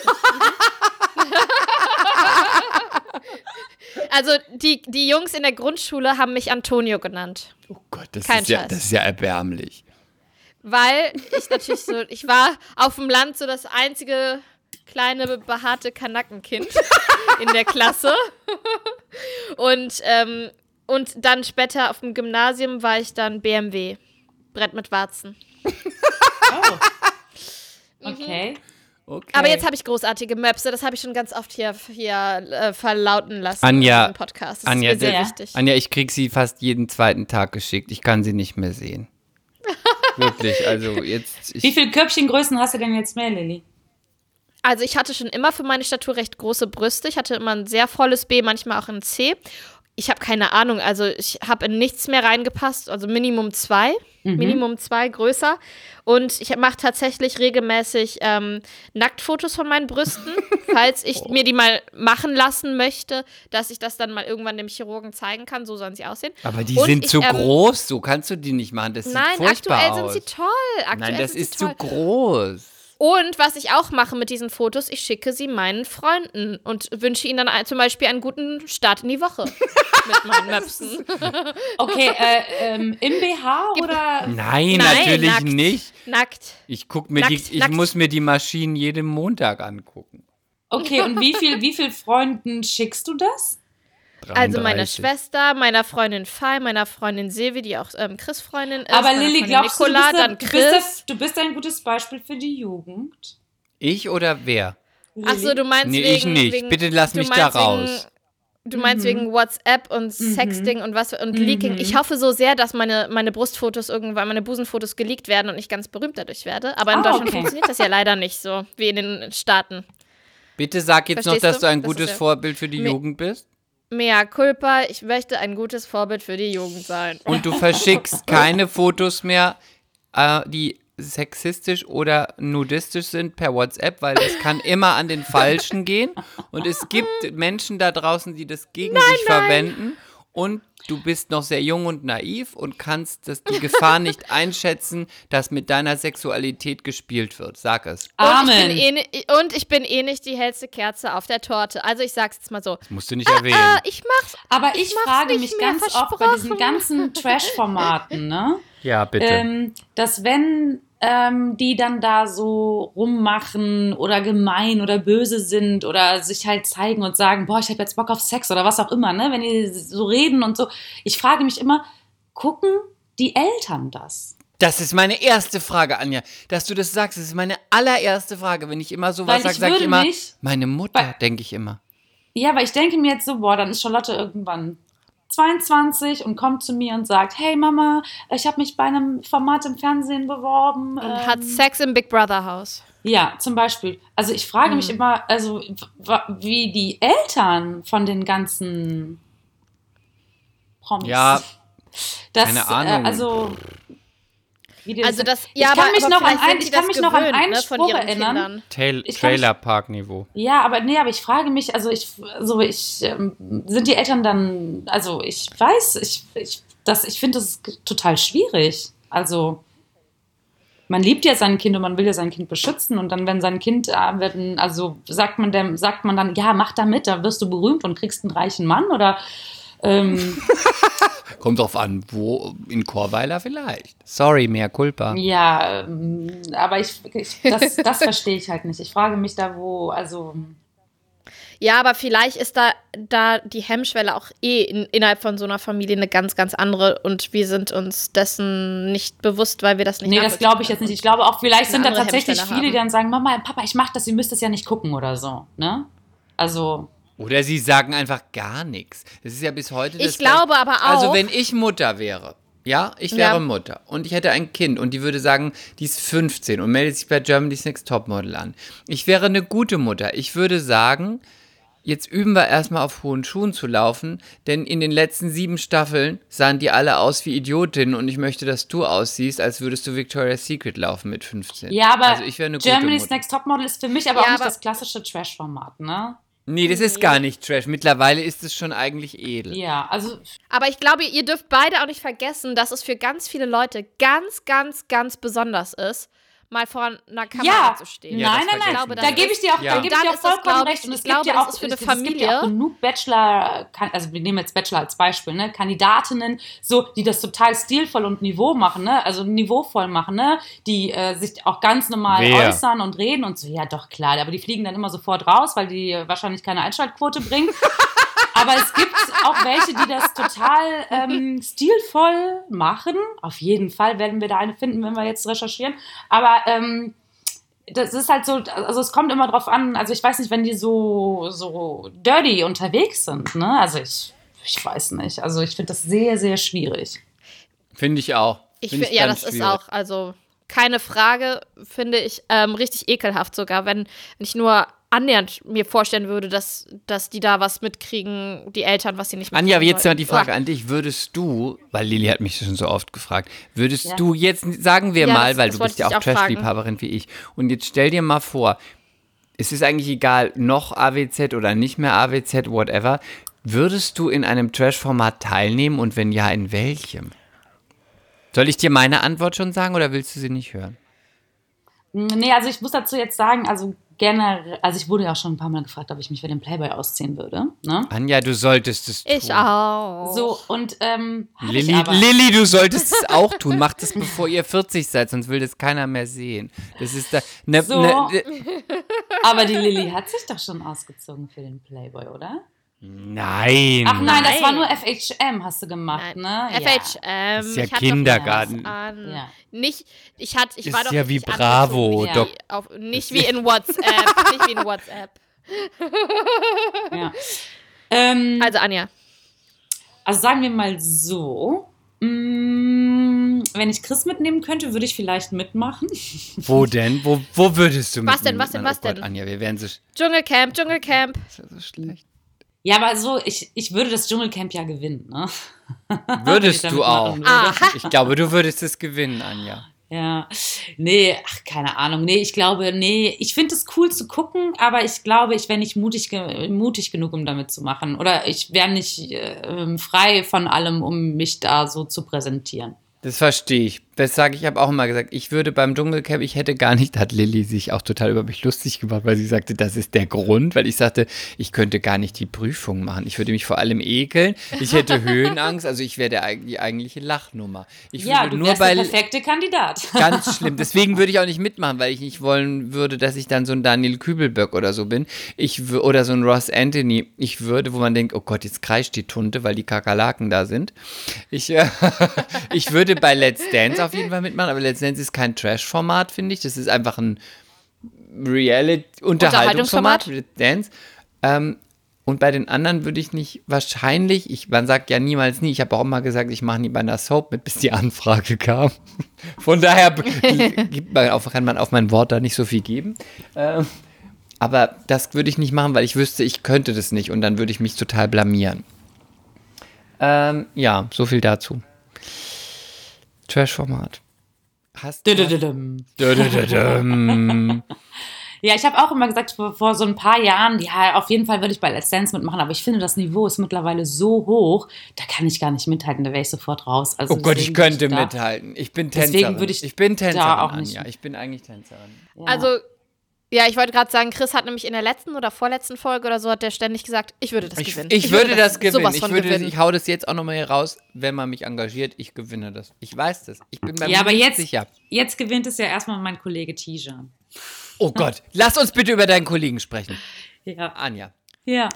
Speaker 2: also die, die Jungs in der Grundschule haben mich Antonio genannt.
Speaker 3: Oh Gott, das,
Speaker 2: Kein
Speaker 3: ist ja, das ist ja erbärmlich.
Speaker 2: Weil ich natürlich so, ich war auf dem Land so das einzige kleine behaarte Kanackenkind (laughs) in der Klasse. Und, ähm, und dann später auf dem Gymnasium war ich dann BMW. Brett mit Warzen.
Speaker 4: Oh. Okay.
Speaker 3: Okay.
Speaker 2: Aber jetzt habe ich großartige Möpse, das habe ich schon ganz oft hier, hier äh, verlauten lassen
Speaker 3: Anja,
Speaker 2: im Podcast. Das
Speaker 3: Anja,
Speaker 2: ist mir sehr wichtig.
Speaker 3: Anja, ich krieg sie fast jeden zweiten Tag geschickt. Ich kann sie nicht mehr sehen. (laughs) Wirklich, also jetzt.
Speaker 4: Wie viele Köpfchengrößen hast du denn jetzt mehr, Lilly?
Speaker 2: Also ich hatte schon immer für meine Statur recht große Brüste. Ich hatte immer ein sehr volles B, manchmal auch ein C. Ich habe keine Ahnung, also ich habe in nichts mehr reingepasst, also Minimum zwei, Minimum zwei größer. Und ich mache tatsächlich regelmäßig ähm, Nacktfotos von meinen Brüsten, (laughs) falls ich mir die mal machen lassen möchte, dass ich das dann mal irgendwann dem Chirurgen zeigen kann. So sollen sie aussehen.
Speaker 3: aber die
Speaker 2: Und
Speaker 3: sind
Speaker 2: ich,
Speaker 3: zu
Speaker 2: ähm,
Speaker 3: groß, so kannst du die nicht machen. Das
Speaker 2: Nein,
Speaker 3: sieht furchtbar
Speaker 2: aktuell
Speaker 3: aus.
Speaker 2: sind sie toll. Aktuell
Speaker 3: Nein, das ist zu groß.
Speaker 2: Und was ich auch mache mit diesen Fotos, ich schicke sie meinen Freunden und wünsche ihnen dann zum Beispiel einen guten Start in die Woche (laughs) mit meinen Möpsen. (laughs)
Speaker 4: Okay, äh, ähm, im BH oder?
Speaker 3: Nein,
Speaker 2: Nein,
Speaker 3: natürlich
Speaker 2: nackt.
Speaker 3: nicht.
Speaker 2: Nackt.
Speaker 3: Ich guck mir
Speaker 2: Nackt,
Speaker 3: die, ich
Speaker 2: nackt.
Speaker 3: muss mir die Maschinen jeden Montag angucken.
Speaker 4: Okay, und wie viel, wie viel Freunden schickst du das?
Speaker 2: Also meiner
Speaker 3: 33.
Speaker 2: Schwester, meiner Freundin Fei, meiner Freundin Silvi, die auch ähm, Chris Freundin ist.
Speaker 4: Aber Lilly, glaubst du, du
Speaker 2: Nicola,
Speaker 4: bist,
Speaker 2: dann
Speaker 4: ein, du,
Speaker 2: Chris.
Speaker 4: bist, ein- du bist ein gutes Beispiel für die Jugend?
Speaker 3: Ich oder wer?
Speaker 2: Achso, du meinst
Speaker 3: Nee,
Speaker 2: wegen,
Speaker 3: ich nicht.
Speaker 2: wegen
Speaker 3: Bitte lass
Speaker 2: du
Speaker 3: mich da raus.
Speaker 2: Wegen, du meinst wegen WhatsApp und Sexting und was und Leaking. Ich hoffe so sehr, dass meine, meine Brustfotos irgendwann, meine Busenfotos geleakt werden und ich ganz berühmt dadurch werde. Aber in
Speaker 4: Ah,
Speaker 2: Deutschland
Speaker 4: okay.
Speaker 2: funktioniert das ja leider nicht so, wie in den Staaten.
Speaker 3: Bitte sag jetzt noch,
Speaker 2: Verstehst
Speaker 3: dass
Speaker 2: du?
Speaker 3: du ein
Speaker 2: Das
Speaker 3: gutes
Speaker 2: ja-
Speaker 3: Vorbild für die Jugend bist.
Speaker 2: Mea culpa, ich möchte ein gutes Vorbild für die Jugend sein.
Speaker 3: Und du verschickst keine Fotos mehr, äh, die sexistisch oder nudistisch sind per WhatsApp, weil das kann immer an den Falschen gehen. Und es gibt Menschen da draußen, die das gegen sich verwenden. Und du bist noch sehr jung und naiv und kannst das, die Gefahr nicht (laughs) einschätzen, dass mit deiner Sexualität gespielt wird. Sag es.
Speaker 2: Und ich,
Speaker 4: Amen.
Speaker 2: bin eh, und ich bin eh nicht die hellste Kerze auf der Torte. Also ich sag's jetzt mal so.
Speaker 3: Musst du nicht erwähnen.
Speaker 2: Ah, ich mach's.
Speaker 4: Aber ich,
Speaker 2: mach's
Speaker 4: frage mich ganz oft bei diesen ganzen Trash-Formaten, ne?
Speaker 3: ja, bitte.
Speaker 4: ähm, dass wenn ähm, die dann da so rummachen oder gemein oder böse sind oder sich halt zeigen und sagen, boah, ich habe jetzt Bock auf Sex oder was auch immer, ne? Wenn die so reden und so. Ich frage mich immer, gucken die Eltern das?
Speaker 3: Das ist meine erste Frage, Anja. Dass du das sagst, das ist meine allererste Frage. Wenn ich immer sowas
Speaker 4: Weil
Speaker 3: sage,
Speaker 4: ich
Speaker 3: sage ich immer,
Speaker 4: mich-
Speaker 3: meine Mutter,
Speaker 4: Weil-
Speaker 3: denke ich immer.
Speaker 4: Ja, aber ich denke mir jetzt so, boah, dann ist Charlotte irgendwann 22 und kommt zu mir und sagt, hey Mama, ich habe mich bei einem Format im Fernsehen beworben.
Speaker 2: Und
Speaker 4: ähm,
Speaker 2: hat Sex im Big Brother Haus.
Speaker 4: Ja, zum Beispiel. Also ich frage
Speaker 2: Hm.
Speaker 4: mich immer, also wie die Eltern von den ganzen Promis.
Speaker 3: Ja,
Speaker 4: das,
Speaker 3: keine Ahnung.
Speaker 4: Äh, also
Speaker 2: Also das,
Speaker 4: ich
Speaker 2: ja,
Speaker 4: kann
Speaker 2: aber,
Speaker 4: mich
Speaker 2: aber
Speaker 4: noch an ein,
Speaker 2: sind
Speaker 4: ich kann mich noch an
Speaker 2: gewöhnt,
Speaker 4: einen
Speaker 2: ne, von
Speaker 4: Spruch
Speaker 2: ihren
Speaker 4: erinnern.
Speaker 3: Tail
Speaker 4: Ich kann mich-
Speaker 3: Trailer-Park-Niveau.
Speaker 4: Ja, aber nee, aber ich frage mich, also ich, also ich, ähm, sind die Eltern dann, also ich weiß, ich, ich, das, ich finde das total schwierig. Also man liebt ja sein Kind und man will ja sein Kind beschützen und dann, wenn sein Kind, äh, werden, also sagt man dem, sagt man dann, ja, mach da mit, da wirst du berühmt und kriegst einen reichen Mann oder ähm, (laughs)
Speaker 3: Kommt drauf an, wo, in Chorweiler vielleicht. Sorry, mehr Culpa.
Speaker 4: ja, ähm, aber ich, ich das, (laughs) das verstehe ich halt nicht. Ich frage mich da, wo, also
Speaker 2: Ja, aber vielleicht ist da, da die Hemmschwelle auch eh in, innerhalb von so einer Familie eine ganz, ganz andere und wir sind uns dessen nicht bewusst, weil wir das nicht
Speaker 4: Nee, das glaube ich jetzt nicht. Ich glaube auch, vielleicht sind da tatsächlich viele, die dann sagen, Mama, Papa, ich mach das, ihr müsst das ja nicht gucken oder so. Ne? Also,
Speaker 3: Oder sie sagen einfach gar nichts. Das ist ja bis heute das
Speaker 2: Ich glaube aber auch.
Speaker 3: Also wenn ich Mutter wäre, ja, ich wäre
Speaker 2: Ja.
Speaker 3: Mutter und ich hätte ein Kind und die würde sagen, die ist 15 und meldet sich bei Germany's Next Topmodel an. Ich wäre eine gute Mutter. Ich würde sagen, jetzt üben wir erstmal auf hohen Schuhen zu laufen, denn in den letzten sieben Staffeln sahen die alle aus wie Idiotinnen und ich möchte, dass du aussiehst, als würdest du Victoria's Secret laufen mit 15.
Speaker 4: Ja, aber
Speaker 3: also ich wäre eine gute
Speaker 4: Germany's. Next Topmodel ist für mich aber
Speaker 2: Ja,
Speaker 4: auch nicht
Speaker 2: aber-
Speaker 4: das klassische Trash-Format, ne?
Speaker 3: Nee, das ist gar nicht Trash. Mittlerweile ist es schon eigentlich edel.
Speaker 4: Ja, also
Speaker 2: Aber ich glaube, ihr dürft beide auch nicht vergessen, dass es für ganz viele Leute ganz, ganz, ganz besonders ist, mal vor einer Kamera
Speaker 4: ja,
Speaker 2: zu stehen.
Speaker 3: Ja, das
Speaker 4: nein, nein, nein,
Speaker 3: wir.
Speaker 4: da gebe ich dir auch,
Speaker 3: Ja.
Speaker 4: da gebe ich dir auch
Speaker 2: das,
Speaker 4: vollkommen
Speaker 2: glaub ich,
Speaker 4: recht. Und es gibt
Speaker 2: glaube,
Speaker 4: ja
Speaker 2: das
Speaker 4: auch,
Speaker 2: für eine
Speaker 4: es, es gibt ja auch
Speaker 2: Familie.
Speaker 4: genug Bachelor, also wir nehmen jetzt Bachelor als Beispiel, ne, Kandidatinnen, so, die das total stilvoll und niveau machen, ne, also niveauvoll machen, ne, die äh, sich auch ganz normal
Speaker 3: Wer?
Speaker 4: äußern und reden und so, ja doch, klar, aber die fliegen dann immer sofort raus, weil die äh, wahrscheinlich keine Einschaltquote bringen. (laughs) Aber es gibt auch welche, die das total ähm, stilvoll machen. Auf jeden Fall werden wir da eine finden, wenn wir jetzt recherchieren. Aber ähm, das ist halt so, also es kommt immer drauf an, also ich weiß nicht, wenn die so, so dirty unterwegs sind, ne? Also ich, ich weiß nicht. Also ich finde das sehr, sehr schwierig.
Speaker 3: Finde ich auch.
Speaker 2: Ich
Speaker 3: Find
Speaker 2: find, ja, das ist
Speaker 3: schwierig.
Speaker 2: auch, also keine Frage, finde ich ähm, richtig ekelhaft sogar, wenn, wenn ich nur annähernd mir vorstellen würde, dass, dass die da was mitkriegen, die Eltern, was sie nicht
Speaker 3: Anja,
Speaker 2: mitkriegen
Speaker 3: jetzt mal die Frage
Speaker 2: Uah.
Speaker 3: an dich. Würdest du, weil Lilly hat mich schon so oft gefragt, würdest
Speaker 4: Ja.
Speaker 3: du jetzt, sagen wir
Speaker 2: Ja,
Speaker 3: mal,
Speaker 2: das-
Speaker 3: weil
Speaker 2: das
Speaker 3: du bist ja auch
Speaker 2: auch.
Speaker 3: Trash-Liebhaberin wie ich, und jetzt stell dir mal vor, es ist eigentlich egal, noch AWZ oder nicht mehr AWZ, whatever, würdest du in einem Trash-Format teilnehmen und wenn ja, in welchem? Soll ich dir meine Antwort schon sagen oder willst du sie nicht hören?
Speaker 4: Nee, also ich muss dazu jetzt sagen, also generell, also ich wurde ja auch schon ein paar Mal gefragt, ob ich mich für den Playboy ausziehen würde. Ne?
Speaker 3: Anja, du solltest es tun.
Speaker 2: Ich auch.
Speaker 4: So, und ähm.
Speaker 3: Lilly, du solltest (laughs) es auch tun. Macht es, bevor ihr 40 seid, sonst will das keiner mehr sehen. Das ist da. Ne,
Speaker 4: So.
Speaker 3: ne,
Speaker 4: Aber die Lilly hat sich doch schon ausgezogen für den Playboy, oder?
Speaker 3: Nein.
Speaker 4: Ach nein, das war
Speaker 2: Nein.
Speaker 4: nur FHM, hast du gemacht,
Speaker 2: Nein.
Speaker 4: ne?
Speaker 2: FHM.
Speaker 3: Das ist ja
Speaker 2: ich
Speaker 3: Kindergarten.
Speaker 2: doch was An.
Speaker 4: Ja.
Speaker 2: Nicht, ich hatte, ich
Speaker 3: Ist
Speaker 2: war doch
Speaker 3: ja wie Bravo.
Speaker 2: Nicht, wie auf, nicht wie in (laughs) WhatsApp. nicht wie in WhatsApp.
Speaker 4: Ja. ja. Ähm,
Speaker 2: Also Anja.
Speaker 4: Also sagen wir mal so, mh, wenn ich Chris mitnehmen könnte, würde ich vielleicht mitmachen.
Speaker 3: Wo denn? Wo, wo würdest du
Speaker 2: Was
Speaker 3: mit
Speaker 2: denn,
Speaker 3: mir
Speaker 2: was denn, was
Speaker 3: oh Gott,
Speaker 2: denn?
Speaker 3: Anja, wir wären so,
Speaker 2: Dschungelcamp, Dschungelcamp.
Speaker 3: ist ja so schlecht.
Speaker 4: Ja, aber so, ich, ich würde das Dschungelcamp ja gewinnen, ne? (laughs)
Speaker 3: Würdest du auch? Ich glaube, du würdest es gewinnen, Anja.
Speaker 4: Ja, nee, ach, keine Ahnung. Nee, ich glaube, nee, ich finde es cool zu gucken, aber ich glaube, ich wäre nicht mutig, mutig genug, um damit zu machen. Oder ich wäre nicht äh, frei von allem, um mich da so zu präsentieren.
Speaker 3: Das verstehe ich. Das sage ich, habe auch immer gesagt, ich würde beim Dschungelcamp, ich hätte gar nicht, hat Lilly sich auch total über mich lustig gemacht, weil sie sagte, das ist der Grund, weil ich sagte, ich könnte gar nicht die Prüfung machen. Ich würde mich vor allem ekeln. Ich hätte (laughs) Höhenangst, also ich wäre der, die eigentliche Lachnnummer. Ich
Speaker 4: ja,
Speaker 3: würde
Speaker 4: du
Speaker 3: nur
Speaker 4: wärst
Speaker 3: bei
Speaker 4: der perfekte Kandidat. (laughs)
Speaker 3: Ganz schlimm. Deswegen würde ich auch nicht mitmachen, weil ich nicht wollen würde, dass ich dann so ein Daniel Kübelböck oder so bin. Ich oder so ein Ross Anthony. Ich würde, wo man denkt, oh Gott, jetzt kreischt die Tunte, weil die Kakerlaken da sind. Ich, äh, (laughs) ich würde bei Let's Dance auf jeden Fall mitmachen, aber Let's Dance ist kein Trash-Format, finde ich. Das ist einfach ein Reality-Unterhaltungsformat.
Speaker 2: Unterhaltungsformat.
Speaker 3: Let's Dance. Ähm, und bei den anderen würde ich nicht wahrscheinlich, ich, man sagt ja niemals nie, ich habe auch immer gesagt, ich mache nie bei einer Soap mit, bis die Anfrage kam. (laughs) Von daher (laughs) gibt man auf, kann man auf mein Wort da nicht so viel geben. Ähm, aber das würde ich nicht machen, weil ich wüsste, ich könnte das nicht und dann würde ich mich total blamieren. Ähm, ja, so viel dazu. Trash-Format. Hast du. (laughs)
Speaker 4: Ja, ich habe auch immer gesagt, vor, vor so ein paar Jahren, ja, auf jeden Fall würde ich bei Let's Dance mitmachen, aber ich finde, das Niveau ist mittlerweile so hoch, da kann ich gar nicht mithalten, da wäre ich sofort raus. Also
Speaker 3: Oh Gott, ich
Speaker 4: deswegen
Speaker 3: könnte
Speaker 4: da-
Speaker 3: mithalten. Ich bin
Speaker 4: Deswegen
Speaker 3: Tänzerin.
Speaker 4: würde ich
Speaker 3: ich bin
Speaker 4: da
Speaker 3: Tänzerin,
Speaker 4: auch nicht
Speaker 3: Anja. Ich bin eigentlich Tänzerin.
Speaker 4: Ja.
Speaker 2: Also, ja, ich wollte gerade sagen, Chris hat nämlich in der letzten oder vorletzten Folge oder so, hat der ständig gesagt, ich würde das
Speaker 3: Ich,
Speaker 2: gewinnen.
Speaker 3: ich würde das gewinnen.
Speaker 2: sowas
Speaker 3: Ich, würde das,
Speaker 2: gewinnen.
Speaker 3: ich hau das jetzt auch nochmal hier raus, wenn man mich engagiert. Ich gewinne das. Ich weiß das. Ich bin mir
Speaker 4: ja, aber jetzt,
Speaker 3: sicher.
Speaker 4: jetzt gewinnt es ja erstmal mein Kollege Tijan.
Speaker 3: Oh Gott, lass uns bitte über deinen Kollegen sprechen.
Speaker 4: Ja.
Speaker 3: Anja.
Speaker 4: ja.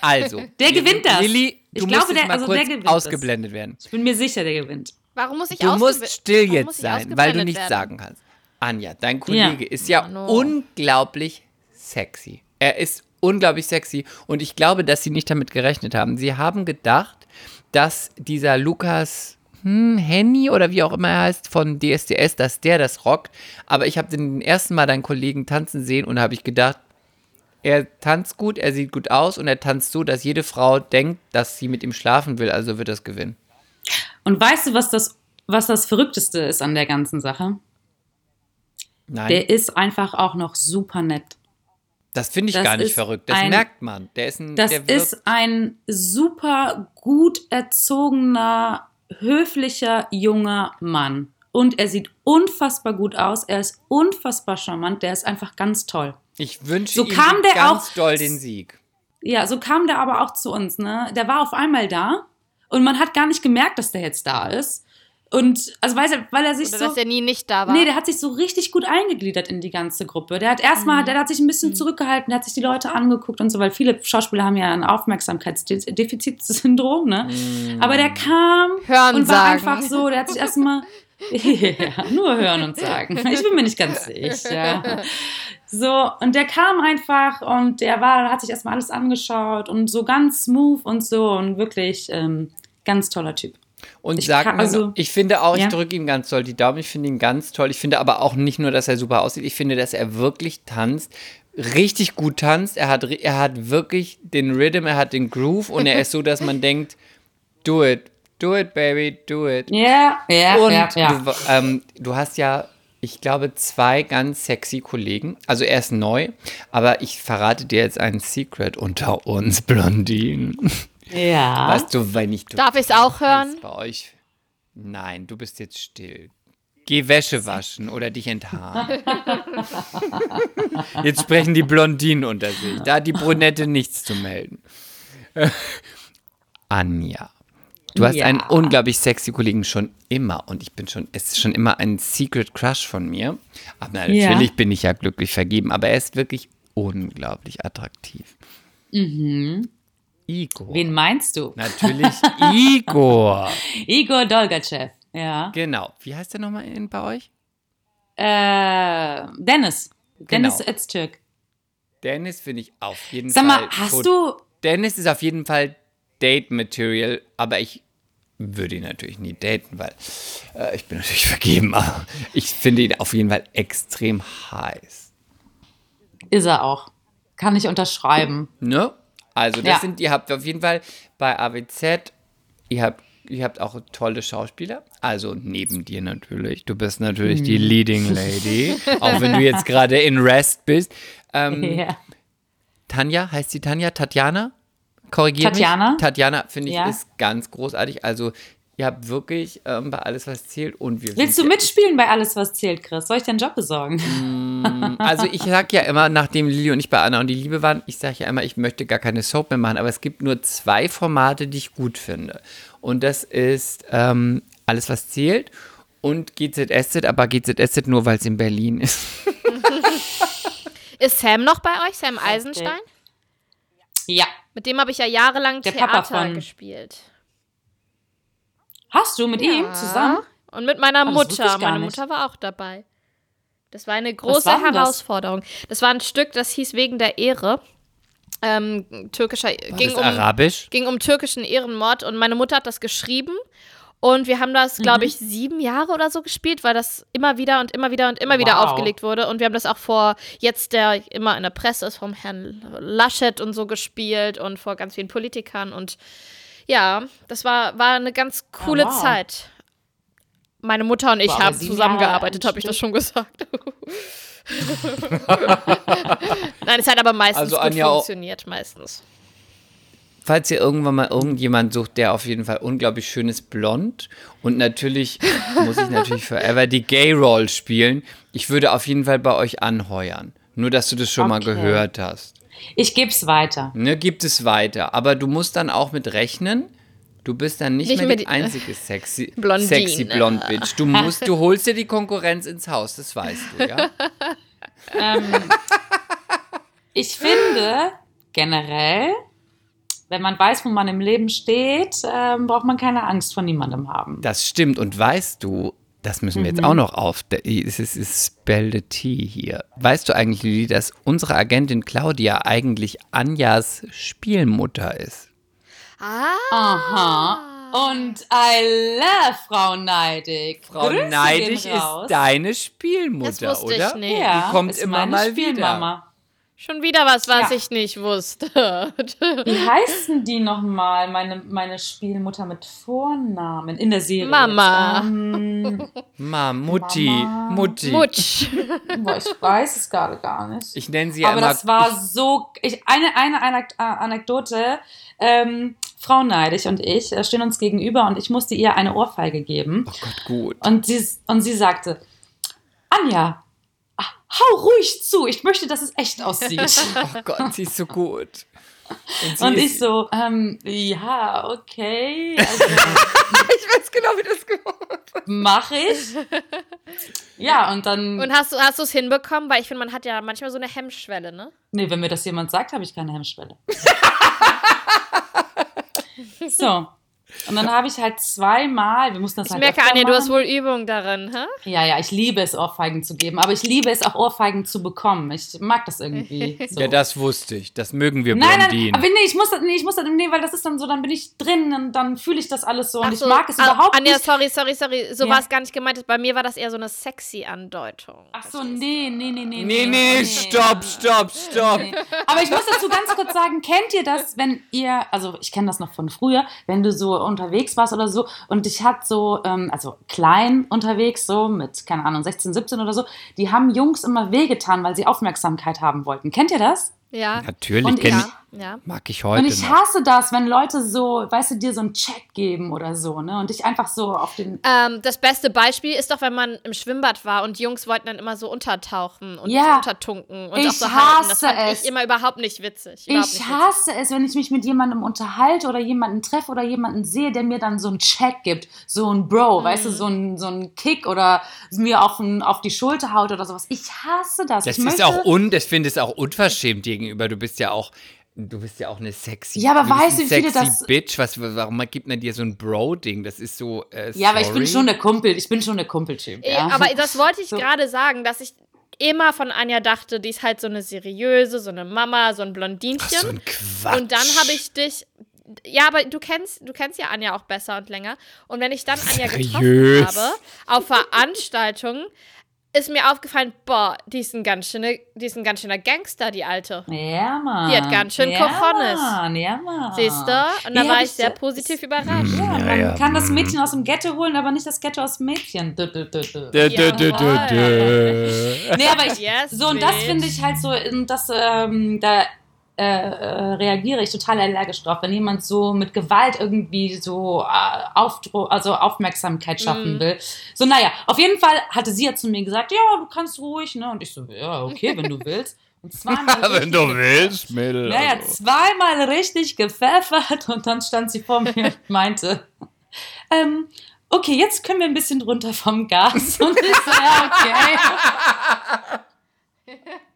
Speaker 3: Also. (laughs)
Speaker 4: Der gewinnt das.
Speaker 3: Lilly,
Speaker 4: Ich
Speaker 3: du
Speaker 4: glaube,
Speaker 3: musst jetzt
Speaker 4: der-
Speaker 3: mal
Speaker 4: also
Speaker 3: kurz
Speaker 4: der gewinnt das.
Speaker 3: ausgeblendet werden.
Speaker 4: Ich bin mir sicher, der gewinnt.
Speaker 2: Warum muss ich
Speaker 3: Du musst still jetzt
Speaker 2: ich
Speaker 3: sein, weil du
Speaker 2: ausgeblendet
Speaker 3: nichts
Speaker 2: werden?
Speaker 3: sagen kannst. Anja, dein Kollege ist ja
Speaker 2: Mano.
Speaker 3: unglaublich sexy. Er ist unglaublich sexy und ich glaube, dass sie nicht damit gerechnet haben. Sie haben gedacht, dass dieser Lukas hm, Henny oder wie auch immer er heißt von DSDS, dass der das rockt. Aber ich habe den ersten Mal deinen Kollegen tanzen sehen und habe ich gedacht, er tanzt gut, er sieht gut aus und er tanzt so, dass jede Frau denkt, dass sie mit ihm schlafen will, also wird das gewinnen.
Speaker 4: Und weißt du, was das, was das Verrückteste ist an der ganzen Sache?
Speaker 3: Nein,
Speaker 4: Der ist einfach auch noch super nett.
Speaker 3: das finde ich
Speaker 4: das
Speaker 3: gar nicht verrückt. Das
Speaker 4: ein-
Speaker 3: merkt man. Der ist ein,
Speaker 4: Das ist ein super gut erzogener, höflicher, junger Mann. Und er sieht unfassbar gut aus. Er ist unfassbar charmant. Der ist einfach ganz toll.
Speaker 3: ich wünsche
Speaker 4: so
Speaker 3: ihm
Speaker 4: kam der
Speaker 3: ganz
Speaker 4: auch-
Speaker 3: doll den Sieg.
Speaker 4: Ja, so kam der aber auch zu uns. Ne? Der war auf einmal da und man hat gar nicht gemerkt, dass der jetzt da ist. Und also weil er, weil er sich
Speaker 2: Oder
Speaker 4: so.
Speaker 2: dass er nie nicht da war.
Speaker 4: Nee, der hat sich so richtig gut eingegliedert in die ganze Gruppe. Der hat erstmal,
Speaker 2: Mhm.
Speaker 4: der hat sich ein bisschen zurückgehalten, der hat sich die Leute angeguckt und so, weil viele Schauspieler haben ja ein Aufmerksamkeitsdefizitsyndrom, ne? Aber der kam
Speaker 2: Hören
Speaker 4: und war
Speaker 2: sagen.
Speaker 4: einfach so, der hat sich erstmal (laughs) ja, nur hören und sagen. Ich bin mir nicht ganz sicher. So, und der kam einfach und der war, hat sich erstmal alles angeschaut und so ganz smooth und so und wirklich ähm, ganz toller Typ.
Speaker 3: Und
Speaker 4: Ich
Speaker 3: sag
Speaker 4: kann-
Speaker 3: mal,
Speaker 4: also-
Speaker 3: ich finde auch, ich
Speaker 4: Ja.
Speaker 3: drücke ihm ganz doll die Daumen, ich finde ihn ganz toll. Ich finde aber auch nicht nur, dass er super aussieht, ich finde, dass er wirklich tanzt, richtig gut tanzt. Er hat, er hat wirklich den Rhythm, er hat den Groove und er ist so, dass man (laughs) denkt, do it, do it, baby, do it.
Speaker 4: Ja, ja,
Speaker 3: Und
Speaker 4: ja, ja.
Speaker 3: Du, ähm, du hast ja, ich glaube, zwei ganz sexy Kollegen. Also er ist neu, aber ich verrate dir jetzt ein Secret unter uns Blondinen. (laughs)
Speaker 4: ja.
Speaker 3: Weißt du, wenn ich
Speaker 2: Darf ich's auch hören?
Speaker 3: Bei euch. Nein, du bist jetzt still. Geh Wäsche waschen oder dich enthaaren. (laughs) Jetzt sprechen die Blondinen unter sich. Da hat die Brünette nichts zu melden. Anja. Du hast
Speaker 4: Ja.
Speaker 3: einen unglaublich sexy Kollegen schon immer und ich bin schon, es ist schon immer ein Secret Crush von mir. Aber natürlich
Speaker 4: Ja.
Speaker 3: bin ich ja glücklich vergeben, aber er ist wirklich unglaublich attraktiv. Igor.
Speaker 4: Wen meinst du?
Speaker 3: Natürlich (laughs) Igor.
Speaker 4: Igor Dolgachev. Ja.
Speaker 3: Genau. Wie heißt der nochmal in, bei euch?
Speaker 4: Äh, Dennis. Dennis
Speaker 3: Genau.
Speaker 4: Öztürk.
Speaker 3: Dennis finde ich auf jeden
Speaker 4: Sag
Speaker 3: Fall.
Speaker 4: mal, hast du.
Speaker 3: Dennis ist auf jeden Fall Date-Material, aber ich würde ihn natürlich nie daten, weil äh, ich bin natürlich (laughs) vergeben, aber ich finde ihn auf jeden Fall extrem heiß.
Speaker 4: Ist er auch. Kann ich unterschreiben.
Speaker 3: Ne? Also das
Speaker 4: Ja.
Speaker 3: sind, ihr habt auf jeden Fall bei AWZ, ihr habt, ihr habt auch tolle Schauspieler, also neben dir natürlich. Du bist natürlich die
Speaker 4: Hm.
Speaker 3: Leading Lady, auch wenn du jetzt (laughs) gerade in Rest bist. Ähm,
Speaker 4: Ja.
Speaker 3: Tanja, heißt sie Tanja? Tatjana? Korrigiert
Speaker 4: Tatjana.
Speaker 3: mich. Tatjana, finde ich,
Speaker 4: Ja.
Speaker 3: ist ganz großartig. Also, ihr habt wirklich ähm, bei alles, was zählt und wir
Speaker 4: Willst du mitspielen bei Alles, was zählt, Chris? Soll ich dir einen Job besorgen?
Speaker 3: ja, Also, ich sag ja immer, nachdem Lili und ich bei Anna und die Liebe waren, ich sage ja immer, ich möchte gar keine Soap mehr machen, aber es gibt nur zwei Formate, die ich gut finde. Und das ist ähm, alles, was zählt und GZSZ, aber GZSZ nur, weil es in Berlin ist. (laughs)
Speaker 2: Ist Sam noch bei euch? Sam Eisenstein?
Speaker 4: Ja.
Speaker 2: Mit dem habe ich ja jahrelang
Speaker 4: Der Papa
Speaker 2: Theater
Speaker 4: von-
Speaker 2: gespielt.
Speaker 4: Hast du mit ihm zusammen?
Speaker 2: Und mit meiner
Speaker 4: wusste
Speaker 2: Mutter. Meine
Speaker 4: nicht.
Speaker 2: Mutter war auch dabei. Das war eine große
Speaker 4: war denn das?
Speaker 2: Herausforderung. Das? war ein Stück, das hieß Wegen der Ehre. Ähm, türkischer,
Speaker 3: War
Speaker 2: ging
Speaker 3: das
Speaker 2: um,
Speaker 3: Arabisch?
Speaker 2: ging um türkischen Ehrenmord und meine Mutter hat das geschrieben. Und wir haben das,
Speaker 4: Mhm.
Speaker 2: glaube ich, sieben Jahre oder so gespielt, weil das immer wieder und immer wieder und immer wieder
Speaker 4: Wow.
Speaker 2: aufgelegt wurde. Und wir haben das auch vor, jetzt der immer in der Presse ist, vom Herrn Laschet und so gespielt und vor ganz vielen Politikern. Und ja, das war, war eine ganz coole
Speaker 4: Ah, wow.
Speaker 2: Zeit. Meine Mutter und ich
Speaker 4: Wow,
Speaker 2: haben zusammengearbeitet, habe ich das schon gesagt. (laughs) Nein, es hat aber meistens
Speaker 3: Also,
Speaker 2: gut
Speaker 3: Anja,
Speaker 2: funktioniert, meistens.
Speaker 3: Falls ihr irgendwann mal irgendjemand sucht, der auf jeden Fall unglaublich schön ist, blond und natürlich (laughs) muss ich natürlich forever die Gay Roll spielen. Ich würde auf jeden Fall bei euch anheuern. Nur, dass du das schon mal
Speaker 4: Okay.
Speaker 3: gehört hast.
Speaker 4: Ich geb's weiter.
Speaker 3: Ne, gibt es weiter. Aber du musst dann auch mit rechnen. Du bist dann nicht,
Speaker 2: Nicht
Speaker 3: mehr
Speaker 2: mehr
Speaker 3: die einzige sexy, (laughs)
Speaker 2: Blondine.
Speaker 3: sexy blond Bitch. Du musst, du holst dir die Konkurrenz ins Haus, das weißt du, ja? (laughs)
Speaker 4: Ich finde generell, wenn man weiß, wo man im Leben steht, ähm, braucht man keine Angst vor niemandem haben.
Speaker 3: Das stimmt. Und weißt du, das müssen wir jetzt
Speaker 2: Mhm.
Speaker 3: auch noch auf. Es ist, ist Spell the Tea hier. Weißt du eigentlich, Lili, dass unsere Agentin Claudia eigentlich Anjas Spielmutter ist?
Speaker 2: Ah.
Speaker 4: Aha. Und I love Frau Neidig.
Speaker 3: Frau
Speaker 4: Grüße
Speaker 3: Neidig
Speaker 4: raus.
Speaker 3: ist deine Spielmutter,
Speaker 2: Das wusste
Speaker 3: oder?
Speaker 2: ich nicht.
Speaker 4: Ja,
Speaker 3: Die kommt
Speaker 4: ist
Speaker 3: immer
Speaker 4: meine
Speaker 3: mal
Speaker 4: Spielmama.
Speaker 2: Schon wieder was, was
Speaker 4: Ja.
Speaker 2: ich nicht wusste.
Speaker 4: Wie heißen die nochmal, meine, meine Spielmutter mit Vornamen in der Serie?
Speaker 2: Mama.
Speaker 4: Ähm,
Speaker 3: Ma, Mutti,
Speaker 4: Mama.
Speaker 3: Mutti.
Speaker 2: Mutsch.
Speaker 4: boah, ich weiß es gerade gar nicht.
Speaker 3: Ich nenne sie
Speaker 4: Aber
Speaker 3: immer.
Speaker 4: das war so. Ich, eine eine Anek äh, Anekdote. Ähm, Frau Neidig und ich äh, stehen uns gegenüber und ich musste ihr eine Ohrfeige geben.
Speaker 3: oh Gott, gut.
Speaker 4: Und sie, und sie sagte: Anja, hau ruhig zu. Ich möchte, dass es echt aussieht. (laughs)
Speaker 3: Oh Gott, sie ist so gut. Und, sie
Speaker 4: und
Speaker 3: ist,
Speaker 4: ich so: ähm, Ja, okay. Also, (laughs)
Speaker 3: Ich weiß genau, wie das gemacht
Speaker 4: mache ich. Ja, und dann.
Speaker 2: Und hast du hast du es hinbekommen? Weil ich finde, man hat ja manchmal so eine Hemmschwelle, ne?
Speaker 4: Nee, wenn mir das jemand sagt, habe ich keine Hemmschwelle. (laughs) so. Und dann habe ich halt zweimal, wir mussten das
Speaker 2: Ich
Speaker 4: halt
Speaker 2: merke, Anja, du hast wohl Übung darin, hä?
Speaker 4: Ja, ja, ich liebe es, Ohrfeigen zu geben, aber ich liebe es auch, Ohrfeigen zu bekommen. Ich mag das irgendwie. (laughs) So.
Speaker 3: Ja, das wusste ich. Das mögen wir
Speaker 4: Nein, nein,
Speaker 3: Blondinen.
Speaker 4: aber nee, ich muss das, nee, ich muss das, nee, weil das ist dann so, dann bin ich drin und dann fühle ich das alles so und
Speaker 2: Ach
Speaker 4: ich
Speaker 2: so,
Speaker 4: mag es
Speaker 2: ah,
Speaker 4: überhaupt
Speaker 2: Anja,
Speaker 4: nicht.
Speaker 2: sorry, sorry, sorry. So
Speaker 4: Ja.
Speaker 2: war es gar nicht gemeint. Bei mir war das eher so eine sexy Andeutung.
Speaker 4: Ach so, nee, nee, nee, nee.
Speaker 3: nee, nee, stopp, stopp, stopp.
Speaker 4: Nee. Aber ich muss dazu ganz kurz sagen, kennt ihr das, wenn ihr, also ich kenne das noch von früher, wenn du so unterwegs warst oder so und dich hat so, ähm, also klein unterwegs, so mit, keine Ahnung, 16, 17 oder so, die haben Jungs immer wehgetan, weil sie Aufmerksamkeit haben wollten. Kennt ihr das?
Speaker 2: Ja.
Speaker 3: Natürlich
Speaker 4: Und
Speaker 2: Ja.
Speaker 3: ich,
Speaker 2: ja.
Speaker 3: mag ich
Speaker 4: Und
Speaker 3: heute
Speaker 4: ich
Speaker 3: noch.
Speaker 4: hasse das, wenn Leute so, weißt du, dir so einen Check geben oder so, ne? Und dich einfach so auf den.
Speaker 2: Ähm, das beste Beispiel ist doch, wenn man im Schwimmbad war und Jungs wollten dann immer so untertauchen und
Speaker 4: Ja.
Speaker 2: untertunken und
Speaker 4: Ich
Speaker 2: auch so halten. Das
Speaker 4: hasse
Speaker 2: fand
Speaker 4: es.
Speaker 2: ich immer überhaupt nicht witzig. Überhaupt
Speaker 4: Ich
Speaker 2: nicht
Speaker 4: hasse es, wenn ich mich mit jemandem unterhalte oder jemanden treffe oder jemanden sehe, der mir dann so einen Check gibt, so ein Bro, weißt du,
Speaker 2: Mhm.
Speaker 4: so ein, so ein Kick oder mir auf, ein, auf die Schulter haut oder sowas. Ich hasse das.
Speaker 3: Das
Speaker 4: ich
Speaker 3: ist
Speaker 4: möchte,
Speaker 3: auch un, ich finde es auch unverschämt gegenüber. Du bist ja auch, du bist ja auch eine sexy,
Speaker 4: Ja, aber weißt du, wie viele
Speaker 3: sexy
Speaker 4: das-
Speaker 3: Bitch. Was, warum gibt man dir so ein Bro-Ding? Das ist so. Äh,
Speaker 4: Ja, aber ich bin schon der Kumpel, ich bin schon der Kumpeltyp.
Speaker 2: Äh,
Speaker 4: Ja.
Speaker 2: Aber das wollte ich
Speaker 4: So.
Speaker 2: gerade sagen, dass ich immer von Anja dachte, die ist halt so eine seriöse, so eine Mama, so ein Blondinchen.
Speaker 3: Ach, so ein Quatsch.
Speaker 2: Und dann habe ich dich. Ja, aber du kennst, du kennst ja Anja auch besser und länger. Und wenn ich dann Anja
Speaker 3: Seriös.
Speaker 2: getroffen habe, auf Veranstaltungen, ist mir aufgefallen, boah, die ist ein ganz schöner, die ist ein ganz schöner Gangster, die Alte.
Speaker 4: ja, Mann.
Speaker 2: Die hat ganz schön
Speaker 4: ja,
Speaker 2: Cojones.
Speaker 4: Mann, ja, Mann.
Speaker 2: Siehst du? Und da
Speaker 4: Wie
Speaker 2: war ich sehr
Speaker 4: so-
Speaker 2: positiv überrascht.
Speaker 4: Ja, man
Speaker 3: Ja, ja.
Speaker 4: kann das Mädchen aus dem Ghetto holen, aber nicht das Ghetto aus dem Mädchen. Dö, dö, dö, dö.
Speaker 3: Dö, dö, dö, dö, dö.
Speaker 4: Nee, aber ich,
Speaker 2: Yes,
Speaker 4: so, und das finde ich halt so, das, ähm, da äh, äh, reagiere ich total allergisch drauf, wenn jemand so mit Gewalt irgendwie so äh, Aufdruck, also Aufmerksamkeit schaffen
Speaker 2: Mhm.
Speaker 4: will. So, naja, auf jeden Fall hatte sie ja zu mir gesagt, ja, du kannst ruhig, ne? Und ich so, ja, okay, wenn du willst. Und (laughs) zweimal
Speaker 3: Wenn du willst, Mädel.
Speaker 4: Naja,
Speaker 3: also.
Speaker 4: zweimal richtig gepfeffert und dann stand sie vor mir und meinte, ähm, okay, jetzt können wir ein bisschen drunter vom Gas. (laughs) Und ich so, ja, okay. (laughs)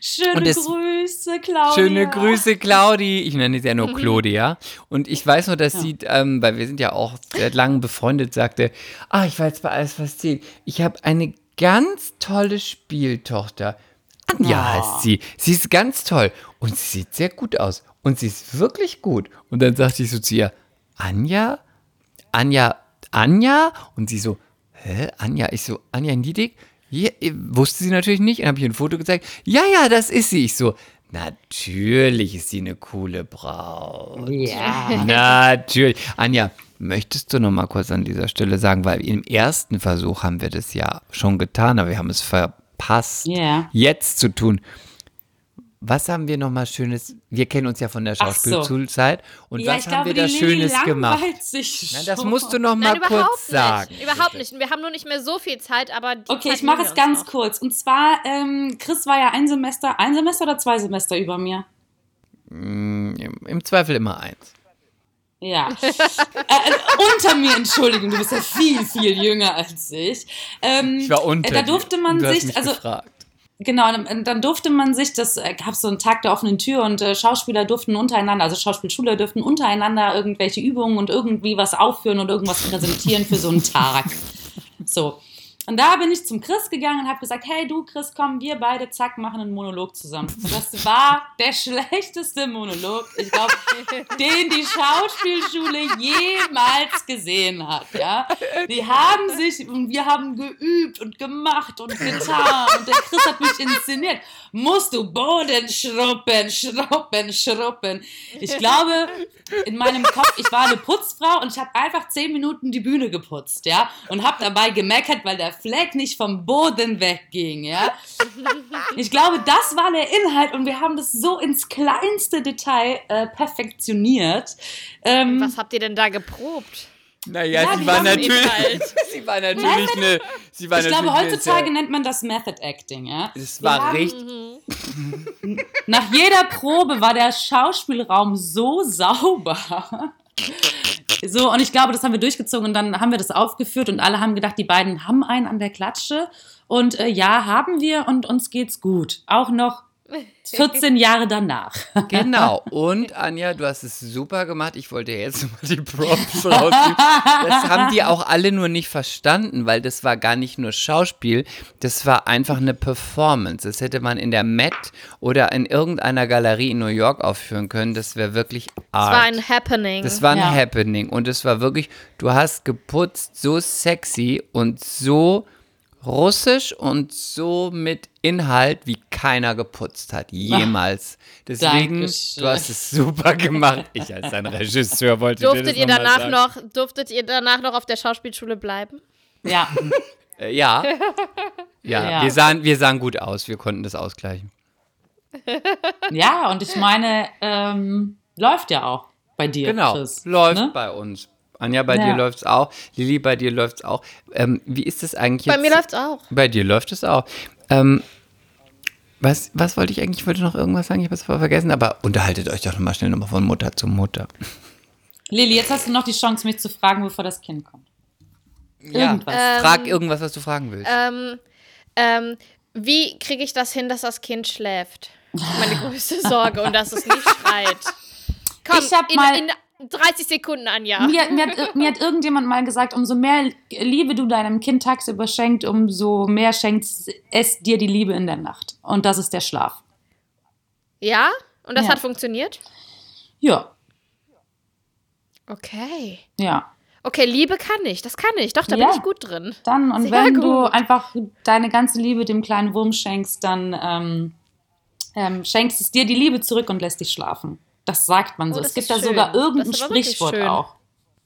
Speaker 4: Schöne Grüße, Claudia.
Speaker 3: Schöne Grüße, Claudi. Ich nenne sie ja nur Claudia. Und ich weiß nur, dass sie, ähm, weil wir sind ja auch seit langem befreundet, sagte, ah, ich war jetzt bei alles verstehen. Ich habe eine ganz tolle Spieltochter. Anja
Speaker 4: Oh.
Speaker 3: heißt sie. Sie ist ganz toll. Und sie sieht sehr gut aus. Und sie ist wirklich gut. Und dann sagte ich so zu ihr, Anja? Anja, Anja? Und sie so, hä, Anja? Ich so, Anja Niedig? Ja, äh, wusste sie natürlich nicht. Dann habe ich ihr ein Foto gezeigt. Ja, ja, das ist sie. Ich so, natürlich ist sie eine coole Braut.
Speaker 4: Ja.
Speaker 3: Natürlich. Anja, möchtest du noch mal kurz an dieser Stelle sagen, weil im ersten Versuch haben wir das ja schon getan, aber wir haben es verpasst,
Speaker 4: Ja.
Speaker 3: jetzt zu tun. Was haben wir noch mal Schönes? Wir kennen uns ja von der
Speaker 4: Ach so.
Speaker 3: Schauspielschulzeit. Und
Speaker 4: Ja,
Speaker 3: was
Speaker 4: ich
Speaker 3: haben
Speaker 4: glaube,
Speaker 3: wir da Schönes gemacht? Na, das musst du noch mal
Speaker 2: Nein, überhaupt
Speaker 3: kurz sagen.
Speaker 2: nicht. Überhaupt nicht. Wir haben nur nicht mehr so viel Zeit, aber die
Speaker 4: Okay,
Speaker 2: Zeit
Speaker 4: ich mache es ganz
Speaker 2: noch.
Speaker 4: kurz. Und zwar, ähm, Chris war ja ein Semester, ein Semester oder zwei Semester über mir?
Speaker 3: Im, Im Zweifel immer eins.
Speaker 4: Ja. (laughs) äh, äh, unter mir, Entschuldigung, du bist ja viel, viel jünger als ich. Ähm,
Speaker 3: Ich war unter
Speaker 4: äh, Da durfte man
Speaker 3: du hast
Speaker 4: sich,
Speaker 3: mich
Speaker 4: also
Speaker 3: gefragt.
Speaker 4: Genau, dann, durfte man sich, das äh, gab so einen Tag der offenen Tür und äh, Schauspieler durften untereinander, also Schauspielschüler durften untereinander irgendwelche Übungen und irgendwie was aufführen und irgendwas präsentieren für so einen Tag. (laughs) So. Und da bin ich zum Chris gegangen und habe gesagt, hey du Chris, komm, wir beide, zack, machen einen Monolog zusammen. Und das war der schlechteste Monolog, ich glaube, (laughs) den die Schauspielschule jemals gesehen hat. Ja, die haben sich und wir haben geübt und gemacht und getan und der Chris hat mich inszeniert. Musst du Boden schruppen, schruppen, schruppen. Ich glaube, in meinem Kopf, ich war eine Putzfrau und ich habe einfach zehn Minuten die Bühne geputzt, ja, und habe dabei gemeckert, weil der Fleck nicht vom Boden wegging, ja. Ich glaube, das war der Inhalt und wir haben das so ins kleinste Detail äh, perfektioniert. Ähm,
Speaker 2: Was habt ihr denn da geprobt?
Speaker 3: Naja,
Speaker 4: Ja,
Speaker 3: sie
Speaker 4: die
Speaker 3: war natürlich, (laughs) sie war natürlich eine, sie war
Speaker 4: ich glaube,
Speaker 3: natürlich eine
Speaker 4: heutzutage nennt man das Method Acting, ja.
Speaker 3: es
Speaker 4: Wir
Speaker 3: war
Speaker 4: haben-
Speaker 3: richtig, (laughs)
Speaker 4: Nach jeder Probe war der Schauspielraum so (laughs) sauber. So, und ich glaube, das haben wir durchgezogen und dann haben wir das aufgeführt und alle haben gedacht, die beiden haben einen an der Klatsche. Und äh, ja, haben wir und uns geht's gut. Auch noch 14 Jahre danach. (laughs)
Speaker 3: Genau. Und Anja, du hast es super gemacht. Ich wollte jetzt (laughs) mal die Props rausnehmen. Das haben die auch alle nur nicht verstanden, weil das war gar nicht nur Schauspiel, das war einfach eine Performance. Das hätte man in der Met oder in irgendeiner Galerie in New York aufführen können. Das wäre wirklich Art.
Speaker 2: Es war ein Happening.
Speaker 3: Das war ein
Speaker 4: Ja.
Speaker 3: Happening und es war wirklich, du hast geputzt so sexy und so russisch und so mit Inhalt, wie keiner geputzt hat, jemals. Deswegen,
Speaker 4: Dankeschön.
Speaker 3: du hast es super gemacht. Ich als dein Regisseur wollte dir das
Speaker 2: durftet ihr
Speaker 3: noch
Speaker 2: danach
Speaker 3: sagen.
Speaker 2: noch, durftet ihr danach noch auf der Schauspielschule bleiben?
Speaker 4: Ja, (laughs)
Speaker 3: Äh, ja. ja.
Speaker 4: Ja.
Speaker 3: Wir, sahen, wir sahen gut aus, wir konnten das ausgleichen. (laughs)
Speaker 4: ja, und ich meine, ähm, läuft ja auch bei dir,
Speaker 3: Genau,
Speaker 4: Chris.
Speaker 3: läuft
Speaker 4: ne?
Speaker 3: bei uns. Anja, bei
Speaker 4: Ja.
Speaker 3: dir läuft's auch. Lili, bei dir läuft's auch. Ähm, wie ist das eigentlich
Speaker 2: Bei
Speaker 3: jetzt?
Speaker 2: mir läuft's auch.
Speaker 3: Bei dir läuft es auch. Ähm, was, was wollte ich eigentlich? Ich wollte noch irgendwas sagen, ich habe es vorher vergessen, aber unterhaltet euch doch nochmal schnell nochmal von Mutter zu Mutter.
Speaker 4: Lili, jetzt hast du noch die Chance, mich zu fragen, bevor das Kind kommt. Irgendwas.
Speaker 2: Ähm,
Speaker 3: Frag irgendwas, was du fragen willst.
Speaker 2: Ähm, ähm, wie kriege ich das hin, dass das Kind schläft? Meine größte Sorge und dass es nicht schreit. Komm,
Speaker 4: Ich hab
Speaker 2: in,
Speaker 4: mal-
Speaker 2: in 30 Sekunden, Anja.
Speaker 4: Mir, mir, hat, mir hat irgendjemand mal gesagt, umso mehr Liebe du deinem Kind tagsüber schenkt, umso mehr schenkt es dir die Liebe in der Nacht. Und das ist der Schlaf.
Speaker 2: Ja? Und das
Speaker 4: Ja.
Speaker 2: hat funktioniert?
Speaker 4: Ja,
Speaker 2: Okay.
Speaker 4: ja.
Speaker 2: Okay, Liebe kann ich. Das kann ich. Doch, da
Speaker 4: Ja.
Speaker 2: bin ich gut drin.
Speaker 4: Dann, und
Speaker 2: Sehr
Speaker 4: wenn du
Speaker 2: gut.
Speaker 4: einfach deine ganze Liebe dem kleinen Wurm schenkst, dann ähm, ähm, schenkst es dir die Liebe zurück und lässt dich schlafen. Das sagt man so.
Speaker 2: Oh,
Speaker 4: es gibt da sogar irgendein Sprichwort auch.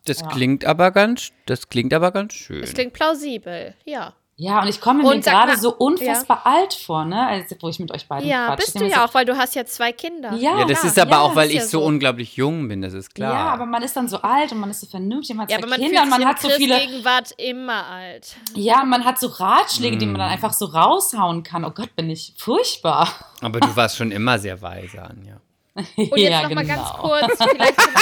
Speaker 3: Das klingt aber ganz, das klingt aber ganz schön.
Speaker 2: Das klingt plausibel. Ja.
Speaker 4: Ja, und ich komme mir gerade so unfassbar alt vor, ne? Also, wo ich mit euch beiden
Speaker 2: Ja,
Speaker 4: quatsche.
Speaker 2: bist du ja auch, weil du hast ja zwei Kinder.
Speaker 4: So, ja,
Speaker 3: ja, das
Speaker 4: ja,
Speaker 3: ist aber
Speaker 4: ja,
Speaker 3: auch, weil ich
Speaker 2: ja
Speaker 3: so
Speaker 2: so.
Speaker 3: unglaublich jung bin, das ist klar.
Speaker 4: Ja, aber man ist dann so alt und man ist so vernünftig, man hat
Speaker 2: Ja,
Speaker 4: zwei
Speaker 2: aber man
Speaker 4: Kinder
Speaker 2: fühlt
Speaker 4: und man hat so viele.
Speaker 2: Gegenwart immer alt.
Speaker 4: Ja, man hat so Ratschläge, die man
Speaker 3: Mm.
Speaker 4: dann einfach so raushauen kann. Oh Gott, bin ich furchtbar.
Speaker 3: aber du warst schon immer sehr weise, Anja.
Speaker 2: Und (laughs) jetzt
Speaker 4: ja,
Speaker 2: noch mal
Speaker 4: genau.
Speaker 2: ganz kurz, vielleicht zum. (laughs)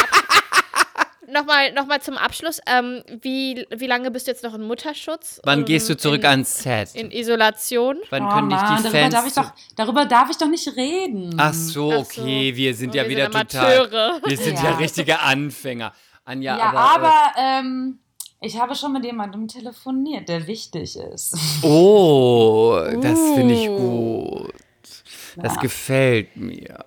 Speaker 2: Nochmal noch mal zum Abschluss. Ähm, wie, wie lange bist du jetzt noch in Mutterschutz?
Speaker 3: Wann
Speaker 2: Ähm,
Speaker 3: gehst du zurück
Speaker 2: in,
Speaker 3: ans Set?
Speaker 2: In Isolation?
Speaker 3: Wann
Speaker 4: Oh
Speaker 3: können dich
Speaker 4: Mann,
Speaker 3: die
Speaker 4: darüber
Speaker 3: Fans...
Speaker 4: darf, ich doch, darüber darf ich doch nicht reden.
Speaker 3: Ach so,
Speaker 2: Ach so.
Speaker 3: okay, wir sind
Speaker 2: Und
Speaker 3: ja
Speaker 2: wir
Speaker 3: wieder
Speaker 2: sind
Speaker 3: total... Wir sind ja.
Speaker 4: Ja.
Speaker 3: richtige Anfänger. Anja,
Speaker 4: ja,
Speaker 3: aber...
Speaker 4: aber, ähm, ich habe schon mit jemandem telefoniert, der wichtig ist.
Speaker 3: Äh, oh, das finde ich
Speaker 2: Uh.
Speaker 3: Gut. Das gefällt mir.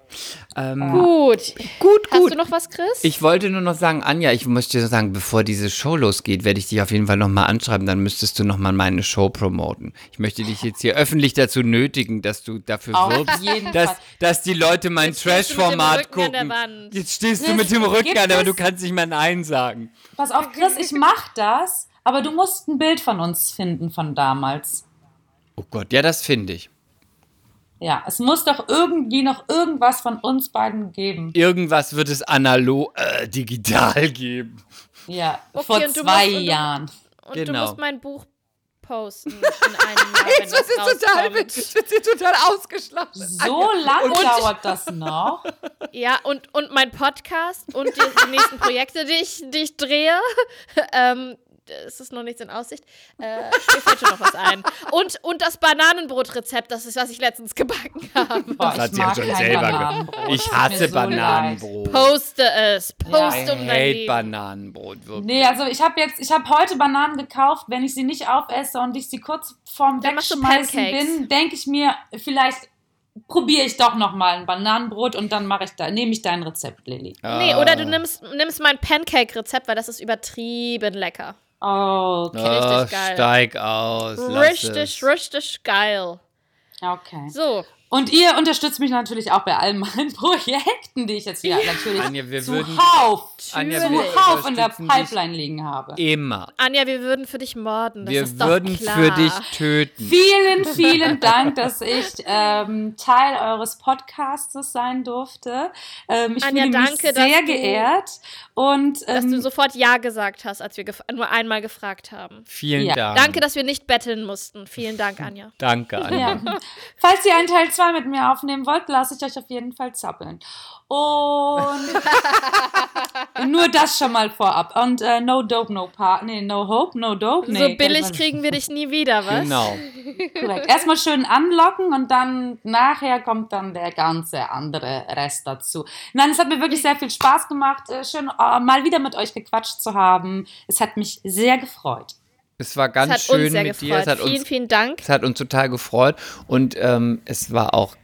Speaker 3: Ähm,
Speaker 2: Gut.
Speaker 3: Gut,
Speaker 2: Hast
Speaker 3: gut.
Speaker 2: du noch was, Chris?
Speaker 3: Ich wollte nur noch sagen, Anja, ich möchte dir sagen, bevor diese Show losgeht, werde ich dich auf jeden Fall nochmal anschreiben, dann müsstest du nochmal meine Show promoten. Ich möchte dich jetzt hier öffentlich dazu nötigen, dass du dafür wirbst, dass, dass die Leute mein Trash-Format gucken. Jetzt stehst du mit dem Rücken
Speaker 4: Gibt
Speaker 3: an, aber du kannst nicht mehr Nein sagen.
Speaker 4: Pass auf, Chris, ich mach das, aber du musst ein Bild von uns finden von damals.
Speaker 3: Oh Gott, ja, das finde ich.
Speaker 4: Ja, es muss doch irgendwie noch irgendwas von uns beiden geben.
Speaker 3: Irgendwas wird es analog, äh, digital geben.
Speaker 4: Ja,
Speaker 2: Okay,
Speaker 4: vor
Speaker 2: und du
Speaker 4: zwei
Speaker 2: musst- und du-
Speaker 4: Jahren.
Speaker 2: Und
Speaker 3: Genau.
Speaker 2: du musst mein Buch posten in einem Jahr, wenn (laughs) das rauskommt.
Speaker 3: wird sie total ausgeschlafen.
Speaker 4: So lange dauert das noch.
Speaker 2: Ja, und, und mein Podcast und die, die nächsten Projekte, die ich, die ich drehe, (laughs) ähm, es ist noch nichts in Aussicht. Äh, mir fällt schon noch was ein. Und, und das Bananenbrotrezept, das ist, was ich letztens gebacken (laughs) habe.
Speaker 4: Boah,
Speaker 3: Das hat
Speaker 4: ich
Speaker 3: sie ja schon selber ge-
Speaker 4: Bananenbrot.
Speaker 3: Ich hasse
Speaker 4: so
Speaker 3: Bananenbrot.
Speaker 2: Poste es. Poste
Speaker 4: Ja,
Speaker 2: um dein
Speaker 3: hate
Speaker 2: Leben.
Speaker 3: Bananenbrot, wirklich.
Speaker 4: Nee, also ich habe jetzt, ich habe heute Bananen gekauft. Wenn ich sie nicht aufesse und ich sie kurz vorm
Speaker 2: Dann
Speaker 4: Wegschmeißen bin, denke ich mir, vielleicht probiere ich doch noch mal ein Bananenbrot und dann mache ich da, nehme ich dein Rezept, Lilly.
Speaker 2: Nee, oder du nimmst, nimmst mein Pancake-Rezept, weil das ist übertrieben lecker.
Speaker 4: Oh, okay.
Speaker 3: Oh,
Speaker 2: richtig geil.
Speaker 3: steig aus. lass
Speaker 2: Richtig,
Speaker 3: es.
Speaker 2: richtig geil.
Speaker 4: okay.
Speaker 2: So,
Speaker 4: Und ihr unterstützt mich natürlich auch bei all meinen (laughs) Projekten, die ich jetzt wieder natürlich
Speaker 3: Anja, wir würden
Speaker 4: zuhauf,
Speaker 3: Anja, wir
Speaker 4: zuhauf in der Pipeline liegen habe.
Speaker 3: immer.
Speaker 2: Anja, wir würden für dich morden. Das
Speaker 3: Wir
Speaker 2: ist doch
Speaker 3: würden
Speaker 2: klar.
Speaker 3: für dich töten.
Speaker 4: Vielen, vielen (laughs) Dank, dass ich ähm, Teil eures Podcastes sein durfte. Ähm, ich
Speaker 2: Anja,
Speaker 4: fühle mich
Speaker 2: danke, dass
Speaker 4: sehr
Speaker 2: du-
Speaker 4: geehrt. Und
Speaker 2: Dass du
Speaker 4: ähm,
Speaker 2: sofort Ja gesagt hast, als wir nur einmal gefragt haben.
Speaker 3: Vielen
Speaker 4: Ja.
Speaker 3: Dank.
Speaker 2: Danke, dass wir nicht betteln mussten. Vielen Dank, (laughs) Anja.
Speaker 3: Danke, Anja.
Speaker 4: ja. falls ihr einen Teil 2 mit mir aufnehmen wollt, lasse ich euch auf jeden Fall zappeln. Und (laughs) nur das schon mal vorab. Und äh, no dope, no pa nee, no hope, no dope. Nee,
Speaker 2: so billig kriegen wir dich nie wieder, was?
Speaker 3: Genau.
Speaker 4: Korrekt. Erstmal schön anlocken und dann nachher kommt dann der ganze andere Rest dazu. Nein, es hat mir wirklich sehr viel Spaß gemacht, äh, schön äh, mal wieder mit euch gequatscht zu haben. Es hat mich sehr gefreut.
Speaker 3: Es war ganz
Speaker 2: hat
Speaker 3: schön mit
Speaker 2: gefreut.
Speaker 3: dir. Es hat,
Speaker 2: vielen,
Speaker 3: uns,
Speaker 2: vielen Dank.
Speaker 3: es hat uns total gefreut. Und ähm, es war auch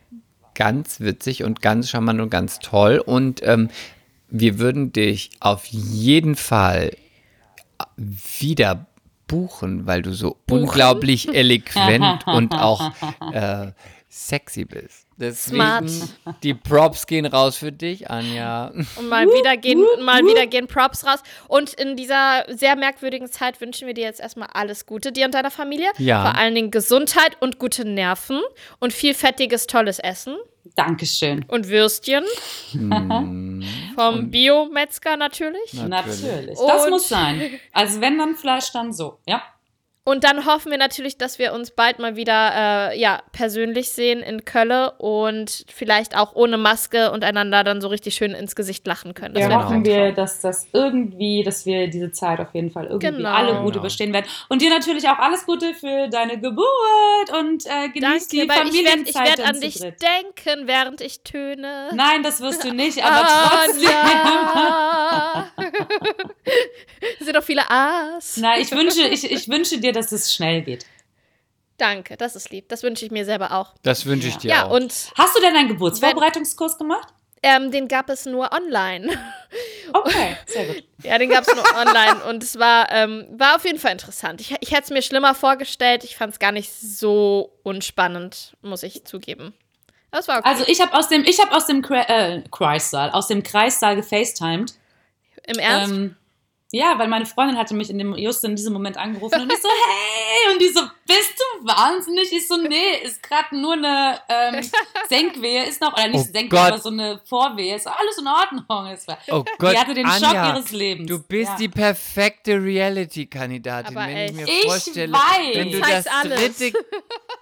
Speaker 3: ganz witzig und ganz charmant und ganz toll. Und ähm, wir würden dich auf jeden Fall wieder buchen, weil du so unglaublich (laughs) eloquent und auch (laughs) äh, sexy bist. Deswegen,
Speaker 2: Smart.
Speaker 3: die Props gehen raus für dich, Anja.
Speaker 2: Und mal wieder gehen, mal wieder gehen Props raus. Und in dieser sehr merkwürdigen Zeit wünschen wir dir jetzt erstmal alles Gute, dir und deiner Familie.
Speaker 3: Ja.
Speaker 2: Vor allen Dingen Gesundheit und gute Nerven und viel fettiges, tolles Essen.
Speaker 4: Dankeschön.
Speaker 2: Und Würstchen.
Speaker 3: Hm.
Speaker 2: Vom Bio-Metzger natürlich.
Speaker 4: Natürlich. Das
Speaker 2: Und-
Speaker 4: muss sein. Also wenn dann Fleisch, dann so. Ja.
Speaker 2: Und dann hoffen wir natürlich, dass wir uns bald mal wieder äh, ja, persönlich sehen in Kölle und vielleicht auch ohne Maske und einander dann so richtig schön ins Gesicht lachen können. Das
Speaker 4: Ja, hoffen wir, dass das irgendwie, dass wir diese Zeit auf jeden Fall irgendwie
Speaker 2: Genau.
Speaker 4: alle gut
Speaker 3: Genau.
Speaker 4: überstehen werden. Und dir natürlich auch alles Gute für deine Geburt und äh, genieß
Speaker 2: Danke,
Speaker 4: die
Speaker 2: weil ich werde
Speaker 4: Familienzeit
Speaker 2: werd an dich denken, während ich töne.
Speaker 4: Nein, das wirst du nicht, aber trotzdem.
Speaker 2: Anja. Es (laughs) sind doch viele A's.
Speaker 4: Nein, ich wünsche, ich, ich wünsche dir, dass es schnell geht.
Speaker 2: Danke, das ist lieb. Das wünsche ich mir selber auch.
Speaker 3: Das wünsche ich dir
Speaker 2: Ja,
Speaker 3: auch.
Speaker 2: und
Speaker 4: Hast du denn einen Geburtsvorbereitungskurs gemacht?
Speaker 2: ähm, den gab es nur online. (laughs)
Speaker 4: Okay, sehr gut.
Speaker 2: Ja, den gab es nur (laughs) online und es war, ähm, war auf jeden Fall interessant. Ich, ich hätte es mir schlimmer vorgestellt. Ich fand es gar nicht so unspannend, muss ich zugeben. Aber es war okay.
Speaker 4: Also ich habe aus dem, ich habe aus dem Kre äh, Kreissaal, aus dem Kreissaal gefacetimed.
Speaker 2: Im Ernst?
Speaker 4: Ähm, ja, weil meine Freundin hatte mich in dem, just in diesem Moment angerufen und ich so, hey, und die so, bist du wahnsinnig? Ich so, nee, ist gerade nur eine ähm, (laughs) Senkwehe, ist noch, oder nicht
Speaker 3: Oh
Speaker 4: Senkwehe,
Speaker 3: Gott.
Speaker 4: aber so eine Vorwehe, ist alles in Ordnung. War,
Speaker 3: Oh Gott,
Speaker 4: die hatte den
Speaker 3: Anja,
Speaker 4: Schock ihres Lebens.
Speaker 3: Du bist
Speaker 4: ja.
Speaker 3: die perfekte Reality-Kandidatin, wenn
Speaker 2: echt.
Speaker 3: ich mir
Speaker 4: Ich
Speaker 3: vorstelle,
Speaker 4: weiß.
Speaker 3: wenn du
Speaker 2: Du zeigst
Speaker 3: das
Speaker 2: alles.
Speaker 3: dritte,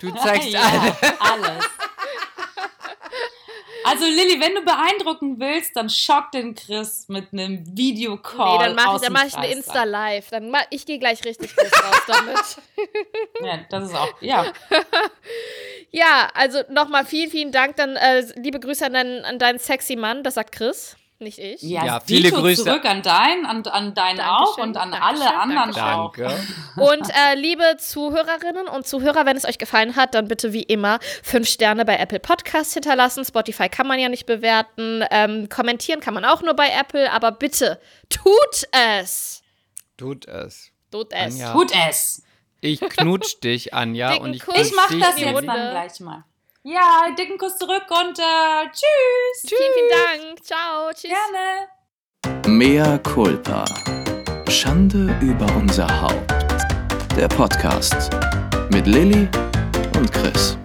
Speaker 3: du zeigst (laughs)
Speaker 4: ja,
Speaker 3: alles.
Speaker 4: alles. (laughs) Also Lilly, wenn du beeindrucken willst, dann schock den Chris mit einem Videocall.
Speaker 2: nee, dann mache ich, dann mach ich eine. Insta-Live. Dann mach, ich gehe gleich richtig groß raus damit. (laughs)
Speaker 4: Ja, das ist auch, ja. (laughs)
Speaker 2: Ja, also nochmal vielen, vielen Dank. Dann äh, liebe Grüße an deinen, an deinen sexy Mann, das sagt Chris, nicht ich.
Speaker 4: Ja,
Speaker 3: Ja, viele
Speaker 4: Dito
Speaker 3: Grüße.
Speaker 4: zurück an deinen, an, an deinen
Speaker 2: Dankeschön,
Speaker 4: auch und an
Speaker 2: Dankeschön,
Speaker 4: alle anderen
Speaker 2: Dankeschön.
Speaker 4: auch.
Speaker 3: Danke. (laughs)
Speaker 2: Und äh, liebe Zuhörerinnen und Zuhörer, wenn es euch gefallen hat, dann bitte wie immer fünf Sterne bei Apple Podcasts hinterlassen. Spotify kann man ja nicht bewerten. Ähm, kommentieren kann man auch nur bei Apple, aber bitte tut es.
Speaker 3: Tut es.
Speaker 2: Tut es.
Speaker 3: Anja.
Speaker 4: Tut es.
Speaker 3: Ich knutsch dich, Anja, (laughs)
Speaker 2: Dicken
Speaker 3: und ich
Speaker 4: Ich mach
Speaker 3: dich
Speaker 4: das jetzt dann gleich mal. Ja, dicken Kuss zurück und äh, tschüss.
Speaker 2: Vielen, vielen Dank. Ciao. Tschüss.
Speaker 4: Gerne.
Speaker 1: Mea culpa. Schande über unser Haupt. Der Podcast mit Lilly und Chris.